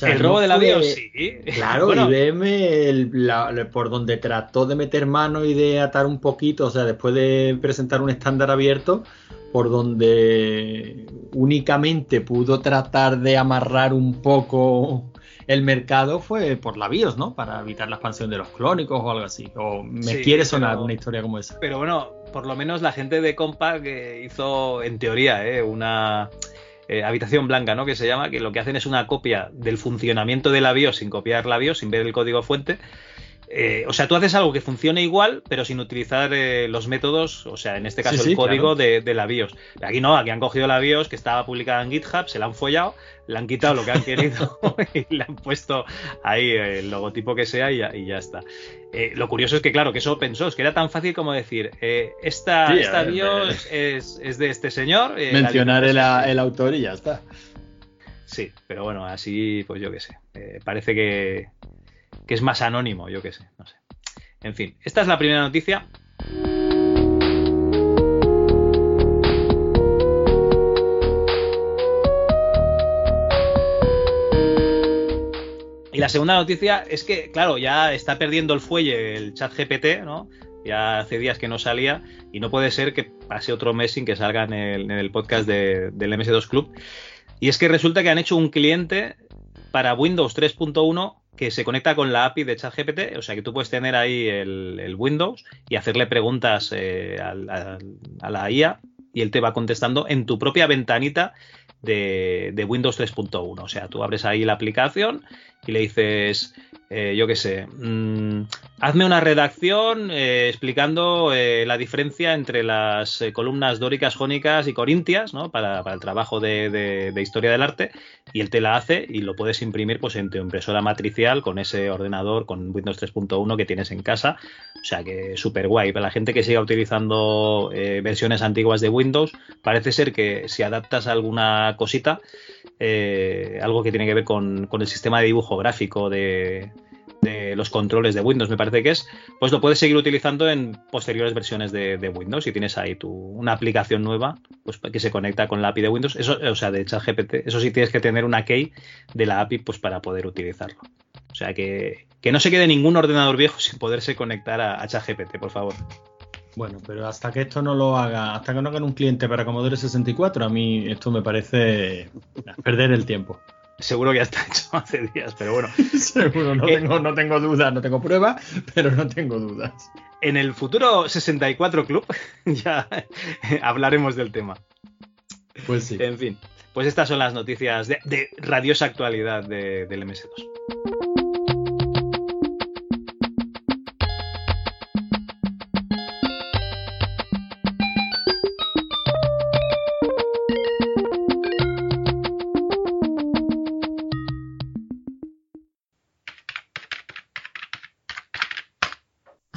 O El no robo de la fue- BIOS, sí. Claro, Bueno. IBM, el- la- la- por donde trató de meter mano y de atar un poquito, o sea, después de presentar un estándar abierto, por donde únicamente pudo tratar de amarrar un poco el mercado fue por la BIOS, ¿no? Para evitar la expansión de los clónicos o algo así. O me Sí, quiere sonar pero- una historia como esa. Pero bueno, por lo menos la gente de Compaq eh, hizo, en teoría, eh, una eh, habitación blanca, ¿no? Que se llama, que lo que hacen es una copia del funcionamiento de la sin copiar la BIOS, sin ver el código fuente. Eh, o sea, tú haces algo que funcione igual, pero sin utilizar eh, los métodos, o sea, en este caso Sí, sí, el código claro. de, de la BIOS. Aquí no, aquí han cogido la BIOS que estaba publicada en GitHub, se la han follado, le han quitado lo que han querido y le han puesto ahí el logotipo que sea y ya, y ya está. Eh, lo curioso es que, claro, que es open source, que era tan fácil como decir, eh, esta, Sí, esta eh, BIOS es, es de este señor. eh, Mencionar el, autor y ya está. Sí, pero bueno, así, pues yo qué sé. Eh, parece que, que es más anónimo, yo qué sé, no sé. En fin, esta es la primera noticia. Y la segunda noticia es que, claro, ya está perdiendo el fuelle el chat GPT, ¿no? Ya hace días que no salía y no puede ser que pase otro mes sin que salga en el, podcast de- del MS2 Club. Y es que resulta que han hecho un cliente para Windows 3.1 que se conecta con la API de ChatGPT, o sea que tú puedes tener ahí el, Windows y hacerle preguntas eh, a la IA y él te va contestando en tu propia ventanita de, de Windows 3.1. O sea, tú abres ahí la aplicación y le dices, eh, yo qué sé, mm, hazme una redacción eh, explicando eh, la diferencia entre las columnas dóricas, jónicas y corintias, ¿no? Para, para el trabajo de, de- historia del arte, y él te la hace y lo puedes imprimir pues en tu impresora matricial con ese ordenador, con Windows 3.1 que tienes en casa. O sea que súper guay. Para la gente que siga utilizando versiones antiguas de Windows, parece ser que si adaptas alguna cosita, eh, algo que tiene que ver con, el sistema de dibujo gráfico de, los controles de Windows, me parece que es, pues lo puedes seguir utilizando en posteriores versiones de, de Windows. Si tienes ahí tu, una aplicación nueva, pues que se conecta con la API de Windows, eso, o sea, de ChatGPT, eso sí tienes que tener una key de la API pues para poder utilizarlo. O sea que, que no se quede ningún ordenador viejo sin poderse conectar a, a ChatGPT, por favor. Bueno, pero hasta que esto no lo haga, hasta que no hagan un cliente para Commodore 64, a mí esto me parece perder el tiempo. Seguro que ya está hecho hace días, pero bueno. Seguro, no, Eh, tengo, no tengo dudas, no tengo pruebas, pero no tengo dudas. En el futuro 64 Club ya hablaremos del tema. Pues sí. En fin, pues estas son las noticias de, de radiosa actualidad de- del MS2.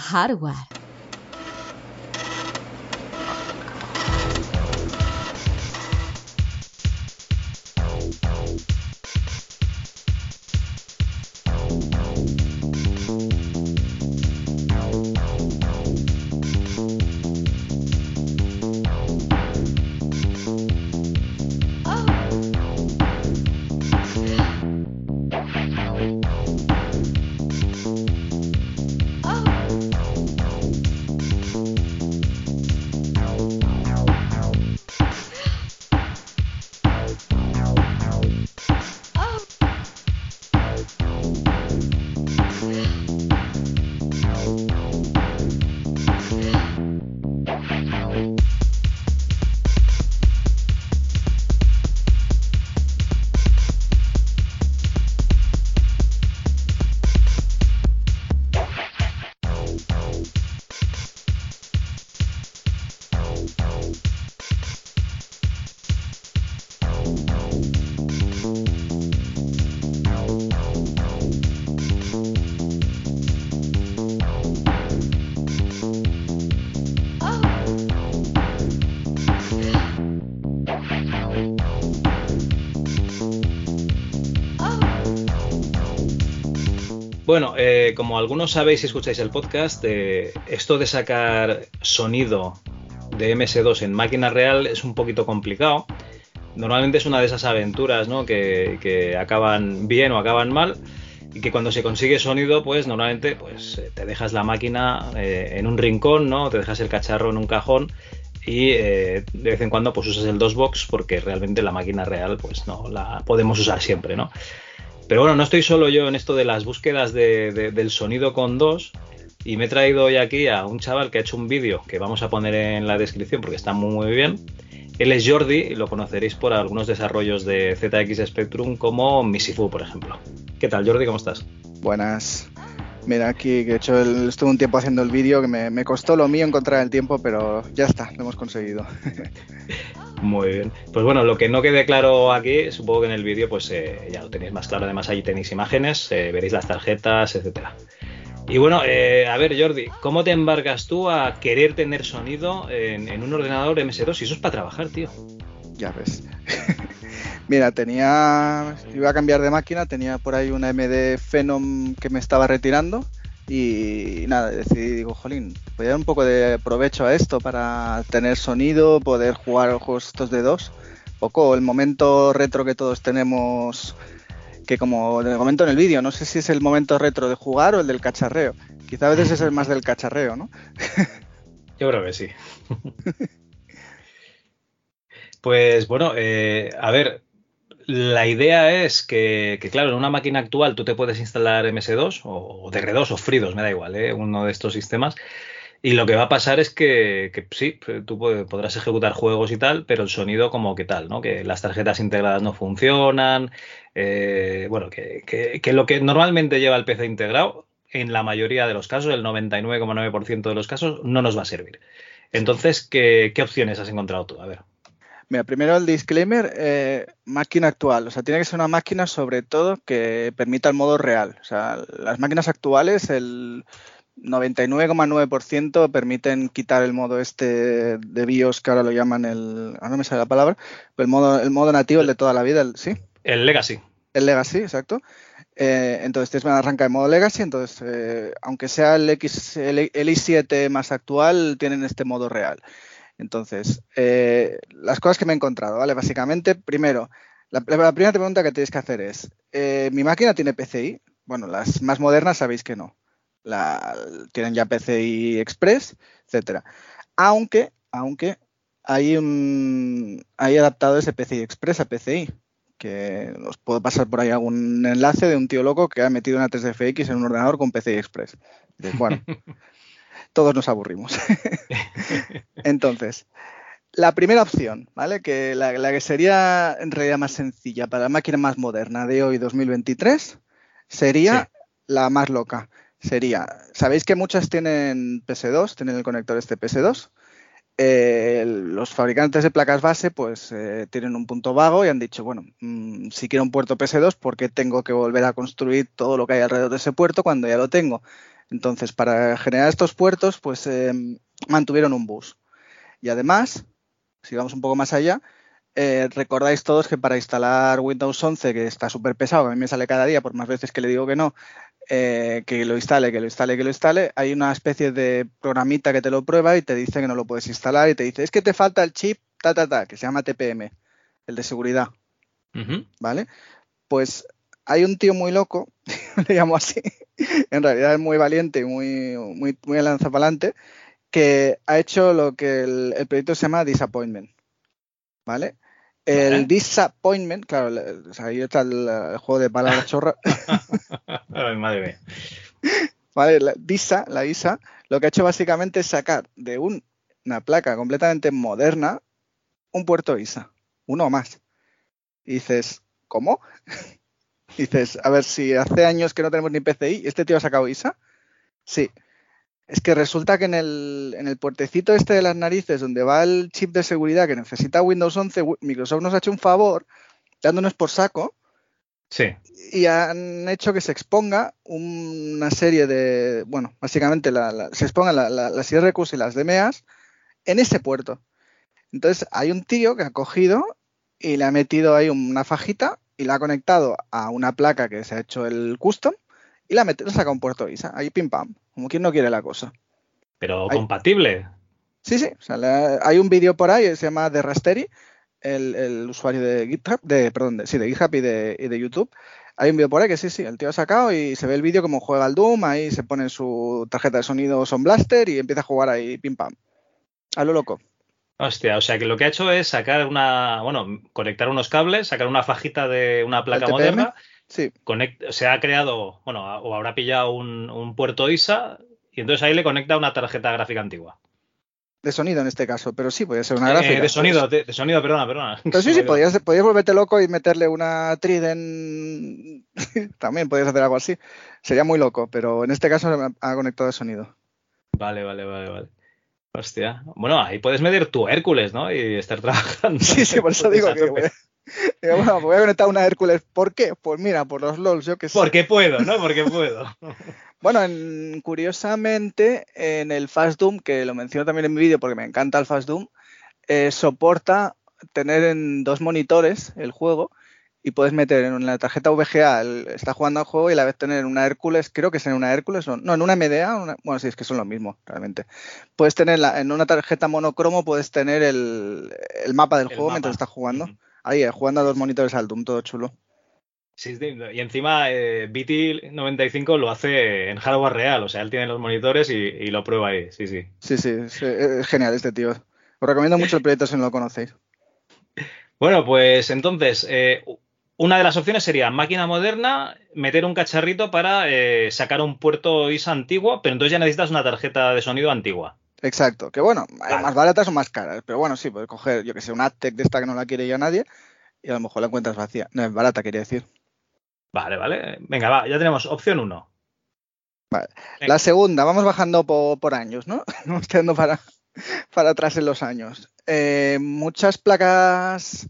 Hardware. Bueno, eh, como algunos sabéis si escucháis el podcast, eh, esto de sacar sonido de MS2 en máquina real es un poquito complicado. Normalmente es una de esas aventuras ¿no? que, acaban bien o acaban mal y que cuando se consigue sonido, pues normalmente pues, eh, te dejas la máquina eh, en un rincón, ¿no? te dejas el cacharro en un cajón y eh, de vez en cuando pues usas el DOSBox porque realmente la máquina real pues no la podemos usar siempre, ¿no? Pero bueno, no estoy solo yo en esto de las búsquedas de- de- del sonido con dos. Y me he traído hoy aquí a un chaval que ha hecho un vídeo que vamos a poner en la descripción porque está muy, muy bien. Él es Jordi y lo conoceréis por algunos desarrollos de ZX Spectrum como Misifu, por ejemplo. ¿Qué tal, Jordi? ¿Cómo estás? Buenas. Mira, aquí que he hecho el- estuve un tiempo haciendo el vídeo que me, me costó lo mío encontrar el tiempo, pero ya está, lo hemos conseguido. Muy bien. Pues bueno, lo que no quede claro aquí, supongo que en el vídeo pues eh, ya lo tenéis más claro. Además ahí tenéis imágenes, eh, veréis las tarjetas, etcétera. Y bueno, eh, a ver Jordi, ¿cómo te embarcas tú a querer tener sonido en, en un ordenador MS2? Y eso es para trabajar, tío. Ya ves. Mira, tenía. Iba a cambiar de máquina, tenía por ahí una MD Phenom que me estaba retirando. Y nada, decidí, digo, jolín, voy a dar un poco de provecho a esto para tener sonido, poder jugar juegos estos de dos. Poco el momento retro que todos tenemos, que como le comento en el vídeo, no sé si es el momento retro de jugar o el del cacharreo. Quizá a veces es el más del cacharreo, ¿no? Yo creo que sí. Pues bueno, eh, a ver, la idea es que, claro, en una máquina actual tú te puedes instalar MS2 o DR2 o FreeDOS, me da igual, ¿eh? uno de estos sistemas. Y lo que va a pasar es que, sí, tú pod- podrás ejecutar juegos y tal, pero el sonido como que tal, ¿no? Que las tarjetas integradas no funcionan, eh, bueno, que, lo que normalmente lleva el PC integrado, en la mayoría de los casos, el 99,9% de los casos, no nos va a servir. Entonces, ¿qué, qué opciones has encontrado tú? A ver. Mira, primero el disclaimer, eh, máquina actual. O sea, tiene que ser una máquina sobre todo que permita el modo real. O sea, las máquinas actuales, el 99,9% permiten quitar el modo este de BIOS, que ahora lo llaman el... Ahora no me sale la palabra, pero el modo, el modo nativo, el de toda la vida, el- ¿sí? El Legacy. El Legacy, exacto. Eh, entonces tienes una arranca de modo Legacy, entonces eh, aunque sea el, X, el, el i7 más actual, tienen este modo real. Entonces, eh, las cosas que me he encontrado, ¿vale? Básicamente, primero, la, primera pregunta que tenéis que hacer es, eh, ¿mi máquina tiene PCI? Bueno, las más modernas sabéis que no. La, tienen ya PCI Express, etcétera. Aunque, aunque hay un hay adaptado ese PCI Express a PCI, que os puedo pasar por ahí algún enlace de un tío loco que ha metido una 3DFX en un ordenador con PCI Express. Bueno, todos nos aburrimos. Entonces, la primera opción, ¿vale? Que la, la que sería en realidad más sencilla para la máquina más moderna de hoy 2023 sería la más loca. Sería, sabéis que muchas tienen PS2, tienen el conector este PS2. Eh, los fabricantes de placas base pues eh, tienen un punto vago y han dicho, bueno, mm, si quiero un puerto PS2, ¿por qué tengo que volver a construir todo lo que hay alrededor de ese puerto cuando ya lo tengo? Entonces, para generar estos puertos, pues eh, mantuvieron un bus. Y además, si vamos un poco más allá, eh, recordáis todos que para instalar Windows 11, que está súper pesado, que a mí me sale cada día, por más veces que le digo que no, eh, que lo instale, que lo instale, que lo instale, hay una especie de programita que te lo prueba y te dice que no lo puedes instalar y te dice, es que te falta el chip, ta, ta, ta, que se llama TPM, el de seguridad, ¿vale? Pues hay un tío muy loco, le llamo así, en realidad es muy valiente y muy, muy, muy lanzapalante, que ha hecho lo que el, el proyecto se llama Disappointment, ¿vale? El disappointment, claro, o sea, ahí está el, el juego de palabras chorra. Madre mía. Vale, la DISA, la ISA, lo que ha hecho básicamente es sacar de un- una placa completamente moderna un puerto ISA, uno más. Y dices, ¿cómo? dices, a ver, si hace años que no tenemos ni PCI, ¿este tío ha sacado ISA? Sí. Es que resulta que en el, en el puertecito este de las narices, donde va el chip de seguridad que necesita Windows 11, Wi- Microsoft nos ha hecho un favor, dándonos por saco, Sí. y han hecho que se exponga una serie de, bueno, básicamente la- la- se expongan la- la- las IRQs y las DMAs en ese puerto. Entonces hay un tío que ha cogido y le ha metido ahí una fajita y la ha conectado a una placa que se ha hecho el custom y la ha metido, sacado un puerto ISA, ahí pim pam, como quien no quiere la cosa. Pero compatible. Sí, sí, o sea, le- hay un vídeo por ahí, se llama The Rasteri, el, el usuario de GitHub, de, perdón, de, sí, de GitHub y de, y de YouTube. Hay un vídeo por ahí que sí, sí, el tío ha sacado y se ve el vídeo como juega al Doom, ahí se pone su tarjeta de sonido Son Blaster y empieza a jugar ahí pim pam. A lo loco. Hostia, o sea que lo que ha hecho es sacar una, bueno, conectar unos cables, sacar una fajita de una placa moderna, Sí, conect- se ha creado, bueno, o habrá pillado un, un puerto ISA y entonces ahí le conecta una tarjeta gráfica antigua. de sonido en este caso, pero sí, podría ser una Eh, gráfica. de sonido, de, de sonido, perdona, perdona. Pero sí, sí, podrías, podrías volverte loco y meterle una Trident. También podrías hacer algo así. Sería muy loco, pero en este caso ha conectado de sonido. Vale, vale, vale, vale. Hostia. Bueno, ahí puedes medir tu Hércules, ¿no? Y estar trabajando. Sí, sí, por eso digo que digo, bueno, voy a conectar una Hércules. ¿Por qué? Pues mira, por los LOLs, yo que sé. Porque puedo, ¿no? Porque puedo. Bueno, en- curiosamente, en el Fast Doom, que lo menciono también en mi vídeo porque me encanta el Fast Doom, eh, soporta tener en dos monitores el juego y puedes meter en la tarjeta VGA, el- está jugando al juego y a la vez tener una Hércules, creo que es en una Hércules, o- no, en una MDA, una- bueno, sí, es que son lo mismo, realmente. Puedes tener la- en una tarjeta monocromo, puedes tener el, el mapa del El juego mapa. mientras estás jugando. Ahí, eh, jugando a dos monitores al Doom, todo chulo. Sí, sí, y encima eh, BT95 lo hace en hardware real, o sea, él tiene los monitores y, y lo prueba ahí, sí, sí. Sí, sí, es, es genial este tío. Os recomiendo mucho el proyecto si no lo conocéis. Bueno, pues entonces, eh, una de las opciones sería máquina moderna, meter un cacharrito para eh, sacar un puerto ISA antiguo, pero entonces ya necesitas una tarjeta de sonido antigua. Exacto, que bueno, hay Vale. más baratas o más caras, pero bueno, sí, puedes coger, yo que sé, una Aztec de esta que no la quiere ya nadie y a lo mejor la encuentras vacía. No, es barata, quería decir. Vale, vale. Venga, va, ya tenemos opción 1. Vale. La segunda, vamos bajando po- por, años, ¿no? Vamos tirando para, para atrás en los años. Eh, muchas placas,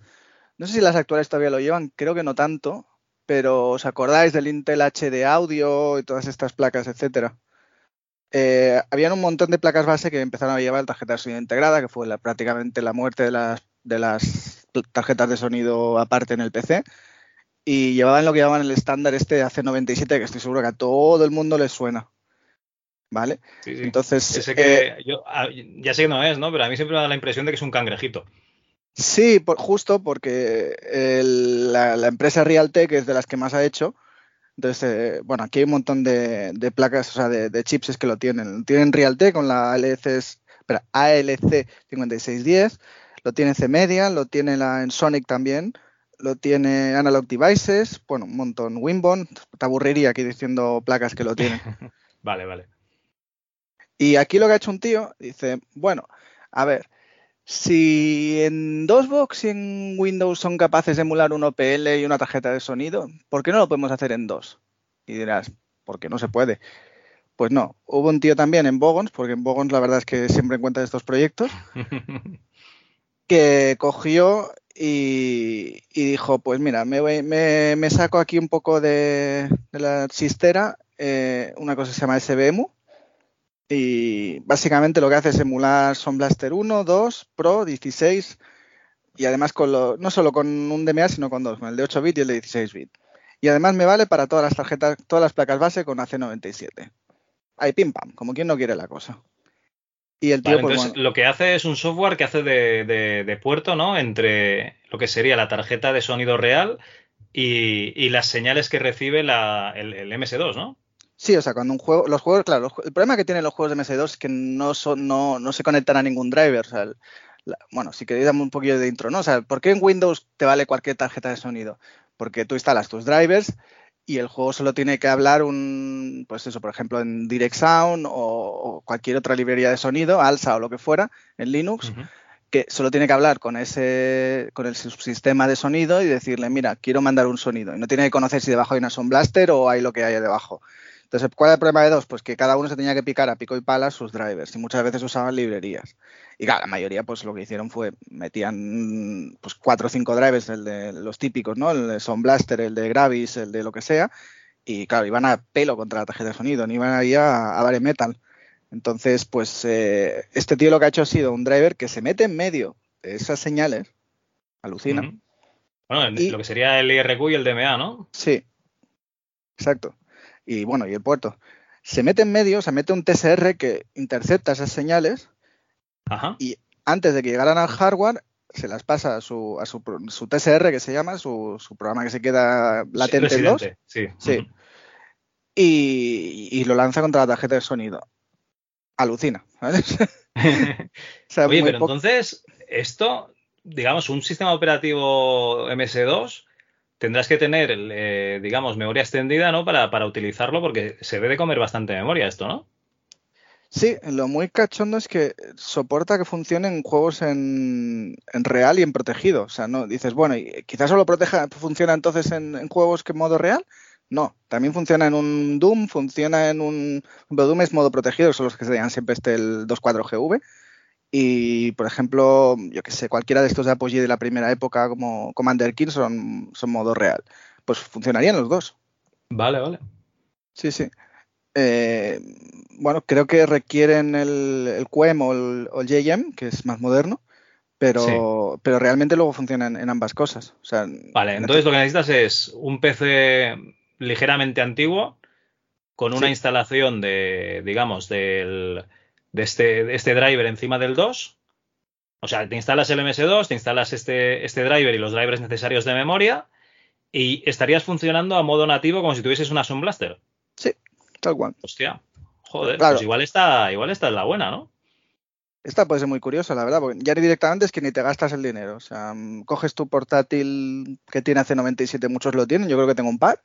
no sé si las actuales todavía lo llevan, creo que no tanto, pero ¿os acordáis del Intel HD Audio y todas estas placas, etcétera? Eh, habían un montón de placas base que empezaron a llevar tarjeta de sonido integrada, que fue la- prácticamente la muerte de las, de las tarjetas de sonido aparte en el PC. Y llevaban lo que llamaban el estándar este AC97, que estoy seguro que a todo el mundo les suena. ¿Vale? Sí, sí. Entonces, Ese que eh, yo, ah, ya sé que no es, ¿no? Pero a mí siempre me da la impresión de que es un cangrejito. Sí, por- justo porque el- la, la empresa Realtek es de las que más ha hecho. Entonces, eh, bueno, aquí hay un montón de, de placas, o sea, de, de chips que lo tienen. Tienen Realtek con la ALC, espera, ALC 5610, lo tiene C-Media, lo tiene la Ensonic también, lo tiene Analog Devices, bueno, un montón. Winbond, te aburriría aquí diciendo placas que lo tienen. Vale, vale. Y aquí lo que ha hecho un tío, dice, bueno, a ver, si en DOSBox y en Windows son capaces de emular un OPL y una tarjeta de sonido, ¿por qué no lo podemos hacer en DOS? Y dirás, porque no se puede. Pues no, hubo un tío también en Bogons, porque en Bogons la verdad es que siempre encuentras estos proyectos, que cogió y, y dijo, pues mira, me, voy- me- me saco aquí un poco de, de la chistera eh, una cosa que se llama SBEMU y básicamente lo que hace es emular Sound Blaster 1, 2, Pro, 16 y además con lo, no solo con un DMA sino con dos, con el de 8 bit y el de 16 bit. Y además me vale para todas las tarjetas, todas las placas base con AC97. Ahí pim pam, como quien no quiere la cosa. Y el tío, Vale, pues, entonces bueno, lo que hace es un software que hace de, de- de puerto, ¿no? Entre lo que sería la tarjeta de sonido real y, y las señales que recibe la- el, el MS2, ¿no? Sí, o sea, cuando un juego, los juegos, claro, los el problema que tienen los juegos de MS2 es que no son, no, no se conectan a ningún driver. O sea, el- la- bueno, si queréis dame un poquillo de intro, ¿no? O sea, ¿por qué en Windows te vale cualquier tarjeta de sonido? Porque tú instalas tus drivers y el juego solo tiene que hablar un, pues eso, por ejemplo, en Direct Sound o, o cualquier otra librería de sonido, ALSA o lo que fuera, en Linux, que solo tiene que hablar con ese, con el subsistema de sonido y decirle, mira, quiero mandar un sonido. Y no tiene que conocer si debajo hay una Sound Blaster o hay lo que haya debajo. Entonces, ¿cuál es el problema de dos? Pues que cada uno se tenía que picar a pico y pala sus drivers y muchas veces usaban librerías. Y claro, la mayoría pues lo que hicieron fue metían pues cuatro o cinco drivers, el de los típicos, ¿no? El de Sound Blaster, el de Gravis, el de lo que sea. Y claro, iban a pelo contra la tarjeta de sonido, no iban ahí a, a bare metal. Entonces, pues eh, este tío lo que ha hecho ha sido un driver que se mete en medio de esas señales. Alucina. Bueno, lo que sería el IRQ y el DMA, ¿no? Sí, exacto. Y bueno, y el puerto. Se mete en medio, se mete un TSR que intercepta esas señales Ajá. y antes de que llegaran al hardware se las pasa a su, a su, su TSR que se llama, su, su programa que se queda latente en dos. Sí. Sí. Y, y lo lanza contra la tarjeta de sonido. Alucina. ¿vale? O sea, Oye, pero entonces, esto, digamos, un sistema operativo MS2, tendrás que tener, eh, digamos, memoria extendida, ¿no? Para, para utilizarlo, porque se debe comer bastante memoria esto, ¿no? Sí, lo muy cachondo es que soporta que funcionen juegos en, real y en protegido. O sea, no dices, bueno, quizás solo proteja, funciona entonces en, juegos que en modo real. No, también funciona en un Doom, funciona en un. Doom es modo protegido, son los que se llaman siempre este el 2.4GV. Y, por ejemplo, yo que sé, cualquiera de estos de Apogee de la primera época, como Commander King, son, son modo real. Pues funcionarían los dos. Vale, vale. Sí, sí. Eh, bueno, creo que requieren el, el QEM o el, o el JM, que es más moderno, pero, pero realmente luego funcionan en ambas cosas. O sea, Vale, entonces lo que necesitas es un PC ligeramente antiguo con una Sí. instalación de, digamos, del, de, este, de este driver encima del 2. O sea, te instalas el MS2, te instalas este, este driver y los drivers necesarios de memoria y estarías funcionando a modo nativo como si tuvieses una Sound Blaster. Sí, tal cual. Hostia, joder, Claro. pues igual está, igual está la buena, ¿no? Esta puede ser muy curiosa, la verdad, porque ya directamente es que ni te gastas el dinero. O sea, mm, coges tu portátil que tiene AC97, muchos lo tienen, yo creo que tengo un par,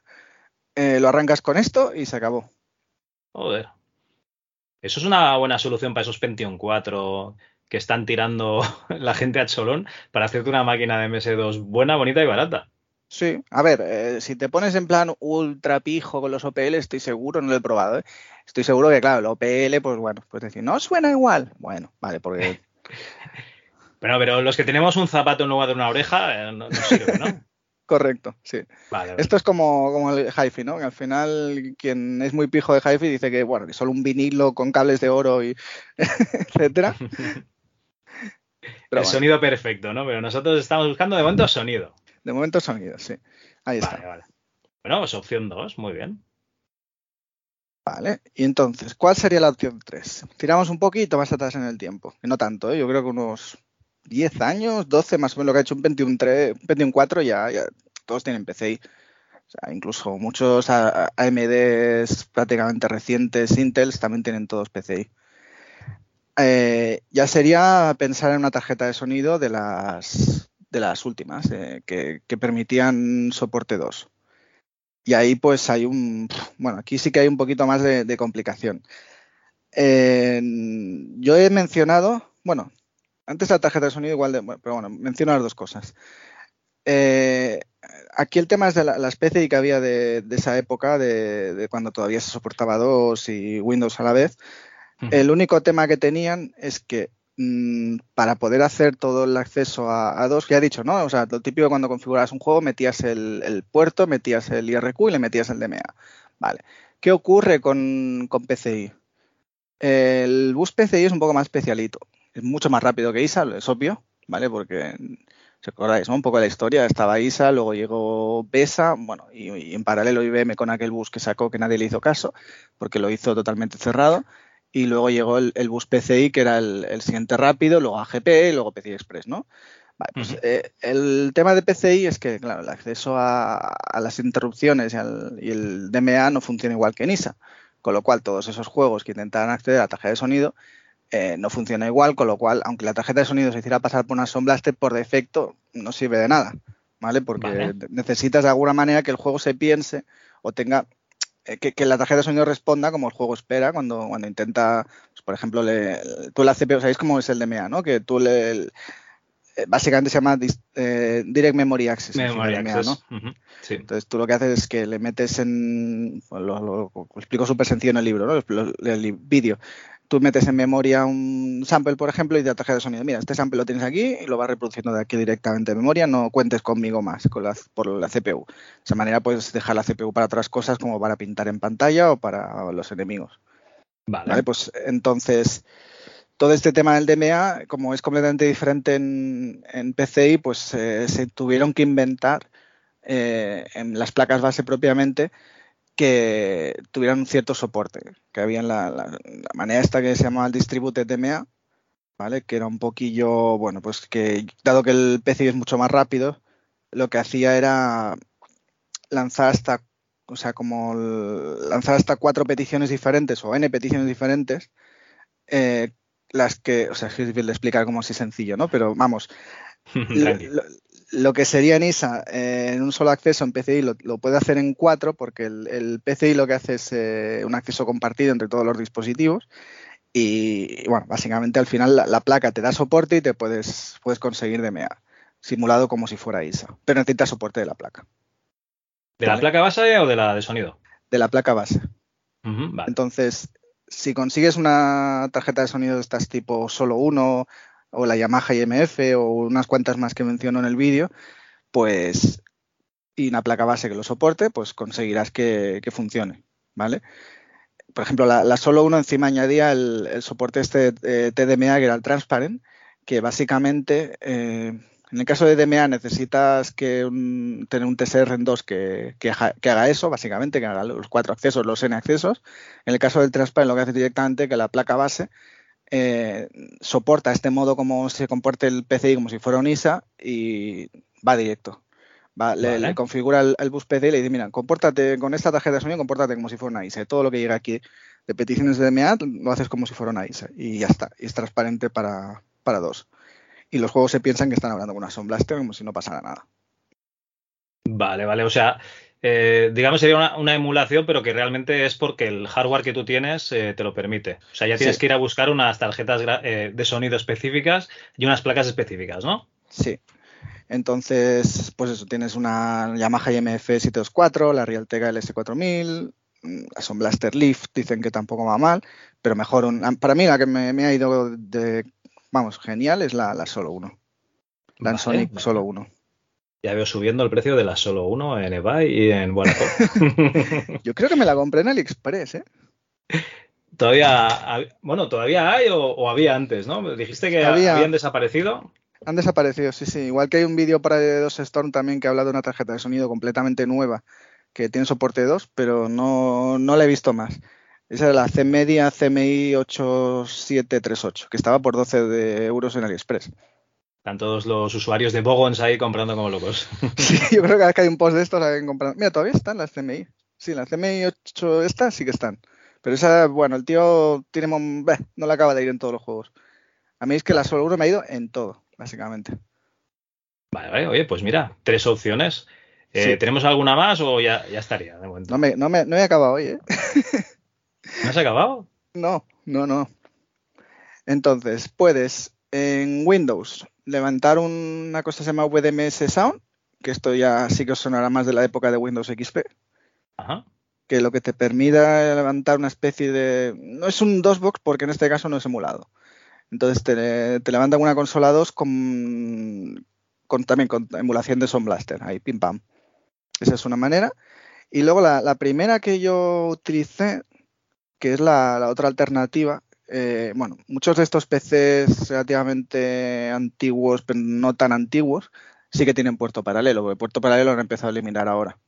eh, lo arrancas con esto y se acabó. Joder. Eso es una buena solución para esos Pentium 4 que están tirando la gente a cholón para hacerte una máquina de MS2 buena, bonita y barata. Sí, a ver, eh, si te pones en plan ultra pijo con los OPL, estoy seguro, no lo he probado, ¿eh? Estoy seguro que, claro, el OPL, pues bueno, pues decir, no suena igual. Bueno, vale, porque Bueno, pero los que tenemos un zapato en lugar de una oreja eh, no, no sirve, ¿no? correcto, sí. Vale, vale. Esto es como, como el hi-fi, ¿no? Que al final quien es muy pijo de hi-fi dice que, bueno, que solo un vinilo con cables de oro y etcétera. el bueno. sonido perfecto, ¿no? Pero nosotros estamos buscando de momento sonido. De momento sonido, sí. Ahí está. Vale, vale. Bueno, pues opción 2, muy bien. Vale, y entonces, ¿cuál sería la opción 3? Tiramos un poquito más atrás en el tiempo, que no tanto, ¿eh? yo creo que unos 10 años, 12 más o menos lo que ha hecho un Pentium 3, un Pentium 4 ya, todos tienen PCI. O sea, incluso muchos AMDs prácticamente recientes, Intels también tienen todos PCI. Eh, ya sería pensar en una tarjeta de sonido de las, de las últimas, eh, que, que permitían soporte 2. Y ahí pues hay un, bueno, aquí sí que hay un poquito más de, de complicación. Eh, yo he mencionado, bueno, antes la tarjeta de sonido igual de, bueno, pero bueno, menciono las dos cosas. Eh, aquí el tema es de la, las PCI que había de, de esa época, de, de cuando todavía se soportaba dos y Windows a la vez. El único tema que tenían es que mm, para poder hacer todo el acceso a, a dos, ya he dicho, ¿no? O sea, lo típico cuando configurabas un juego, metías el, el puerto, metías el IRQ y le metías el DMA. Vale. ¿Qué ocurre con, con PCI? El bus PCI es un poco más especialito. Es mucho más rápido que ISA, es obvio, ¿vale? Porque, si acordáis, ¿no? Un poco de la historia, estaba ISA, luego llegó BESA, bueno, y, y en paralelo IBM con aquel bus que sacó que nadie le hizo caso, porque lo hizo totalmente cerrado, y luego llegó el, el bus PCI, que era el, el siguiente rápido, luego AGP y luego PCI Express, ¿no? Vale, pues, eh, el tema de PCI es que, claro, el acceso a, a las interrupciones y, al- y el DMA no funciona igual que en ISA, con lo cual todos esos juegos que intentan acceder a la tarjeta de sonido eh, no funciona igual, con lo cual, aunque la tarjeta de sonido se hiciera pasar por una Sound Blaster, por defecto no sirve de nada, ¿vale? Porque Vale. necesitas de alguna manera que el juego se piense o tenga eh, que, que la tarjeta de sonido responda como el juego espera cuando, cuando intenta, pues, por ejemplo, le, tú la CPU, ¿sabéis cómo es el DMA, no? Que tú le, el- eh, básicamente se llama eh, Direct Memory Access. Memory DMA, access. ¿no? Sí. Entonces tú lo que haces es que le metes en, pues, lo, lo- lo explico súper sencillo en el libro, ¿no? El vídeo. Tú metes en memoria un sample, por ejemplo, y de la tarjeta de sonido, mira, este sample lo tienes aquí y lo vas reproduciendo de aquí directamente en memoria, no cuentes conmigo más con la, por la CPU. De esa manera puedes dejar la CPU para otras cosas como para pintar en pantalla o para los enemigos. Vale. ¿vale? Pues entonces, todo este tema del DMA, como es completamente diferente en, en PCI, pues eh, se tuvieron que inventar eh, en las placas base propiamente que tuvieran un cierto soporte, que había en la, la- la manera esta que se llamaba el Distributed DMA, ¿vale? Que era un poquillo, bueno, pues que dado que el PCI es mucho más rápido, lo que hacía era lanzar hasta, o sea, como lanzar hasta cuatro peticiones diferentes o n peticiones diferentes, eh, las que, o sea, es difícil de explicar como así sencillo, ¿no? Pero vamos, lo. Lo- que sería en ISA eh, en un solo acceso en PCI lo, lo puede hacer en cuatro porque el, el PCI lo que hace es eh, un acceso compartido entre todos los dispositivos y, y, bueno, básicamente al final la, la placa te da soporte y te puedes, puedes conseguir DMA simulado como si fuera ISA, pero necesitas soporte de la placa, ¿De la placa base o de la de sonido? de la placa base. Vale. Entonces, si consigues una tarjeta de sonido de estas tipo solo uno, o la Yamaha IMF, o unas cuantas más que menciono en el vídeo, pues, y una placa base que lo soporte, pues conseguirás que, funcione, ¿vale? Por ejemplo, la, solo uno encima añadía el, soporte este eh, TDMA, que era el Transparent, que básicamente, eh, en el caso de DMA necesitas que tener un TSR en 2 que, que, haga- que haga eso, básicamente, que haga los cuatro accesos, los N accesos. En el caso del Transparent lo que hace directamente que la placa base eh, soporta este modo como se comporte el PCI como si fuera un ISA y va directo. Va, le, Vale. le configura el, el bus PCI y le dice, mira, compórtate con esta tarjeta de sonido, compórtate como si fuera una ISA. Todo lo que llega aquí de peticiones de DMA lo haces como si fuera una ISA. Y ya está. Y es transparente para, para dos. Y los juegos se piensan que están hablando con una Sound Blaster como si no pasara nada. Vale, vale. O sea, eh, digamos sería una, una emulación, pero que realmente es porque el hardware que tú tienes eh, te lo permite. O sea, ya tienes Sí. que ir a buscar unas tarjetas eh, de sonido específicas y unas placas específicas, ¿no? Sí. Entonces, pues eso, tienes una Yamaha IMF 724, la Realtek LS4000, mm, la Sound Blaster Leaf, dicen que tampoco va mal, pero mejor, un- para mí la que me, me ha ido de, vamos, genial es la, la Solo 1. La Vale, Sonic vale. Solo 1. Ya veo subiendo el precio de la solo uno en eBay y en Wallapop. Yo creo que me la compré en AliExpress, ¿eh? todavía, bueno, todavía hay o, o había antes, ¿no? Dijiste que Había. habían desaparecido. Han desaparecido, sí, sí. Igual que hay un vídeo para de 2 Storm también que habla de una tarjeta de sonido completamente nueva que tiene soporte 2, pero no, no la he visto más. Esa era la C-Media CMI 8738, que estaba por 12 de euros en AliExpress. Están todos los usuarios de Bogons ahí comprando como locos. Sí, yo creo que cada vez que hay un post de estos la han comprado. Mira, todavía están las CMI. Sí, las CMI 8 estas sí que están. Pero esa, bueno, el tío tiene mon- beh, no le acaba de ir en todos los juegos. A mí es que la solo uno me ha ido en todo, básicamente. Vale, vale, oye, pues mira, tres opciones. Eh, Sí. ¿Tenemos alguna más o ya, ya estaría de momento? No me, no me, no he acabado hoy, ¿eh? ¿No has acabado? No, no, no. Entonces, puedes en Windows levantar una cosa que se llama VDMS Sound, que esto ya sí que os sonará más de la época de Windows XP, Ajá. que lo que te permita levantar una especie de... No es un DOSBox porque en este caso no es emulado. Entonces te, te levantan una consola 2 con, con también con emulación de Sound Blaster, ahí pim pam. Esa es una manera. Y luego la, la primera que yo utilicé, que es la, la otra alternativa, eh, bueno, muchos de estos PCs relativamente antiguos, pero no tan antiguos, sí que tienen puerto paralelo, porque puerto paralelo lo han empezado a eliminar ahora.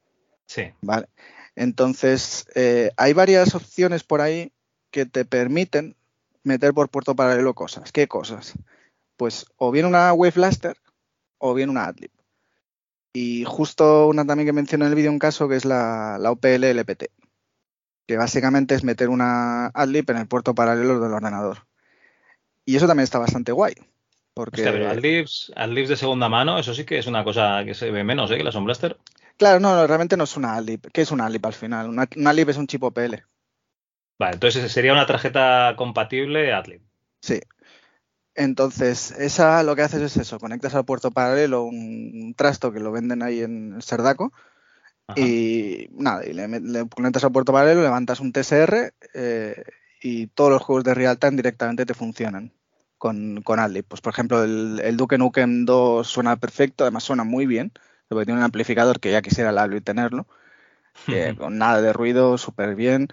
Sí. Vale. Entonces, eh, hay varias opciones por ahí que te permiten meter por puerto paralelo cosas. ¿Qué cosas? Pues o bien una Wave Blaster o bien una Adlib. Y justo una también que menciono en el vídeo un caso que es la, la OPL LPT, que básicamente es meter una Adlib en el puerto paralelo del ordenador. Y eso también está bastante guay. Porque... Hostia, pero adlibs, adlibs de segunda mano, eso sí que es una cosa que se ve menos, ¿eh? Que la Sound Blaster. Claro, no, no, realmente no es una Adlib. ¿Qué es una Adlib al final? Una, una Adlib es un chip OPL. Vale, entonces sería una tarjeta compatible Adlib. Sí. Entonces, esa lo que haces es eso, conectas al puerto paralelo un, un trasto que lo venden ahí en el Y nada, y le, le conectas al puerto paralelo, levantas un TSR eh, y todos los juegos de real time directamente te funcionan con, con Adlib. Pues por ejemplo, el, el Duke Nukem 2 suena perfecto, además suena muy bien, porque tiene un amplificador que ya quisiera el Adlib tenerlo, con nada de ruido, súper bien.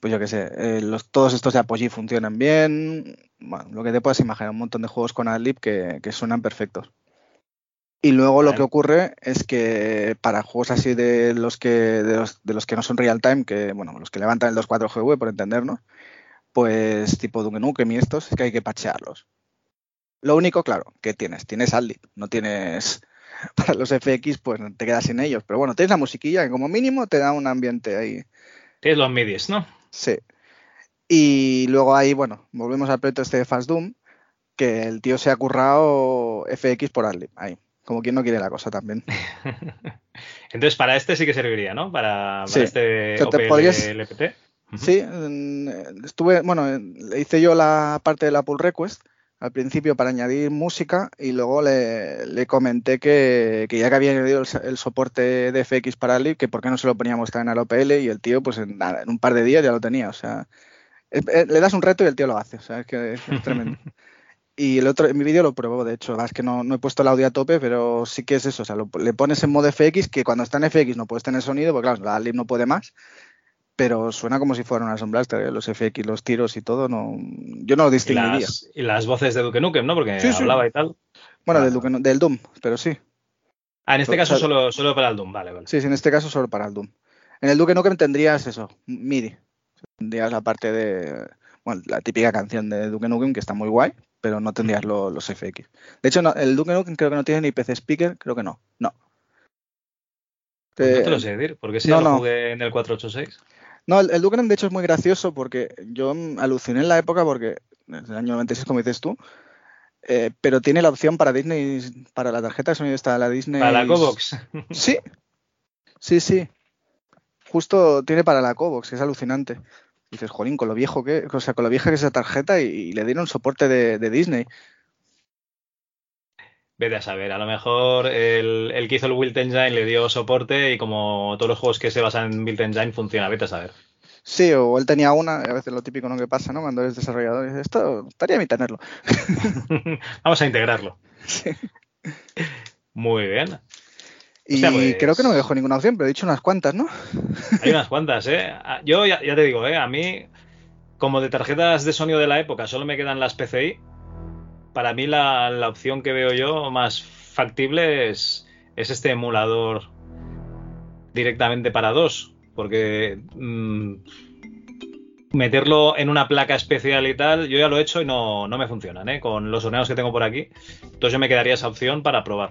Pues yo qué sé, eh, los, todos estos de Apogee funcionan bien. Bueno, lo que te puedas imaginar, un montón de juegos con Adlib que, que suenan perfectos. Y luego lo que ocurre es que para juegos así de los que de los, de los que no son real time, que bueno, los que levantan el 2.4 GV por entendernos, pues tipo Duke Nukem y estos, es que hay que patchearlos. Lo único, claro, que tienes, tienes Adlib, no tienes para los FX, pues te quedas sin ellos, pero bueno, tienes la musiquilla que como mínimo te da un ambiente ahí. Tienes los midis, ¿no? Sí. Y luego ahí, bueno, volvemos al proyecto este de Fast Doom, que el tío se ha currado FX por Adlib, ahí, como quien no quiere la cosa también. Entonces, para este sí que serviría, ¿no? Para, para Sí. este OPL podrías- LPT. Sí, en- estuve, bueno, en- le hice yo la parte de la pull request al principio para añadir música y luego le, le comenté que, que ya que había añadido el, so- el soporte de FX para Adlib, que por qué no se lo poníamos también al OPL y el tío, pues en, un par de días ya lo tenía, o sea, es- le das un reto y el tío lo hace, o sea, es que es tremendo. Y el otro, en mi vídeo lo probó, de hecho, es que no, no he puesto el audio a tope, pero sí que es eso, o sea, lo- le pones en modo FX, que cuando está en FX no puedes tener sonido, porque claro, la Adlib no puede más, pero suena como si fuera una Sound Blaster, ¿eh? los FX, los tiros y todo, no, yo no lo Y distinguiría. las, y las voces de Duke Nukem, ¿no? Porque Sí, sí. hablaba y tal. Bueno, del, Duke- del Doom, pero sí. Ah, en este caso sea, solo, solo para el Doom, vale, vale. Sí, sí, en este caso solo para el Doom. En el Duke Nukem tendrías eso, MIDI. Tendrías la parte de, bueno, la típica canción de Duke Nukem, que está muy guay, pero no tendrías lo- los FX. De hecho, no, el Duke Nukem creo que no tiene ni PC Speaker, creo que no. No. Pues no Eh, te lo sé decir, porque si no, ya lo no. jugué en el 486. No, el, el Duke Nukem de hecho es muy gracioso porque yo aluciné en la época porque desde el año 96, como dices tú, eh, pero tiene la opción para Disney, para la tarjeta de sonido está la Disney. Para la Cobox. Sí, sí, sí. Justo tiene para la Cobox, que es alucinante. Dices, jolín, con lo viejo que, o sea, con lo vieja que es esa tarjeta y, y le dieron soporte de, de Disney. Vete a saber, a lo mejor el, el que hizo el Build Engine le dio soporte y como todos los juegos que se basan en Build Engine funciona, vete a saber. Sí, o él tenía una, a veces lo típico no que pasa, ¿no? Cuando eres desarrollador, dices, esto estaría bien tenerlo. Vamos a integrarlo. Muy bien. Y pues- creo que no me dejó ninguna opción, pero he dicho unas cuantas, ¿no? Hay unas cuantas, ¿eh? Ah, Yo ya, ya te digo, ¿eh? A mí, como de tarjetas de sonido de la época, solo me quedan las PCI. Para mí la, la opción que veo yo más factible es, es este emulador directamente para dos. Porque mm, meterlo en una placa especial y tal, yo ya lo he hecho y no, no me funcionan, ¿eh? Con los ordenadores que tengo por aquí. Entonces yo me quedaría esa opción para probar.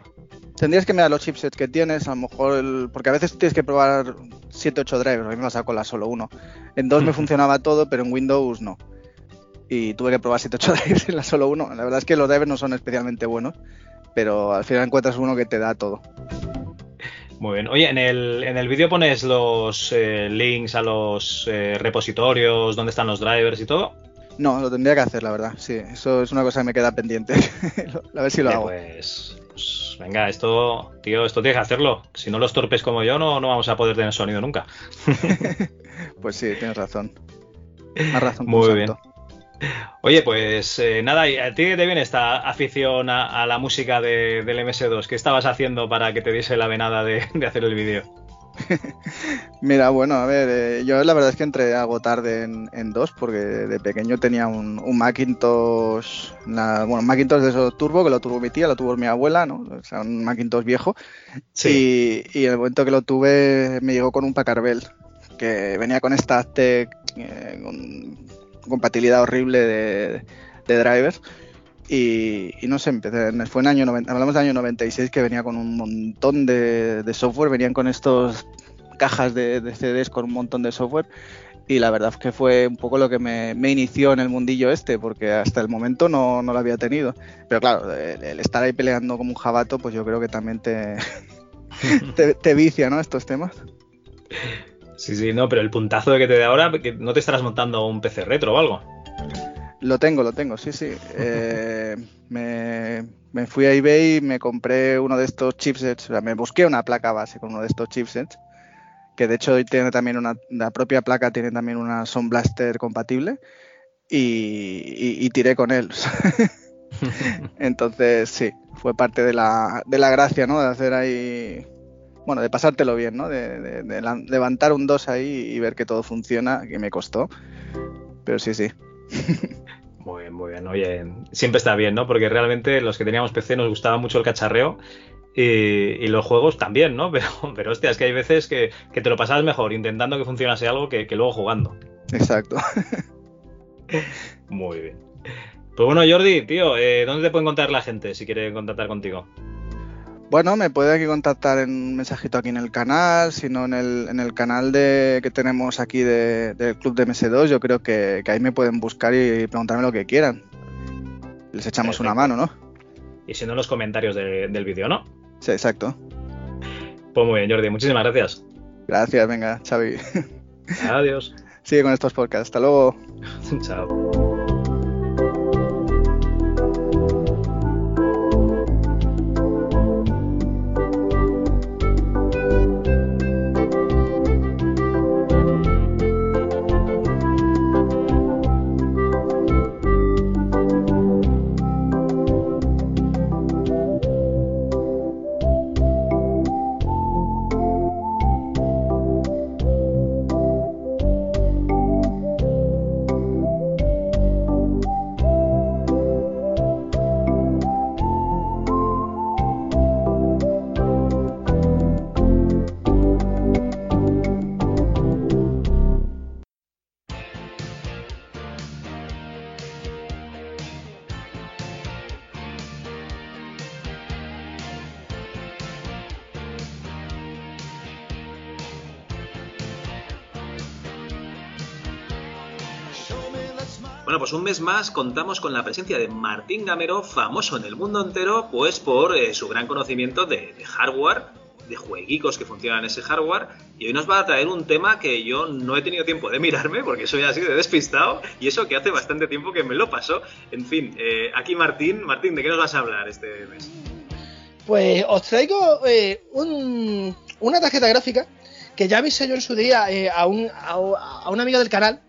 Tendrías que mirar los chipsets que tienes, a lo mejor, el- porque a veces tienes que probar 7 8 drivers, a mí me pasa con la solo uno. En dos me funcionaba todo, pero en Windows no. Y tuve que probar 7 8 drivers en la solo uno. La verdad es que los drivers no son especialmente buenos, pero al final encuentras uno que te da todo. Muy bien. Oye, en el, en el vídeo pones los eh, links a los eh, repositorios, dónde están los drivers y todo. No, lo tendría que hacer, la verdad. Sí, eso es una cosa que me queda pendiente. a ver si lo Eh, hago. Pues, pues, venga, esto, tío, esto tienes que hacerlo. Si no los torpes como yo, no, no vamos a poder tener sonido nunca. Pues sí, tienes razón. Más razón que un Muy bien. santo. Oye, pues eh, nada, ¿y ¿a ti qué te viene esta afición a, a la música de- del MS2? ¿Qué estabas haciendo para que te diese la venada de, de hacer el vídeo? Mira, bueno, a ver, eh, yo la verdad es que entré algo tarde en, en dos porque de pequeño tenía un, un Macintosh, una- bueno, un Macintosh de esos turbo, que lo tuvo mi tía, lo tuvo mi abuela, ¿no? O sea, un Macintosh viejo. Y, y en el momento que lo tuve me llegó con un Packard Bell, que venía con esta Aztec, eh, con compatibilidad horrible de, de drivers. Y, no sé, empecé, fue en año 90, hablamos del año 96 que venía con un montón de, software, venían con estos cajas de, CDs con un montón de software y la verdad es que fue un poco lo que me, inició en el mundillo este, porque hasta el momento no, no lo había tenido. Pero claro, el, estar ahí peleando como un jabato, pues yo creo que también te, te, vicia, ¿no? Estos temas. Sí, sí, no, pero el puntazo que te dé ahora, que no te estarás montando un PC retro o algo. Lo tengo, lo tengo, sí, sí. Eh, me, me fui a eBay y me compré uno de estos chipsets, o sea, me busqué una placa base con uno de estos chipsets, que de hecho hoy tiene también una, la propia placa tiene también una Sound Blaster compatible y, y- tiré con él. Entonces, sí, fue parte de la, de la gracia, ¿no? De hacer ahí, bueno, de pasártelo bien, ¿no? De, de- de levantar un 2 ahí y ver que todo funciona, que me costó. Pero sí, sí. Muy bien, muy bien. Oye, siempre está bien, ¿no? Porque realmente los que teníamos PC nos gustaba mucho el cacharreo y, y los juegos también, ¿no? Pero, pero hostia, es que hay veces que, que te lo pasabas mejor intentando que funcionase algo que, que luego jugando. Exacto. Muy bien. Pues bueno, Jordi, tío, eh, ¿dónde te puede encontrar la gente si quiere contactar contigo? Bueno, me puede contactar en un mensajito aquí en el canal, sino en el, en el canal de, que tenemos aquí de- del Club de MS2. Yo creo que, que ahí me pueden buscar y preguntarme lo que quieran. Les echamos una mano, ¿no? Y si no, en los comentarios de- del vídeo, ¿no? Sí, exacto. Pues muy bien, Jordi, muchísimas gracias. Gracias, venga, Xavi. Adiós. Sigue con estos podcasts. Hasta luego. Chao. Un mes más contamos con la presencia de Martín Gamero, famoso en el mundo entero, pues por eh, su gran conocimiento de, hardware, de jueguicos que funcionan ese hardware, y hoy nos va a traer un tema que yo no he tenido tiempo de mirarme, porque soy así de despistado, y eso que hace bastante tiempo que me lo pasó. En fin, eh, aquí Martín, Martín, ¿de qué nos vas a hablar este mes? Pues os traigo eh, un- una tarjeta gráfica que ya avisé yo en su día a, un, a un amigo del canal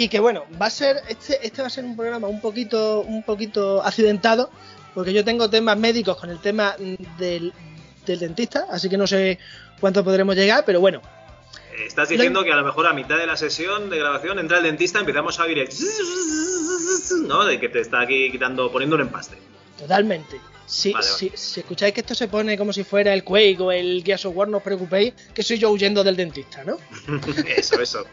y que bueno, va a ser este, este va a ser un programa un poquito un poquito accidentado porque yo tengo temas médicos con el tema del, del dentista, así que no sé cuánto podremos llegar, pero bueno, Estás diciendo que a lo mejor a mitad de la sesión de grabación entra el dentista y empezamos a oír el... ¿no? De que te está aquí quitando, poniendo un empaste. totalmente. Si, Vale, si, si escucháis que esto se pone como si fuera el Quake o el Gears of War, no os preocupéis, que soy yo huyendo del dentista, ¿no? eso, eso.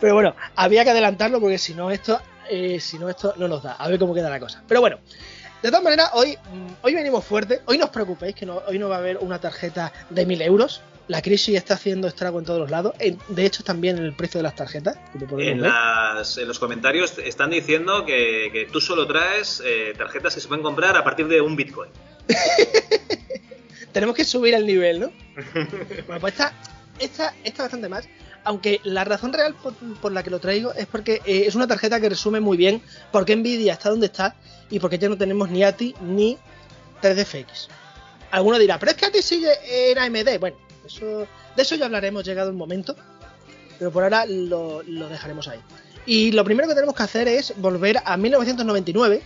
Pero bueno, había que adelantarlo porque si no esto, eh, si no esto no nos da. A ver cómo queda la cosa. Pero bueno, de todas maneras, hoy, mm, hoy venimos fuerte. Hoy no os preocupéis que no, hoy no va a haber una tarjeta de 1000 euros. La crisis está haciendo estrago en todos los lados. De hecho, también en el precio de las tarjetas. podemos En, ver. las- en los comentarios están diciendo que, que tú solo traes eh, tarjetas que se pueden comprar a partir de un Bitcoin. Tenemos que subir el nivel, ¿no? bueno, pues esta, esta, esta bastante más. Aunque la razón real por, por la que lo traigo es porque eh, es una tarjeta que resume muy bien por qué Nvidia está donde está y por qué ya no tenemos ni ATI ni 3DFX. Alguno dirá, pero es que ATI sigue en AMD. Bueno, eso, de eso ya hablaremos llegado el momento. Pero por ahora lo, lo dejaremos ahí. Y lo primero que tenemos que hacer es volver a 1999,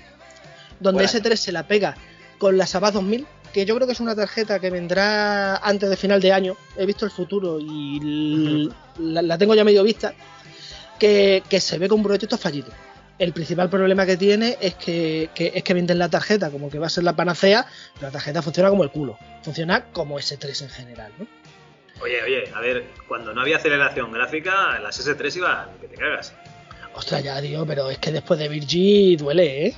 donde Bueno. S3 se la pega con la Sabah 2000 que yo creo que es una tarjeta que vendrá antes de final de año. He visto el futuro y la, la tengo ya medio vista. Que, que se ve con un proyecto fallido. El principal problema que tiene es que, que- es que venden la tarjeta como que va a ser la panacea, pero la tarjeta funciona como el culo. Funciona como S3 en general, ¿no? Oye, oye, a ver, cuando no había aceleración gráfica, las S3 iban que te cagas. Ostras, ya, tío, pero es que después de Virgin duele, ¿eh?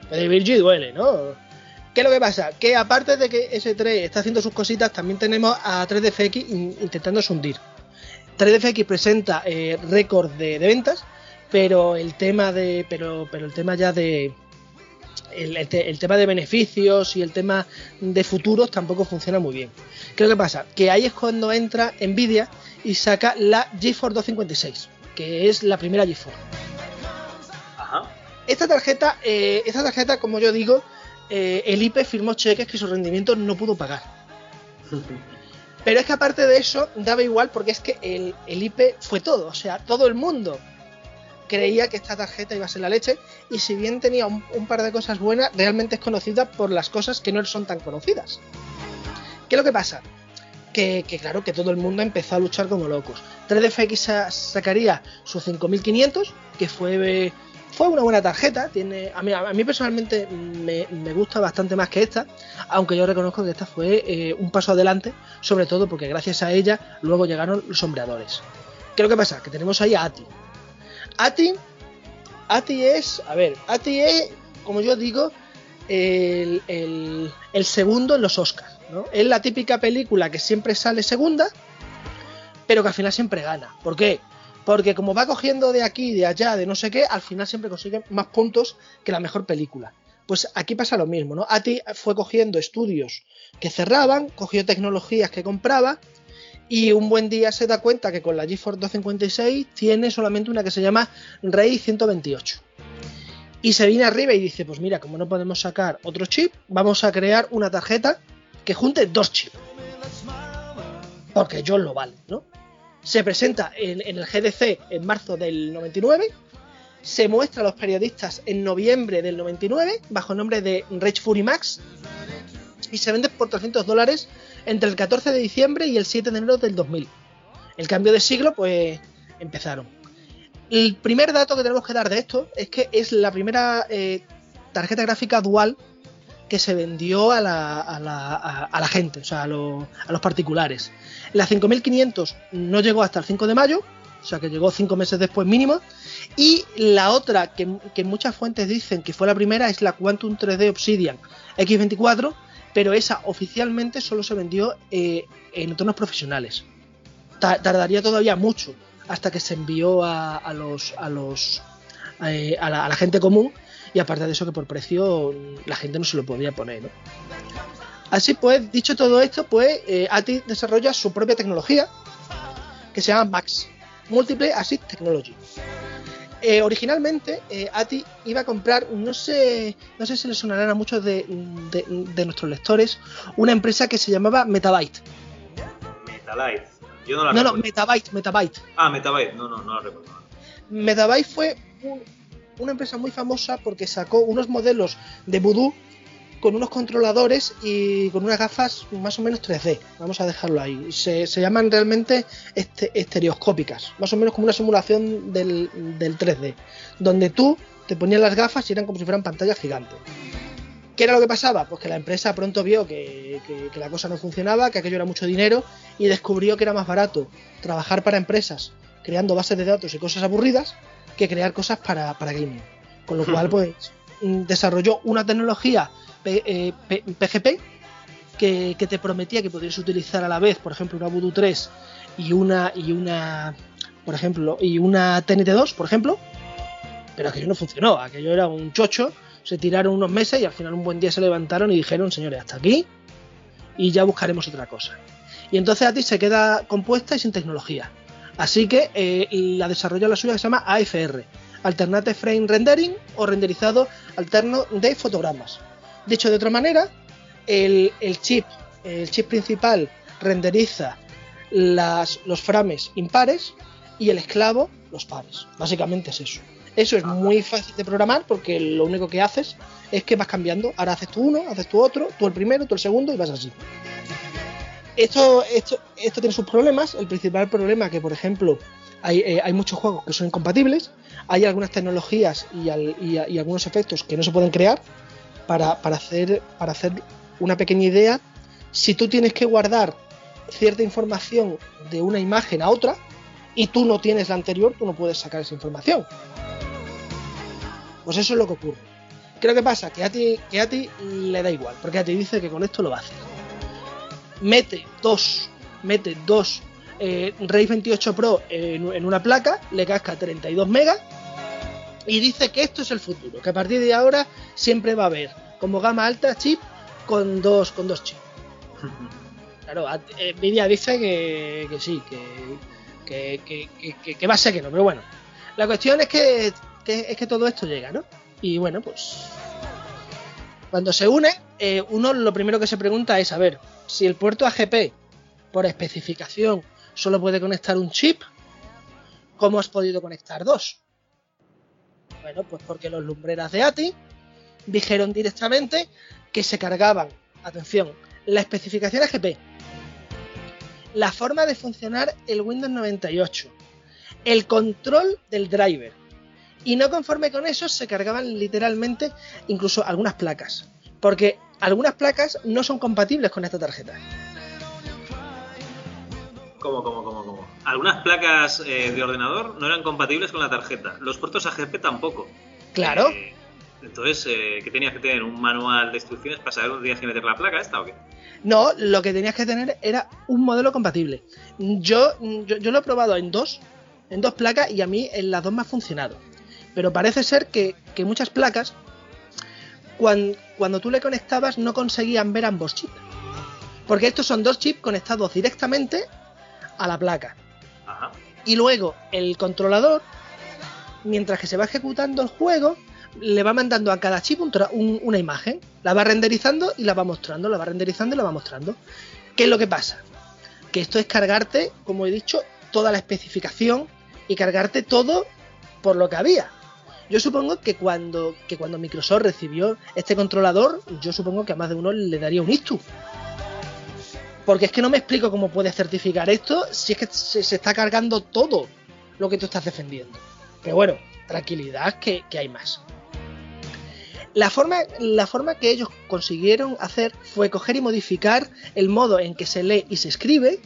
Después de Virgin duele, ¿no? ¿Qué es lo que pasa? Que aparte de que S3 está haciendo sus cositas, también tenemos a 3DFX in- intentándose hundir. 3DFX presenta eh, récord de, de ventas, pero el tema de. Pero, pero el tema ya de. El, el te- el tema de beneficios y el tema de futuros tampoco funciona muy bien. ¿Qué es lo que pasa? Que ahí es cuando entra Nvidia y saca la GeForce 256, que es la primera GeForce. Ajá. Esta tarjeta, eh, esta tarjeta, como yo digo, eh, el IP firmó cheques que su rendimiento no pudo pagar. Pero es que aparte de eso, daba igual porque es que el, el IP fue todo. O sea, todo el mundo creía que esta tarjeta iba a ser la leche. Y si bien tenía un, par de cosas buenas, realmente es conocida por las cosas que no son tan conocidas. ¿Qué es lo que pasa? Que, claro, que todo el mundo empezó a luchar como locos. 3DFX sa- sacaría su 5500, que fue, fue una buena tarjeta. Tiene, a, mí, a mí personalmente me, me gusta bastante más que esta, aunque yo reconozco que esta fue eh, un paso adelante, sobre todo porque gracias a ella luego llegaron los sombreadores. ¿Qué es lo que pasa? Que tenemos ahí a Ati. Ati, Ati es, a ver, Ati es, como yo digo, el, el- el segundo en los Oscars. ¿no? Es la típica película que siempre sale segunda, pero que al final siempre gana. ¿Por qué? Porque como va cogiendo de aquí, de allá, de no sé qué, al final siempre consigue más puntos que la mejor película. Pues aquí pasa lo mismo, ¿no? Ati fue cogiendo estudios que cerraban, cogió tecnologías que compraba y un buen día se da cuenta que con la GeForce 256 tiene solamente una que se llama Rey 128. Y se viene arriba y dice, pues mira, como no podemos sacar otro chip, vamos a crear una tarjeta que junte dos chips. Porque John lo vale, ¿no? Se presenta en, en el GDC en marzo del 99, se muestra a los periodistas en noviembre del 99 bajo el nombre de Rage Fury Max y se vende por 300 dólares entre el 14 de diciembre y el 7 de enero del 2000. El cambio de siglo, pues empezaron. El primer dato que tenemos que dar de esto es que es la primera eh, tarjeta gráfica dual que se vendió a la, a la, a- la gente, o sea, a, lo- a los particulares. La 5500 no llegó hasta el 5 de mayo, o sea que llegó 5 meses después mínimo. Y la otra, que muchas fuentes dicen que fue la primera, es la Quantum 3D Obsidian X24, pero esa oficialmente solo se vendió eh, en entornos profesionales. Ta- tardaría todavía mucho hasta que se envió a, a los a los eh, a, la, a la gente común y aparte de eso que por precio la gente no se lo podía poner ¿no? así pues dicho todo esto pues eh, ATI desarrolla su propia tecnología que se llama Max Multiple Assist Technology Eh, originalmente eh, ATI iba a comprar no sé no sé si le sonarán a muchos de, de- de nuestros lectores una empresa que se llamaba Metabyte Metalite. Yo no la no no recuerdo. Metabyte Metabyte Ah, Metabyte. No, no, no la recuerdo. Metabyte fue un- una empresa muy famosa porque sacó unos modelos de Voodoo con unos controladores y con unas gafas más o menos 3D. Vamos a dejarlo ahí. Se, se llaman realmente este- estereoscópicas, más o menos como una simulación del, del 3D, donde tú te ponías las gafas y eran como si fueran pantallas gigantes. ¿Qué era lo que pasaba? Pues que la empresa pronto vio que, que- que la cosa no funcionaba, que aquello era mucho dinero y descubrió que era más barato trabajar para empresas creando bases de datos y cosas aburridas que crear cosas para, para gaming. Con lo cual, pues, desarrolló una tecnología P- eh, PGP que, te prometía que podrías utilizar a la vez, por ejemplo, una Voodoo 3 y una, y una, por ejemplo, y una TNT2, por ejemplo, pero aquello no funcionó, aquello era un chocho, se tiraron unos meses y al final un buen día se levantaron y dijeron, señores, hasta aquí y ya buscaremos otra cosa. Y entonces a ti se queda compuesta y sin tecnología. Así que eh, la desarrolla la suya que se llama AFR, Alternate Frame Rendering o renderizado alterno de fotogramas. Dicho de otra manera, el, chip, el chip principal renderiza los frames impares y el esclavo los pares. Básicamente es eso. Eso es muy fácil de programar porque lo único que haces es que vas cambiando. Ahora haces tú uno, haces tú otro, tú el primero, tú el segundo y vas así. Esto, esto, tiene sus problemas. El principal problema que, por ejemplo, hay, eh, hay muchos juegos que son incompatibles, hay algunas tecnologías y algunos efectos que no se pueden crear para, para hacer, para hacer una pequeña idea. Si tú tienes que guardar cierta información de una imagen a otra y tú no tienes la anterior, tú no puedes sacar esa información. Pues eso es lo que ocurre. Creo que pasa que a ti, a ti le da igual, porque a ti dice que con esto lo va a hacer. Mete dos, mete dos eh, Ray 28 Pro en, en una placa, le casca 32 megas y dice que esto es el futuro, que a partir de ahora siempre va a haber como gama alta chip con dos, con dos chips. Claro, a- Nvidia dice que, que sí, que, va a ser que no, pero bueno. La cuestión es que, que- es que todo esto llega, ¿no? Y bueno, pues cuando se une, eh, uno lo primero que se pregunta es, a ver, si el puerto AGP, por especificación, solo puede conectar un chip, ¿cómo has podido conectar dos? Bueno, pues porque los lumbreras de ATI dijeron directamente que se cargaban, atención, la especificación AGP, la forma de funcionar el Windows 98, el control del driver, y no conforme con eso se cargaban literalmente incluso algunas placas, porque algunas placas no son compatibles con esta tarjeta. ¿Cómo, cómo, cómo, cómo? Algunas placas eh, de ordenador no eran compatibles con la tarjeta. Los puertos AGP tampoco. Claro. Eh, entonces, eh, ¿qué tenías que tener? ¿Un manual de instrucciones para saber dónde tenías que meter la placa esta o qué? No, lo que tenías que tener era un modelo compatible. Yo, yo, yo lo he probado en dos, en dos placas y a mí en las dos me ha funcionado. Pero parece ser que, que muchas placas, cuando, cuando tú le conectabas, no conseguían ver ambos chips. Porque estos son dos chips conectados directamente a la placa. Y luego el controlador, mientras que se va ejecutando el juego, le va mandando a cada chip un- una imagen. La va renderizando y la va mostrando, la va renderizando y la va mostrando. ¿Qué es lo que pasa? Que esto es cargarte, como he dicho, toda la especificación y cargarte todo por lo que había. Yo supongo que cuando, que cuando Microsoft recibió este controlador, yo supongo que a más de uno le daría un ictus. Porque es que no me explico cómo puedes certificar esto si es que se, está cargando todo lo que tú estás defendiendo. Pero bueno, tranquilidad que, hay más. La forma, la forma que ellos consiguieron hacer fue coger y modificar el modo en que se lee y se escribe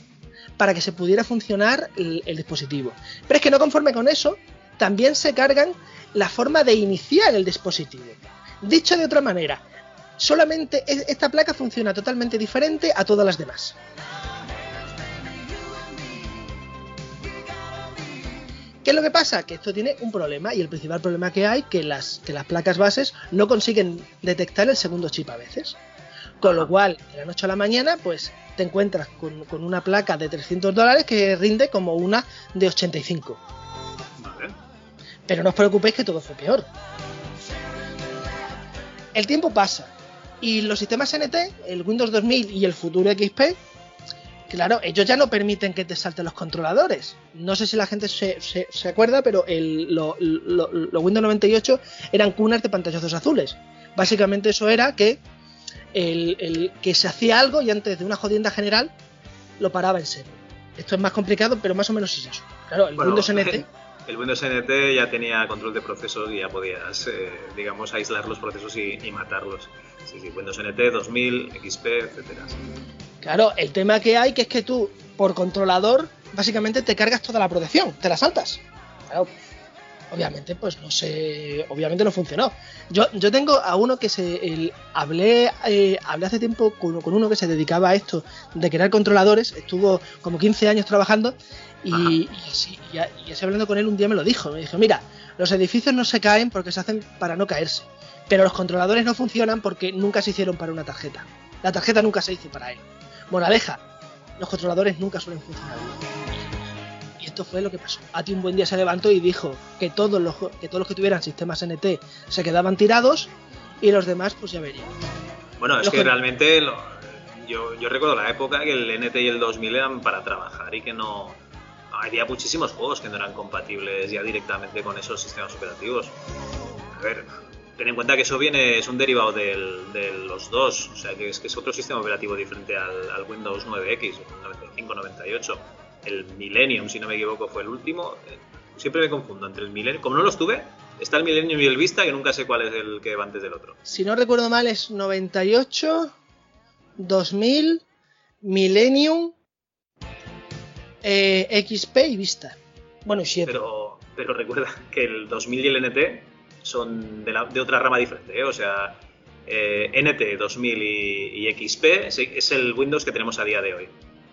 para que se pudiera funcionar el, el dispositivo. Pero es que no conforme con eso, también se cargan la forma de iniciar el dispositivo. Dicho de otra manera, solamente es- esta placa funciona totalmente diferente a todas las demás. ¿Qué es lo que pasa? Que esto tiene un problema y el principal problema que hay que las que las placas bases no consiguen detectar el segundo chip a veces. Con lo cual, de la noche a la mañana, pues te encuentras con, con una placa de 300 dólares que rinde como una de 85. Vale. Pero no os preocupéis que todo fue peor. El tiempo pasa y los sistemas NT, el Windows 2000 y el futuro XP, claro, ellos ya no permiten que te salten los controladores. No sé si la gente se, se- se acuerda, pero el- lo- lo- los Windows 98 eran cunas de pantallazos azules. Básicamente eso era que, el, el- que se hacía algo y antes de una jodienda general lo paraba en serio. Esto es más complicado, pero más o menos es eso. Claro, el Bueno, Windows NT... El Windows NT ya tenía control de procesos y ya podías, eh, digamos, aislar los procesos y, y matarlos. Sí, sí, Windows NT 2000, XP, etcétera. Claro, el tema que hay que es que tú, por controlador, básicamente te cargas toda la protección, te la saltas. Claro, obviamente, pues no sé, obviamente no funcionó. Yo, yo tengo a uno que se, el- hablé, eh, hablé hace tiempo con, con uno que se dedicaba a esto de crear controladores, estuvo como 15 años trabajando y, y así, y y así hablando con él un día me lo dijo, me dijo, mira, los edificios no se caen porque se hacen para no caerse, pero los controladores no funcionan porque nunca se hicieron para una tarjeta. La tarjeta nunca se hizo para él. Moraleja, los controladores nunca suelen funcionar. Y esto fue lo que pasó. Ati un buen día se levantó y dijo que todos los que todos los que tuvieran sistemas NT se quedaban tirados y los demás pues ya verían. Bueno, es Los que realmente lo- yo, yo recuerdo la época que el NT y el 2000 eran para trabajar y que no... había muchísimos juegos que no eran compatibles ya directamente con esos sistemas operativos. A ver, ten en cuenta que eso viene, es un derivado de los dos, o sea que es que es otro sistema operativo diferente al, Windows 9X, 95-98. El Millennium, si no me equivoco, fue el último. Siempre me confundo entre el Millennium, como no los tuve, está el Millennium y el Vista, que nunca sé cuál es el que va antes del otro. Si no recuerdo mal, es 98, 2000, Millennium, eh, XP y Vista. Bueno, y 7. Pero, pero recuerda que el 2000 y el NT son de, la- de otra rama diferente, ¿eh? o sea, eh, NT 2000 y, y XP es, es el Windows que tenemos a día de hoy.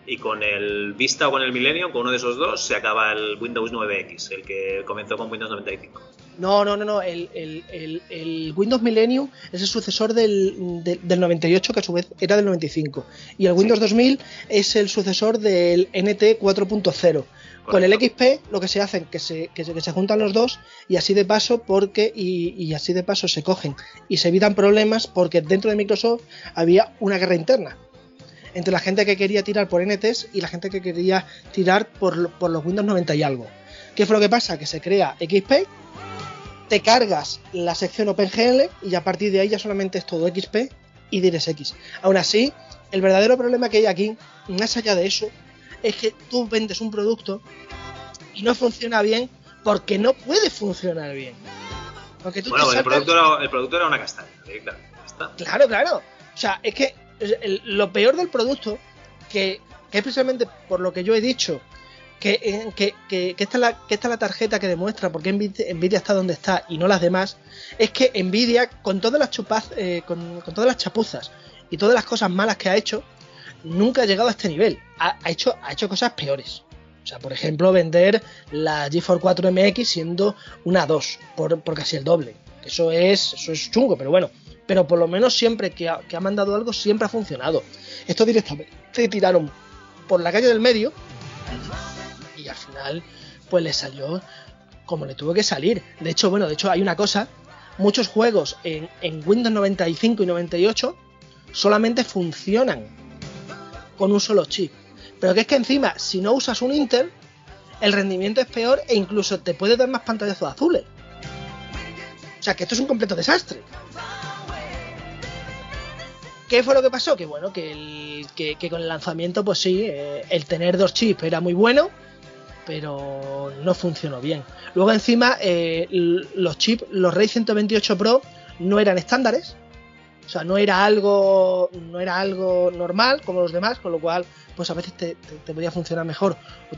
Y con el Vista o con el Millennium, con uno de esos dos, se acaba el Windows 9X, el que comenzó con Windows 95. No, no, no, no. El, el- el- el Windows Millennium es el sucesor del, de- del 98, que a su vez era del 95. Y el Windows 2000 es el sucesor del NT 4.0. Con el XP lo que se hacen que se, que se, que se juntan los dos y así de paso porque y, y así de paso se cogen y se evitan problemas porque dentro de Microsoft había una guerra interna entre la gente que quería tirar por NTs y la gente que quería tirar por, por los Windows 90 y algo. ¿Qué fue lo que pasa? Que se crea XP, te cargas la sección OpenGL y a partir de ahí ya solamente es todo XP y DirectX. Aún así, el verdadero problema que hay aquí, más allá de eso, es que tú vendes un producto y no funciona bien porque no puede funcionar bien. Porque tú te Bueno, el producto, era, el producto era una castaña, está. Claro, claro. O sea, es que el- lo peor del producto, que, que es precisamente por lo que yo he dicho, que, eh, que, esta es la, tarjeta que demuestra por qué Nvidia, está donde está y no las demás, es que Nvidia, con todas las chupaz, eh, con, todas las chapuzas y todas las cosas malas que ha hecho, nunca ha llegado a este nivel. Ha, hecho, cosas peores. O sea, por ejemplo, vender la GeForce 4 MX siendo una 2 por, por casi el doble. Eso es, eso es chungo, pero bueno. Pero por lo menos siempre que ha, que ha mandado algo, siempre ha funcionado. Esto directamente se tiraron por la calle del medio y al final, pues le salió como le tuvo que salir. De hecho, bueno, de hecho hay una cosa. Muchos juegos en, Windows 95 y 98 solamente funcionan con un solo chip. Pero que es que encima, si no usas un Intel, el rendimiento es peor e incluso te puede dar más pantallazos azules. O sea que esto es un completo desastre. ¿Qué fue lo que pasó? Que bueno, que, el- que con el lanzamiento, pues sí, eh, el tener dos chips era muy bueno, pero no funcionó bien. Luego encima, eh, los chips, los Ray 128 Pro no eran estándares, o sea, no era algo, no era algo normal como los demás, con lo cual, pues a veces te, podía funcionar mejor o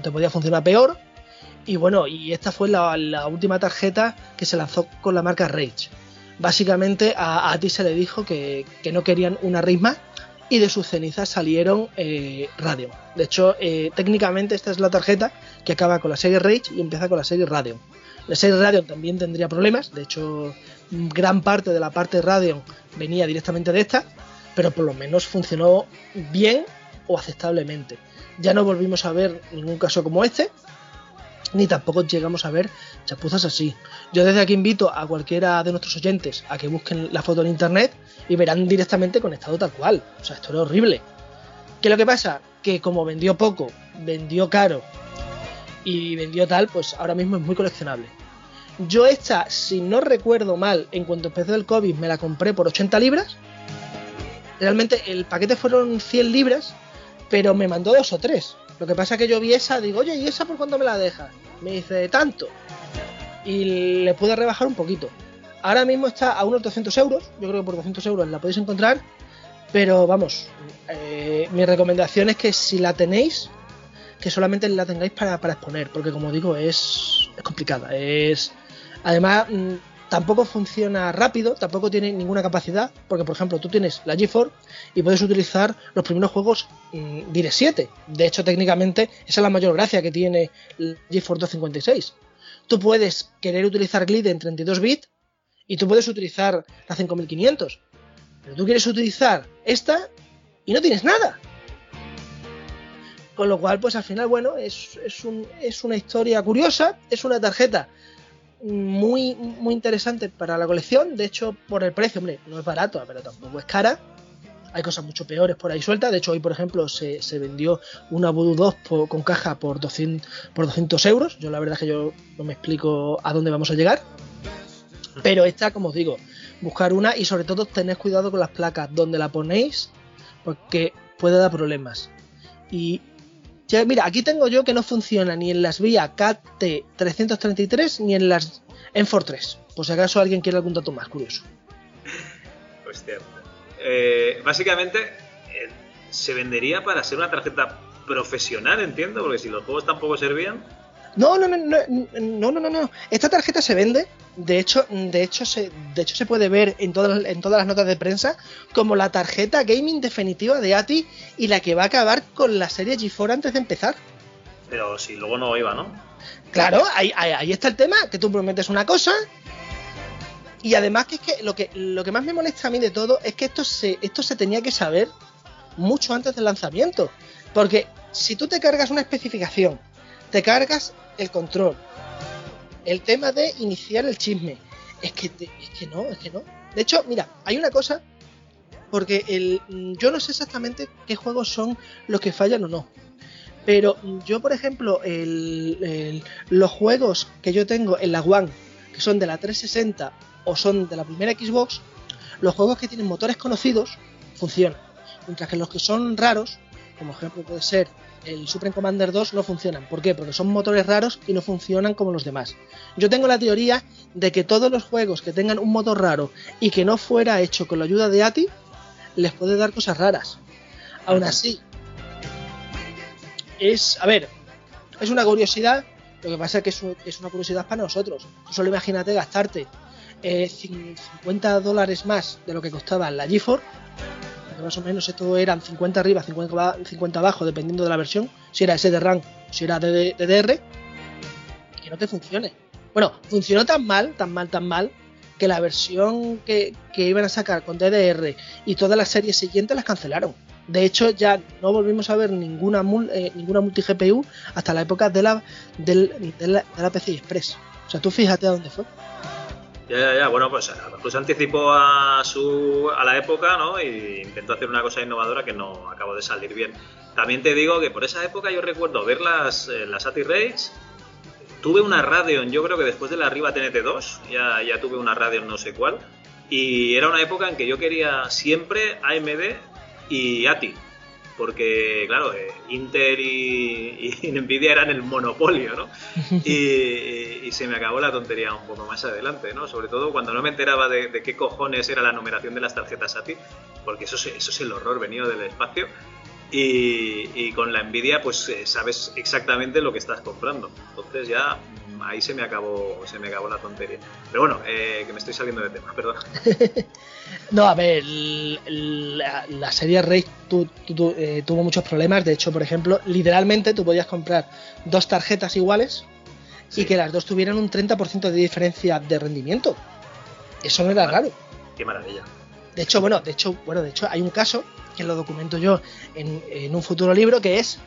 te, podía funcionar peor. Y bueno, y esta fue la, última tarjeta que se lanzó con la marca Rage. Básicamente a, a ti se le dijo que, que no querían una Rage más y de sus cenizas salieron eh, Radeon. De hecho, eh, técnicamente esta es la tarjeta que acaba con la serie Rage y empieza con la serie Radeon. La serie Radeon también tendría problemas, de hecho, gran parte de la parte Radeon venía directamente de esta, pero por lo menos funcionó bien o aceptablemente. Ya no volvimos a ver ningún caso como este, ni tampoco llegamos a ver chapuzas así. Yo desde aquí invito a cualquiera de nuestros oyentes a que busquen la foto en internet y verán directamente conectado tal cual. O sea, esto era horrible. ¿Qué es lo que pasa? Que como vendió poco, vendió caro y vendió tal, pues ahora mismo es muy coleccionable. Yo esta, si no recuerdo mal, en cuanto empezó el COVID me la compré por 80 libras. Realmente el paquete fueron 100 libras, pero me mandó dos o tres. Lo que pasa es que yo vi esa, digo, oye, ¿y esa por cuánto me la dejas? Me dice, tanto. Y le pude rebajar un poquito. Ahora mismo está a unos 200 euros. Yo creo que por 200 euros la podéis encontrar. Pero vamos, eh, mi recomendación es que si la tenéis, que solamente la tengáis para, exponer. Porque como digo, es, complicada. Es, además, mm, tampoco funciona rápido, tampoco tiene ninguna capacidad. Porque, por ejemplo, tú tienes la GeForce y puedes utilizar los primeros juegos mm, Direct 7. De hecho, técnicamente, esa es la mayor gracia que tiene el GeForce 256. Tú puedes querer utilizar Glide en 32 bits y tú puedes utilizar la 5500. Pero tú quieres utilizar esta y no tienes nada. Con lo cual, pues al final, bueno, es, es, un- es una historia curiosa, es una tarjeta muy, muy interesante para la colección. De hecho, por el precio, hombre, no es barata, pero tampoco es cara. Hay cosas mucho peores por ahí sueltas. De hecho, hoy, por ejemplo, se, se vendió una Voodoo 2 por- con caja por 200, por 200 euros. Yo la verdad es que yo no me explico a dónde vamos a llegar. Pero esta, como os digo, buscar una y sobre todo tened cuidado con las placas donde la ponéis porque puede dar problemas. Y ya, mira, aquí tengo yo que no funciona ni en las vías KT333 ni en las Enfor 3. Por si acaso alguien quiere algún dato más curioso. Hostia. Eh, básicamente, eh, se vendería para ser una tarjeta profesional, entiendo, porque si los juegos tampoco servían. No, no, no, no, no, no, no. Esta tarjeta se vende. De hecho, de hecho, se, de hecho se puede ver en todas, en todas las notas de prensa como la tarjeta gaming definitiva de ATI y la que va a acabar con la serie G4 antes de empezar. Pero si luego no iba, ¿no? Claro, ahí, ahí, ahí está el tema, que tú prometes una cosa. Y además que es que lo que lo que más me molesta a mí de todo es que esto se, esto se tenía que saber mucho antes del lanzamiento. Porque si tú te cargas una especificación, te cargas el control, el tema de iniciar el chisme, es que, es que no, es que no. De hecho, mira, hay una cosa, porque el, yo no sé exactamente qué juegos son los que fallan o no. Pero yo, por ejemplo, el- los juegos que yo tengo en la One, que son de la 360 o son de la primera Xbox, los juegos que tienen motores conocidos funcionan. Mientras que los que son raros, como ejemplo puede ser el Supreme Commander 2, no funcionan. ¿Por qué? Porque son motores raros y no funcionan como los demás. Yo tengo la teoría de que todos los juegos que tengan un motor raro y que no fuera hecho con la ayuda de ATI, les puede dar cosas raras. Aún así, es, a ver, es una curiosidad, lo que pasa es que es, un- es una curiosidad para nosotros. Tú solo imagínate gastarte eh, cin- 50 dólares más de lo que costaba la GeForce, más o menos esto eran 50 arriba, 50, ba- 50 abajo, dependiendo de la versión, si era SD RAM, si era DD DDR, que no te funcione. Bueno, funcionó tan mal, tan mal, tan mal, que la versión que, que iban a sacar con DDR y todas las series siguientes las cancelaron. De hecho, ya no volvimos a ver ninguna, mul- eh, ninguna multi GPU hasta la época de la, del- de la, de la PCI Express. O sea, tú fíjate a dónde fue. Ya, ya, ya. Bueno, pues a lo mejor se anticipó a su a la época, ¿no? Y intentó hacer una cosa innovadora que no acabó de salir bien. También te digo que por esa época yo recuerdo ver las, eh, las ATI Raids. Tuve una Radeon, yo creo que después de la Riva TNT2, ya, ya tuve una Radeon no sé cuál. Y era una época en que yo quería siempre AMD y ATI. Porque, claro, eh, Intel y, y Nvidia eran el monopolio, ¿no? y, y se me acabó la tontería un poco más adelante, ¿no? Sobre todo cuando no me enteraba de, de qué cojones era la numeración de las tarjetas ATI, porque eso es, eso es el horror venido del espacio. Y, y con la Nvidia, pues eh, sabes exactamente lo que estás comprando. Entonces ya mm, ahí se me acabó, se me acabó la tontería. Pero bueno, eh, que me estoy saliendo de tema, perdón. No, a ver, la, la serie Raid tu- tu- tu- eh, tuvo muchos problemas. De hecho, por ejemplo, literalmente tú podías comprar dos tarjetas iguales y que las dos tuvieran un 30% de diferencia de rendimiento. Eso no era raro. Qué maravilla. De hecho, bueno, de hecho, bueno, de hecho, hay un caso que lo documento yo en, en un futuro libro que es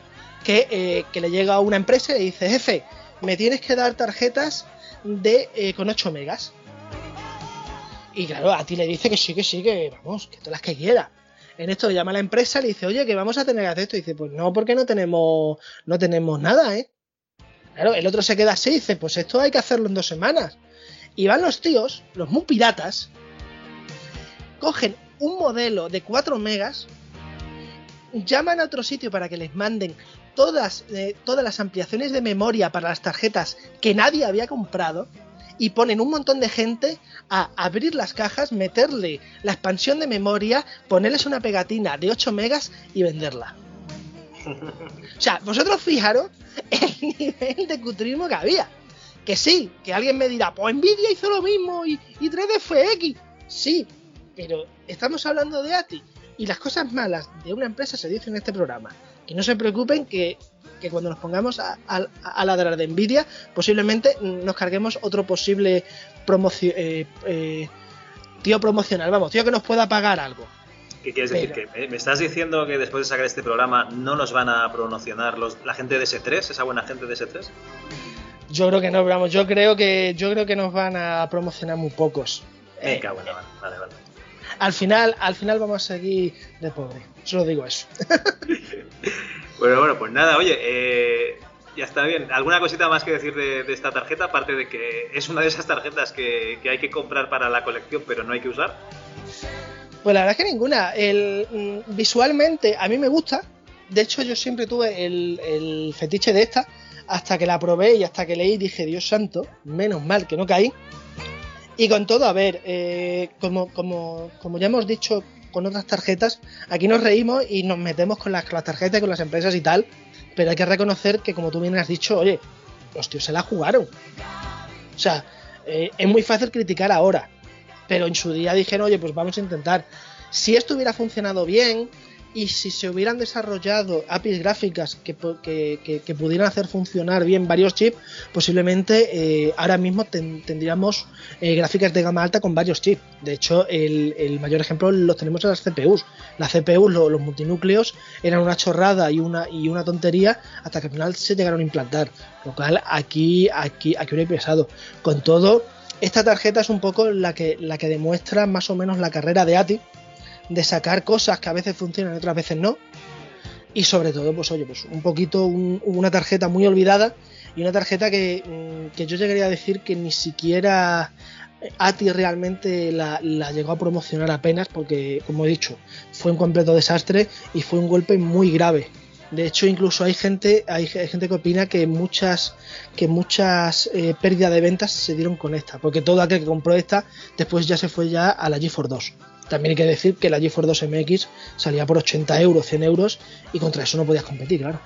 que, eh, que le llega a una empresa y le dice, jefe, me tienes que dar tarjetas de eh, con 8 megas. Y claro, a ti le dice que sí, que sí, que vamos, que todas las que quiera. En esto llama a la empresa y le dice, oye, que vamos a tener que hacer esto. Y dice, pues no, porque no tenemos, no tenemos nada, ¿eh? Claro, el otro se queda así y dice, pues esto hay que hacerlo en dos semanas. Y van los tíos, los muy piratas, cogen un modelo de 4 megas, llaman a otro sitio para que les manden todas, eh, todas las ampliaciones de memoria para las tarjetas que nadie había comprado y ponen un montón de gente a abrir las cajas, meterle la expansión de memoria, ponerles una pegatina de 8 megas y venderla. O sea, vosotros fijaros el nivel de cutrismo que había. Que sí, que alguien me dirá, pues Nvidia hizo lo mismo y, y 3DFX. Sí, pero estamos hablando de ATI. Y las cosas malas de una empresa se dicen en este programa. Que no se preocupen que, que cuando nos pongamos a, a- a ladrar de Nvidia, posiblemente nos carguemos otro posible promocio, eh, eh, tío promocional. Vamos, tío que nos pueda pagar algo. ¿Qué quieres decir? ¿Que me, estás diciendo que después de sacar este programa no nos van a promocionar los, la gente de S3, esa buena gente de S3? Yo creo que no, vamos, yo creo que yo creo que nos van a promocionar muy pocos. Cago en la mano. Vale, vale. Al final, al final vamos a seguir de pobre. Solo digo eso. Bueno, bueno, pues nada, oye, eh, ya está bien. ¿Alguna cosita más que decir de, de esta tarjeta? Aparte de que es una de esas tarjetas que, que hay que comprar para la colección, pero no hay que usar. Pues la verdad es que ninguna. El, mm, visualmente a mí me gusta. De hecho, yo siempre tuve el, el fetiche de esta. Hasta que la probé y hasta que leí dije, Dios santo, menos mal que no caí. Y con todo, a ver, eh, como, como, ya hemos dicho con otras tarjetas, aquí nos reímos y nos metemos con las, con las tarjetas, con las empresas y tal. Pero hay que reconocer que, como tú bien has dicho, oye, los tíos se la jugaron. O sea, eh, es muy fácil criticar ahora. Pero en su día dijeron, oye, pues vamos a intentar. Si esto hubiera funcionado bien y si se hubieran desarrollado APIs gráficas que, que- que- pudieran hacer funcionar bien varios chips, posiblemente eh, ahora mismo ten- tendríamos eh, gráficas de gama alta con varios chips. De hecho, el, mayor ejemplo lo tenemos en las CPUs. Las CPUs, lo- los multinúcleos, eran una chorrada y una, y una tontería hasta que al final se llegaron a implantar. Lo cual aquí, aquí, aquí hubiera pesado. Con todo, esta tarjeta es un poco la que, la que demuestra más o menos la carrera de ATI, de sacar cosas que a veces funcionan y otras veces no. Y sobre todo, pues oye, pues un poquito un- una tarjeta muy olvidada y una tarjeta que, mm, que yo llegaría a decir que ni siquiera ATI realmente la, la llegó a promocionar apenas porque, como he dicho, fue un completo desastre y fue un golpe muy grave. De hecho, incluso hay gente, hay, gente que opina que muchas, que muchas eh, pérdidas de ventas se dieron con esta, porque todo aquel que compró esta después ya se fue ya a la GeForce 2. También hay que decir que la GeForce 2 MX salía por 80 euros, 100 euros y contra eso no podías competir, claro.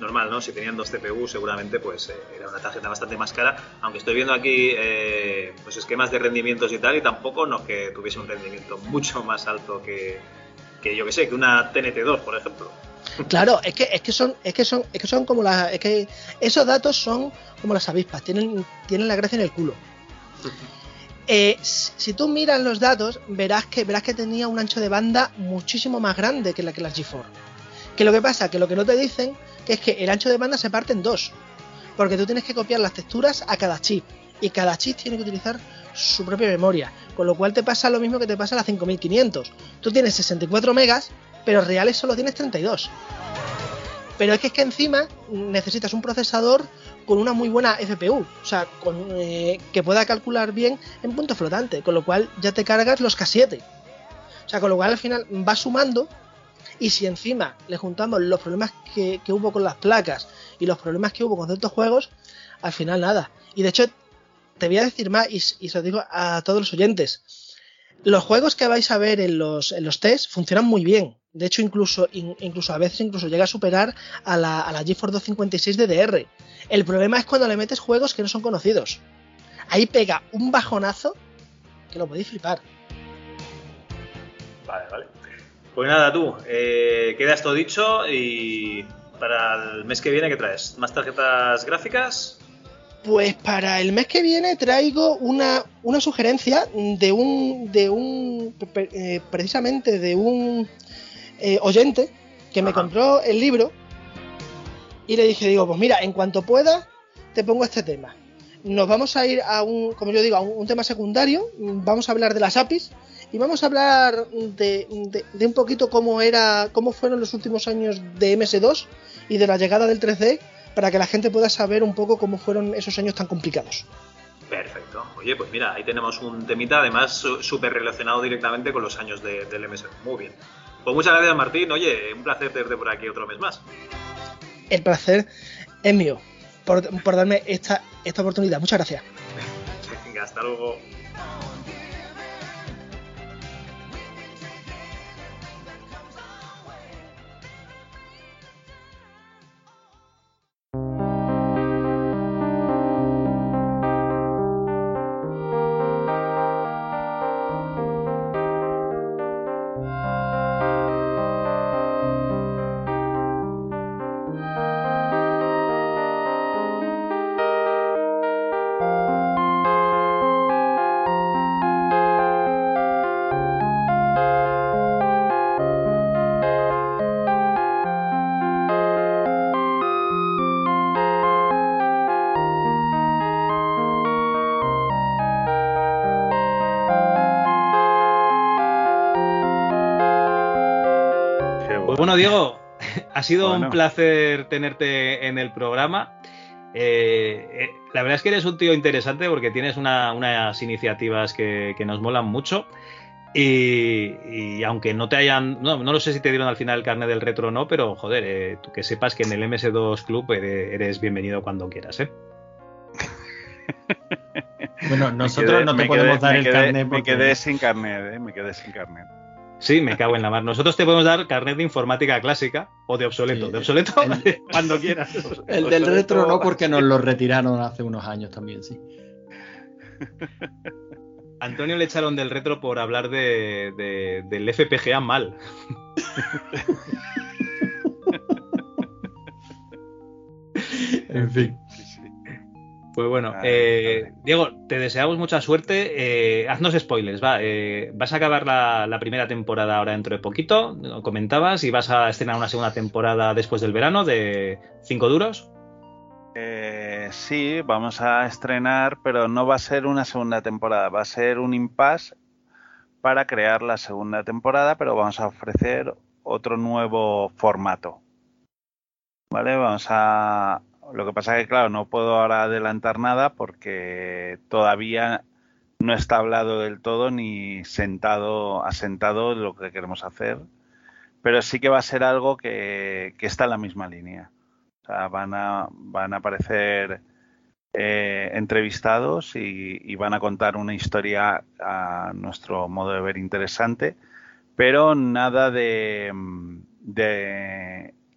Normal, ¿no? Si tenían dos CPU, seguramente pues eh, era una tarjeta bastante más cara. Aunque estoy viendo aquí eh, pues esquemas de rendimientos y tal, y tampoco no que tuviese un rendimiento mucho más alto que, que yo que sé, que una TNT2, por ejemplo. Claro, es que, es que son, es que son, es que son como las, es que esos datos son como las avispas, tienen, tienen la gracia en el culo. Eh, si tú miras los datos, verás que, verás que tenía un ancho de banda muchísimo más grande que la que las GeForce. Que lo que pasa, que lo que no te dicen, que es que el ancho de banda se parte en dos. Porque tú tienes que copiar las texturas a cada chip. Y cada chip tiene que utilizar su propia memoria. Con lo cual te pasa lo mismo que te pasa a la 5500. Tú tienes 64 megas, pero reales solo tienes 32. Pero es que, es que encima necesitas un procesador con una muy buena FPU, o sea, con, eh, que pueda calcular bien en punto flotante, con lo cual ya te cargas los K7. O sea, con lo cual al final va sumando y si encima le juntamos los problemas que, hubo con las placas y los problemas que hubo con ciertos juegos, al final nada. Y de hecho, te voy a decir más y, y se lo digo a todos los oyentes. Los juegos que vais a ver en los, en los funcionan muy bien. De hecho, incluso, in- incluso a veces incluso llega a superar a la, a la GeForce 256 DDR. El problema es cuando le metes juegos que no son conocidos. Ahí pega un bajonazo que lo podéis flipar. Vale, vale. Pues nada, tú, eh, queda esto dicho y para el mes que viene, ¿qué traes? ¿Más tarjetas gráficas? Pues para el mes que viene traigo una, una sugerencia de un, de un eh, precisamente de un eh, oyente que me compró el libro y le dije, digo, pues mira, en cuanto pueda, te pongo este tema. Nos vamos a ir a un, como yo digo, a un, un tema secundario, mm, vamos a hablar de las APIs y vamos a hablar de, de- de un poquito cómo era, cómo fueron los últimos años de MS2 y de la llegada del 3D para que la gente pueda saber un poco cómo fueron esos años tan complicados. Perfecto. Oye, pues mira, ahí tenemos un temita, además súper relacionado directamente con los años de- del MS. Muy bien. Pues muchas gracias, Martín. Oye, un placer tenerte por aquí otro mes más. El placer es mío por, por darme esta, esta oportunidad. Muchas gracias. Venga, hasta luego. Sido Bueno. un placer tenerte en el programa. Eh, eh, la verdad es que eres un tío interesante porque tienes una- unas iniciativas que, que nos molan mucho. Y, y aunque no te hayan, no, no lo sé si te dieron al final el carnet del retro o no, pero joder, eh, tú que sepas que en el MS2 Club eres, eres bienvenido cuando quieras, ¿eh? Bueno, Me nosotros quedé- no te me podemos quedé- dar me el quedé- carnet Me porque- quedé sin carnet, ¿eh? Me quedé sin carnet. Sí, me cago en la mar. Nosotros te podemos dar carnet de informática clásica o de obsoleto. De obsoleto cuando quieras. El del retro no, porque nos lo retiraron hace unos años también, sí. Antonio le echaron del retro por hablar de, de- del FPGA mal. En fin. Pues bueno, eh, Diego, te deseamos mucha suerte. Eh, haznos spoilers, va. eh, vas a acabar la, la primera temporada ahora dentro de poquito, lo comentabas, y vas a estrenar una segunda temporada después del verano de Cinco Duros. Sí, vamos a estrenar, pero no va a ser una segunda temporada, va a ser un impasse para crear la segunda temporada, pero vamos a ofrecer otro nuevo formato. ¿Vale? Vamos a... Lo que pasa es que, claro, no puedo ahora adelantar nada porque todavía no está hablado del todo ni sentado, asentado lo que queremos hacer, pero sí que va a ser algo que, está en la misma línea. O sea, van a, van a aparecer eh, entrevistados y, y van a contar una historia a nuestro modo de ver interesante, pero nada de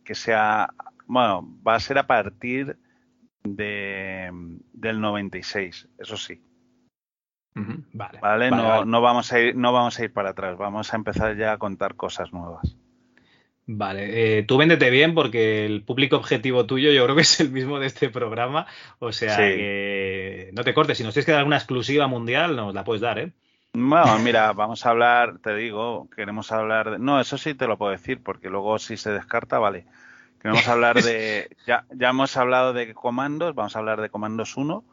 que sea, bueno, va a ser a partir de, del 96, eso sí. Vale. ¿Vale? Vale, no, vale. no vamos a ir, no vamos a ir para atrás, vamos a empezar ya a contar cosas nuevas. Vale, eh, tú véndete bien porque el público objetivo tuyo yo creo que es el mismo de este programa. O sea Sí. que no te cortes. Si nos tienes que dar alguna exclusiva mundial, nos la puedes dar, ¿eh? Bueno, mira, vamos a hablar, te digo, queremos hablar de... No, eso sí te lo puedo decir, porque luego si se descarta, vale. Queremos hablar de... Ya, ya hemos hablado de comandos, vamos a hablar de comandos 1,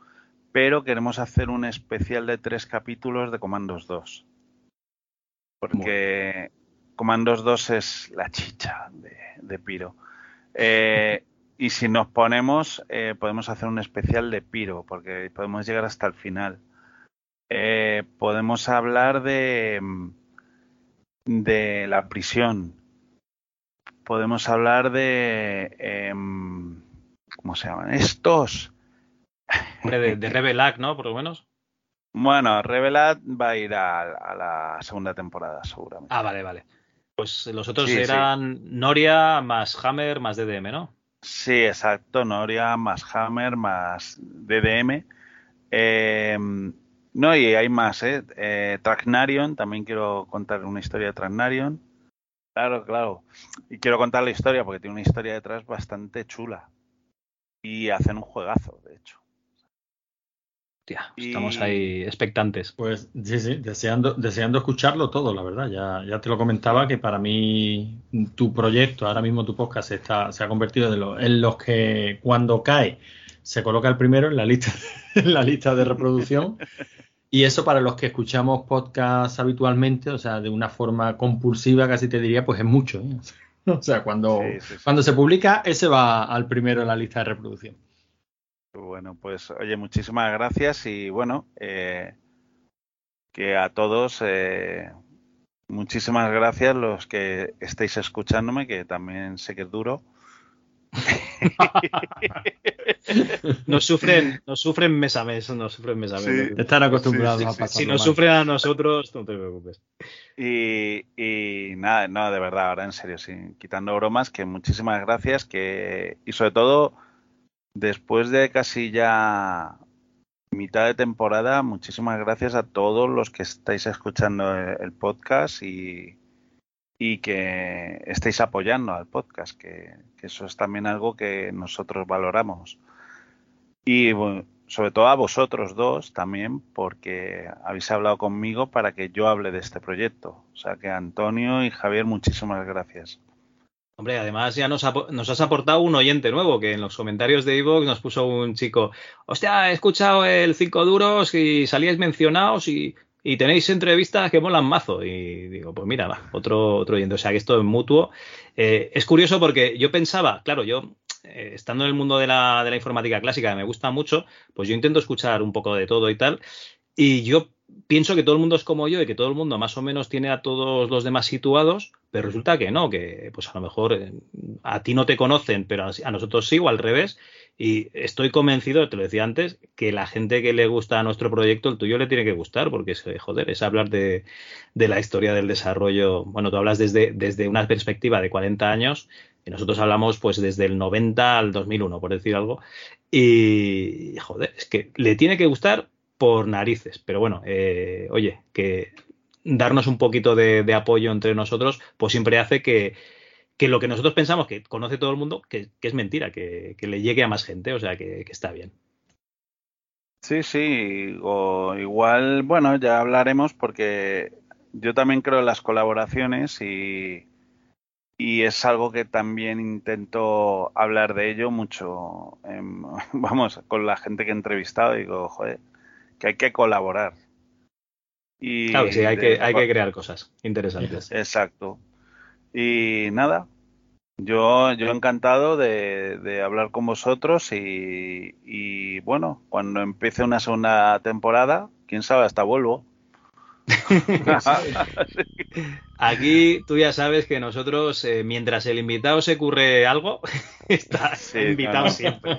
pero queremos hacer un especial de tres capítulos de comandos 2. Porque comandos 2 es la chicha de, de Piro. Eh, y si nos ponemos, eh, podemos hacer un especial de Piro, porque podemos llegar hasta el final. Eh, podemos hablar de, de la prisión. Podemos hablar de... em, ¿Cómo se llaman? Estos. De, de Revelac, ¿no? Por lo menos. Bueno, Revelat va a ir a, a la segunda temporada, seguramente. Ah, vale, vale. Pues los otros Sí, sí. eran Noria más Hammer más DDM, ¿no? Sí, exacto. Noria más Hammer más DDM. Eh, no, y hay más, ¿eh? eh Tragnarion, también quiero contar una historia de Tragnarion. Claro, claro. Y quiero contar la historia porque tiene una historia detrás bastante chula. Y hacen un juegazo, de hecho. Tía, estamos ahí expectantes. Pues sí, sí, deseando, deseando escucharlo todo, la verdad. Ya, ya te lo comentaba que para mí tu proyecto, ahora mismo tu podcast, está, se ha convertido en, lo- en los que cuando cae se coloca el primero en la lista, en la lista de reproducción. Y eso para los que escuchamos podcast habitualmente, o sea, de una forma compulsiva, casi te diría, pues es mucho. ¿eh? O sea, cuando, Sí, sí, sí. cuando se publica, ese va al primero en la lista de reproducción. Bueno, pues oye, muchísimas gracias y bueno, eh, que a todos eh, muchísimas gracias los que estáis escuchándome, que también sé que es duro. Nos sufren, nos sufren mes a mes, nos sufren mes a mes. Sí. Están acostumbrados Sí, sí, a sí. pasarlo Si nos mal. sufren a nosotros, no te preocupes. Y, y nada, no, de verdad, ahora en serio, sí, quitando bromas, que muchísimas gracias, que y sobre todo después de casi ya mitad de temporada, muchísimas gracias a todos los que estáis escuchando el, el podcast y, y que estéis apoyando al podcast, que, eso es también algo que nosotros valoramos. Y sobre todo a vosotros dos también, porque habéis hablado conmigo para que yo hable de este proyecto. O sea que Antonio y Javier, muchísimas gracias. Hombre, además ya nos, has aportado un oyente nuevo que en los comentarios de Evox nos puso un chico, hostia, he escuchado el 5 duros y salíais mencionados y, y tenéis entrevistas que molan mazo. Y digo, pues mira, va, otro, otro oyente. O sea que esto es mutuo. Eh, es curioso porque yo pensaba, claro, yo eh, estando en el mundo de la, de la informática clásica, que me gusta mucho, pues yo intento escuchar un poco de todo y tal. Y yo pienso que todo el mundo es como yo y que todo el mundo más o menos tiene a todos los demás situados, pero resulta que no, que pues a lo mejor eh, a ti no te conocen, pero a, nosotros sí o al revés. Y estoy convencido, te lo decía antes, que la gente que le gusta a nuestro proyecto, el tuyo le tiene que gustar, porque es, eh, joder, es hablar de, de la historia del desarrollo. Bueno, tú hablas desde, desde una perspectiva de 40 años y nosotros hablamos pues desde el 90 al 2001, por decir algo. Y, joder, es que le tiene que gustar por narices. Pero bueno, eh, oye, que darnos un poquito de, apoyo entre nosotros, pues siempre hace que, que, lo que nosotros pensamos que conoce todo el mundo, que, que es mentira, que, que, le llegue a más gente, o sea, que, está bien. Sí, sí, o igual, bueno, ya hablaremos porque yo también creo en las colaboraciones y, y es algo que también intento hablar de ello mucho, en, vamos, con la gente que he entrevistado, digo, joder, que hay que colaborar. Y claro, sí, hay, de, que, hay que crear cosas interesantes. Exacto. Y nada, yo, yo encantado de, de hablar con vosotros y, y, bueno, cuando empiece una segunda temporada, quién sabe, hasta vuelvo. Aquí tú ya sabes que nosotros, eh, mientras el invitado se ocurre algo, está sí, invitado no. siempre.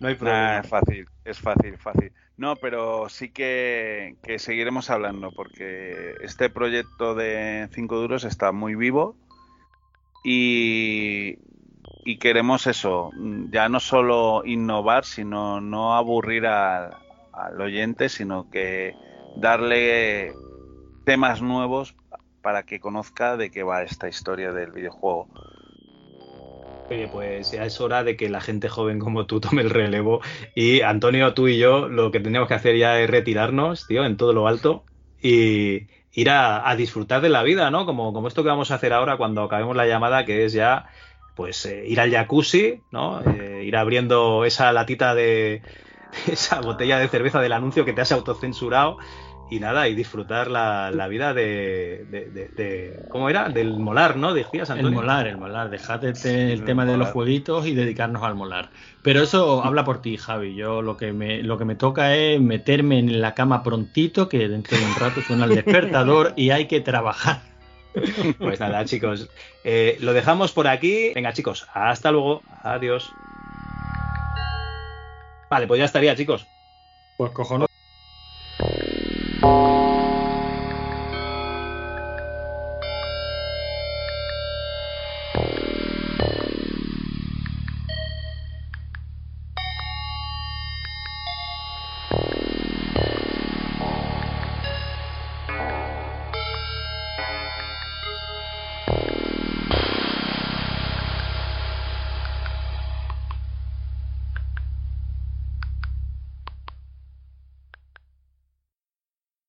No hay problema. Ah, es fácil, es fácil, fácil. No, pero sí que, seguiremos hablando porque este proyecto de 5 duros está muy vivo y, y, queremos eso, ya no solo innovar, sino no aburrir a, al oyente, sino que darle temas nuevos para que conozca de qué va esta historia del videojuego. Oye, pues ya es hora de que la gente joven como tú tome el relevo. Y Antonio, tú y yo, lo que tenemos que hacer ya es retirarnos, tío, en todo lo alto y ir a, disfrutar de la vida, ¿no? Como, como esto que vamos a hacer ahora cuando acabemos la llamada, que es ya, pues, eh, ir al jacuzzi, ¿no? Eh, ir abriendo esa latita de, esa botella de cerveza del anuncio que te has autocensurado y nada, y disfrutar la, la vida de, de, de, de, ¿Cómo era? Del molar, ¿no? Decías, Antonio. El molar, el molar. Dejate el, el tema de los jueguitos y dedicarnos al molar. Pero eso habla por ti, Javi. Yo lo que me, lo que me toca es meterme en la cama prontito, que dentro de un rato suena el despertador y hay que trabajar. Pues nada, chicos. Eh, lo dejamos por aquí. Venga, chicos, hasta luego. Adiós. Vale, pues ya estaría, chicos. Pues cojones.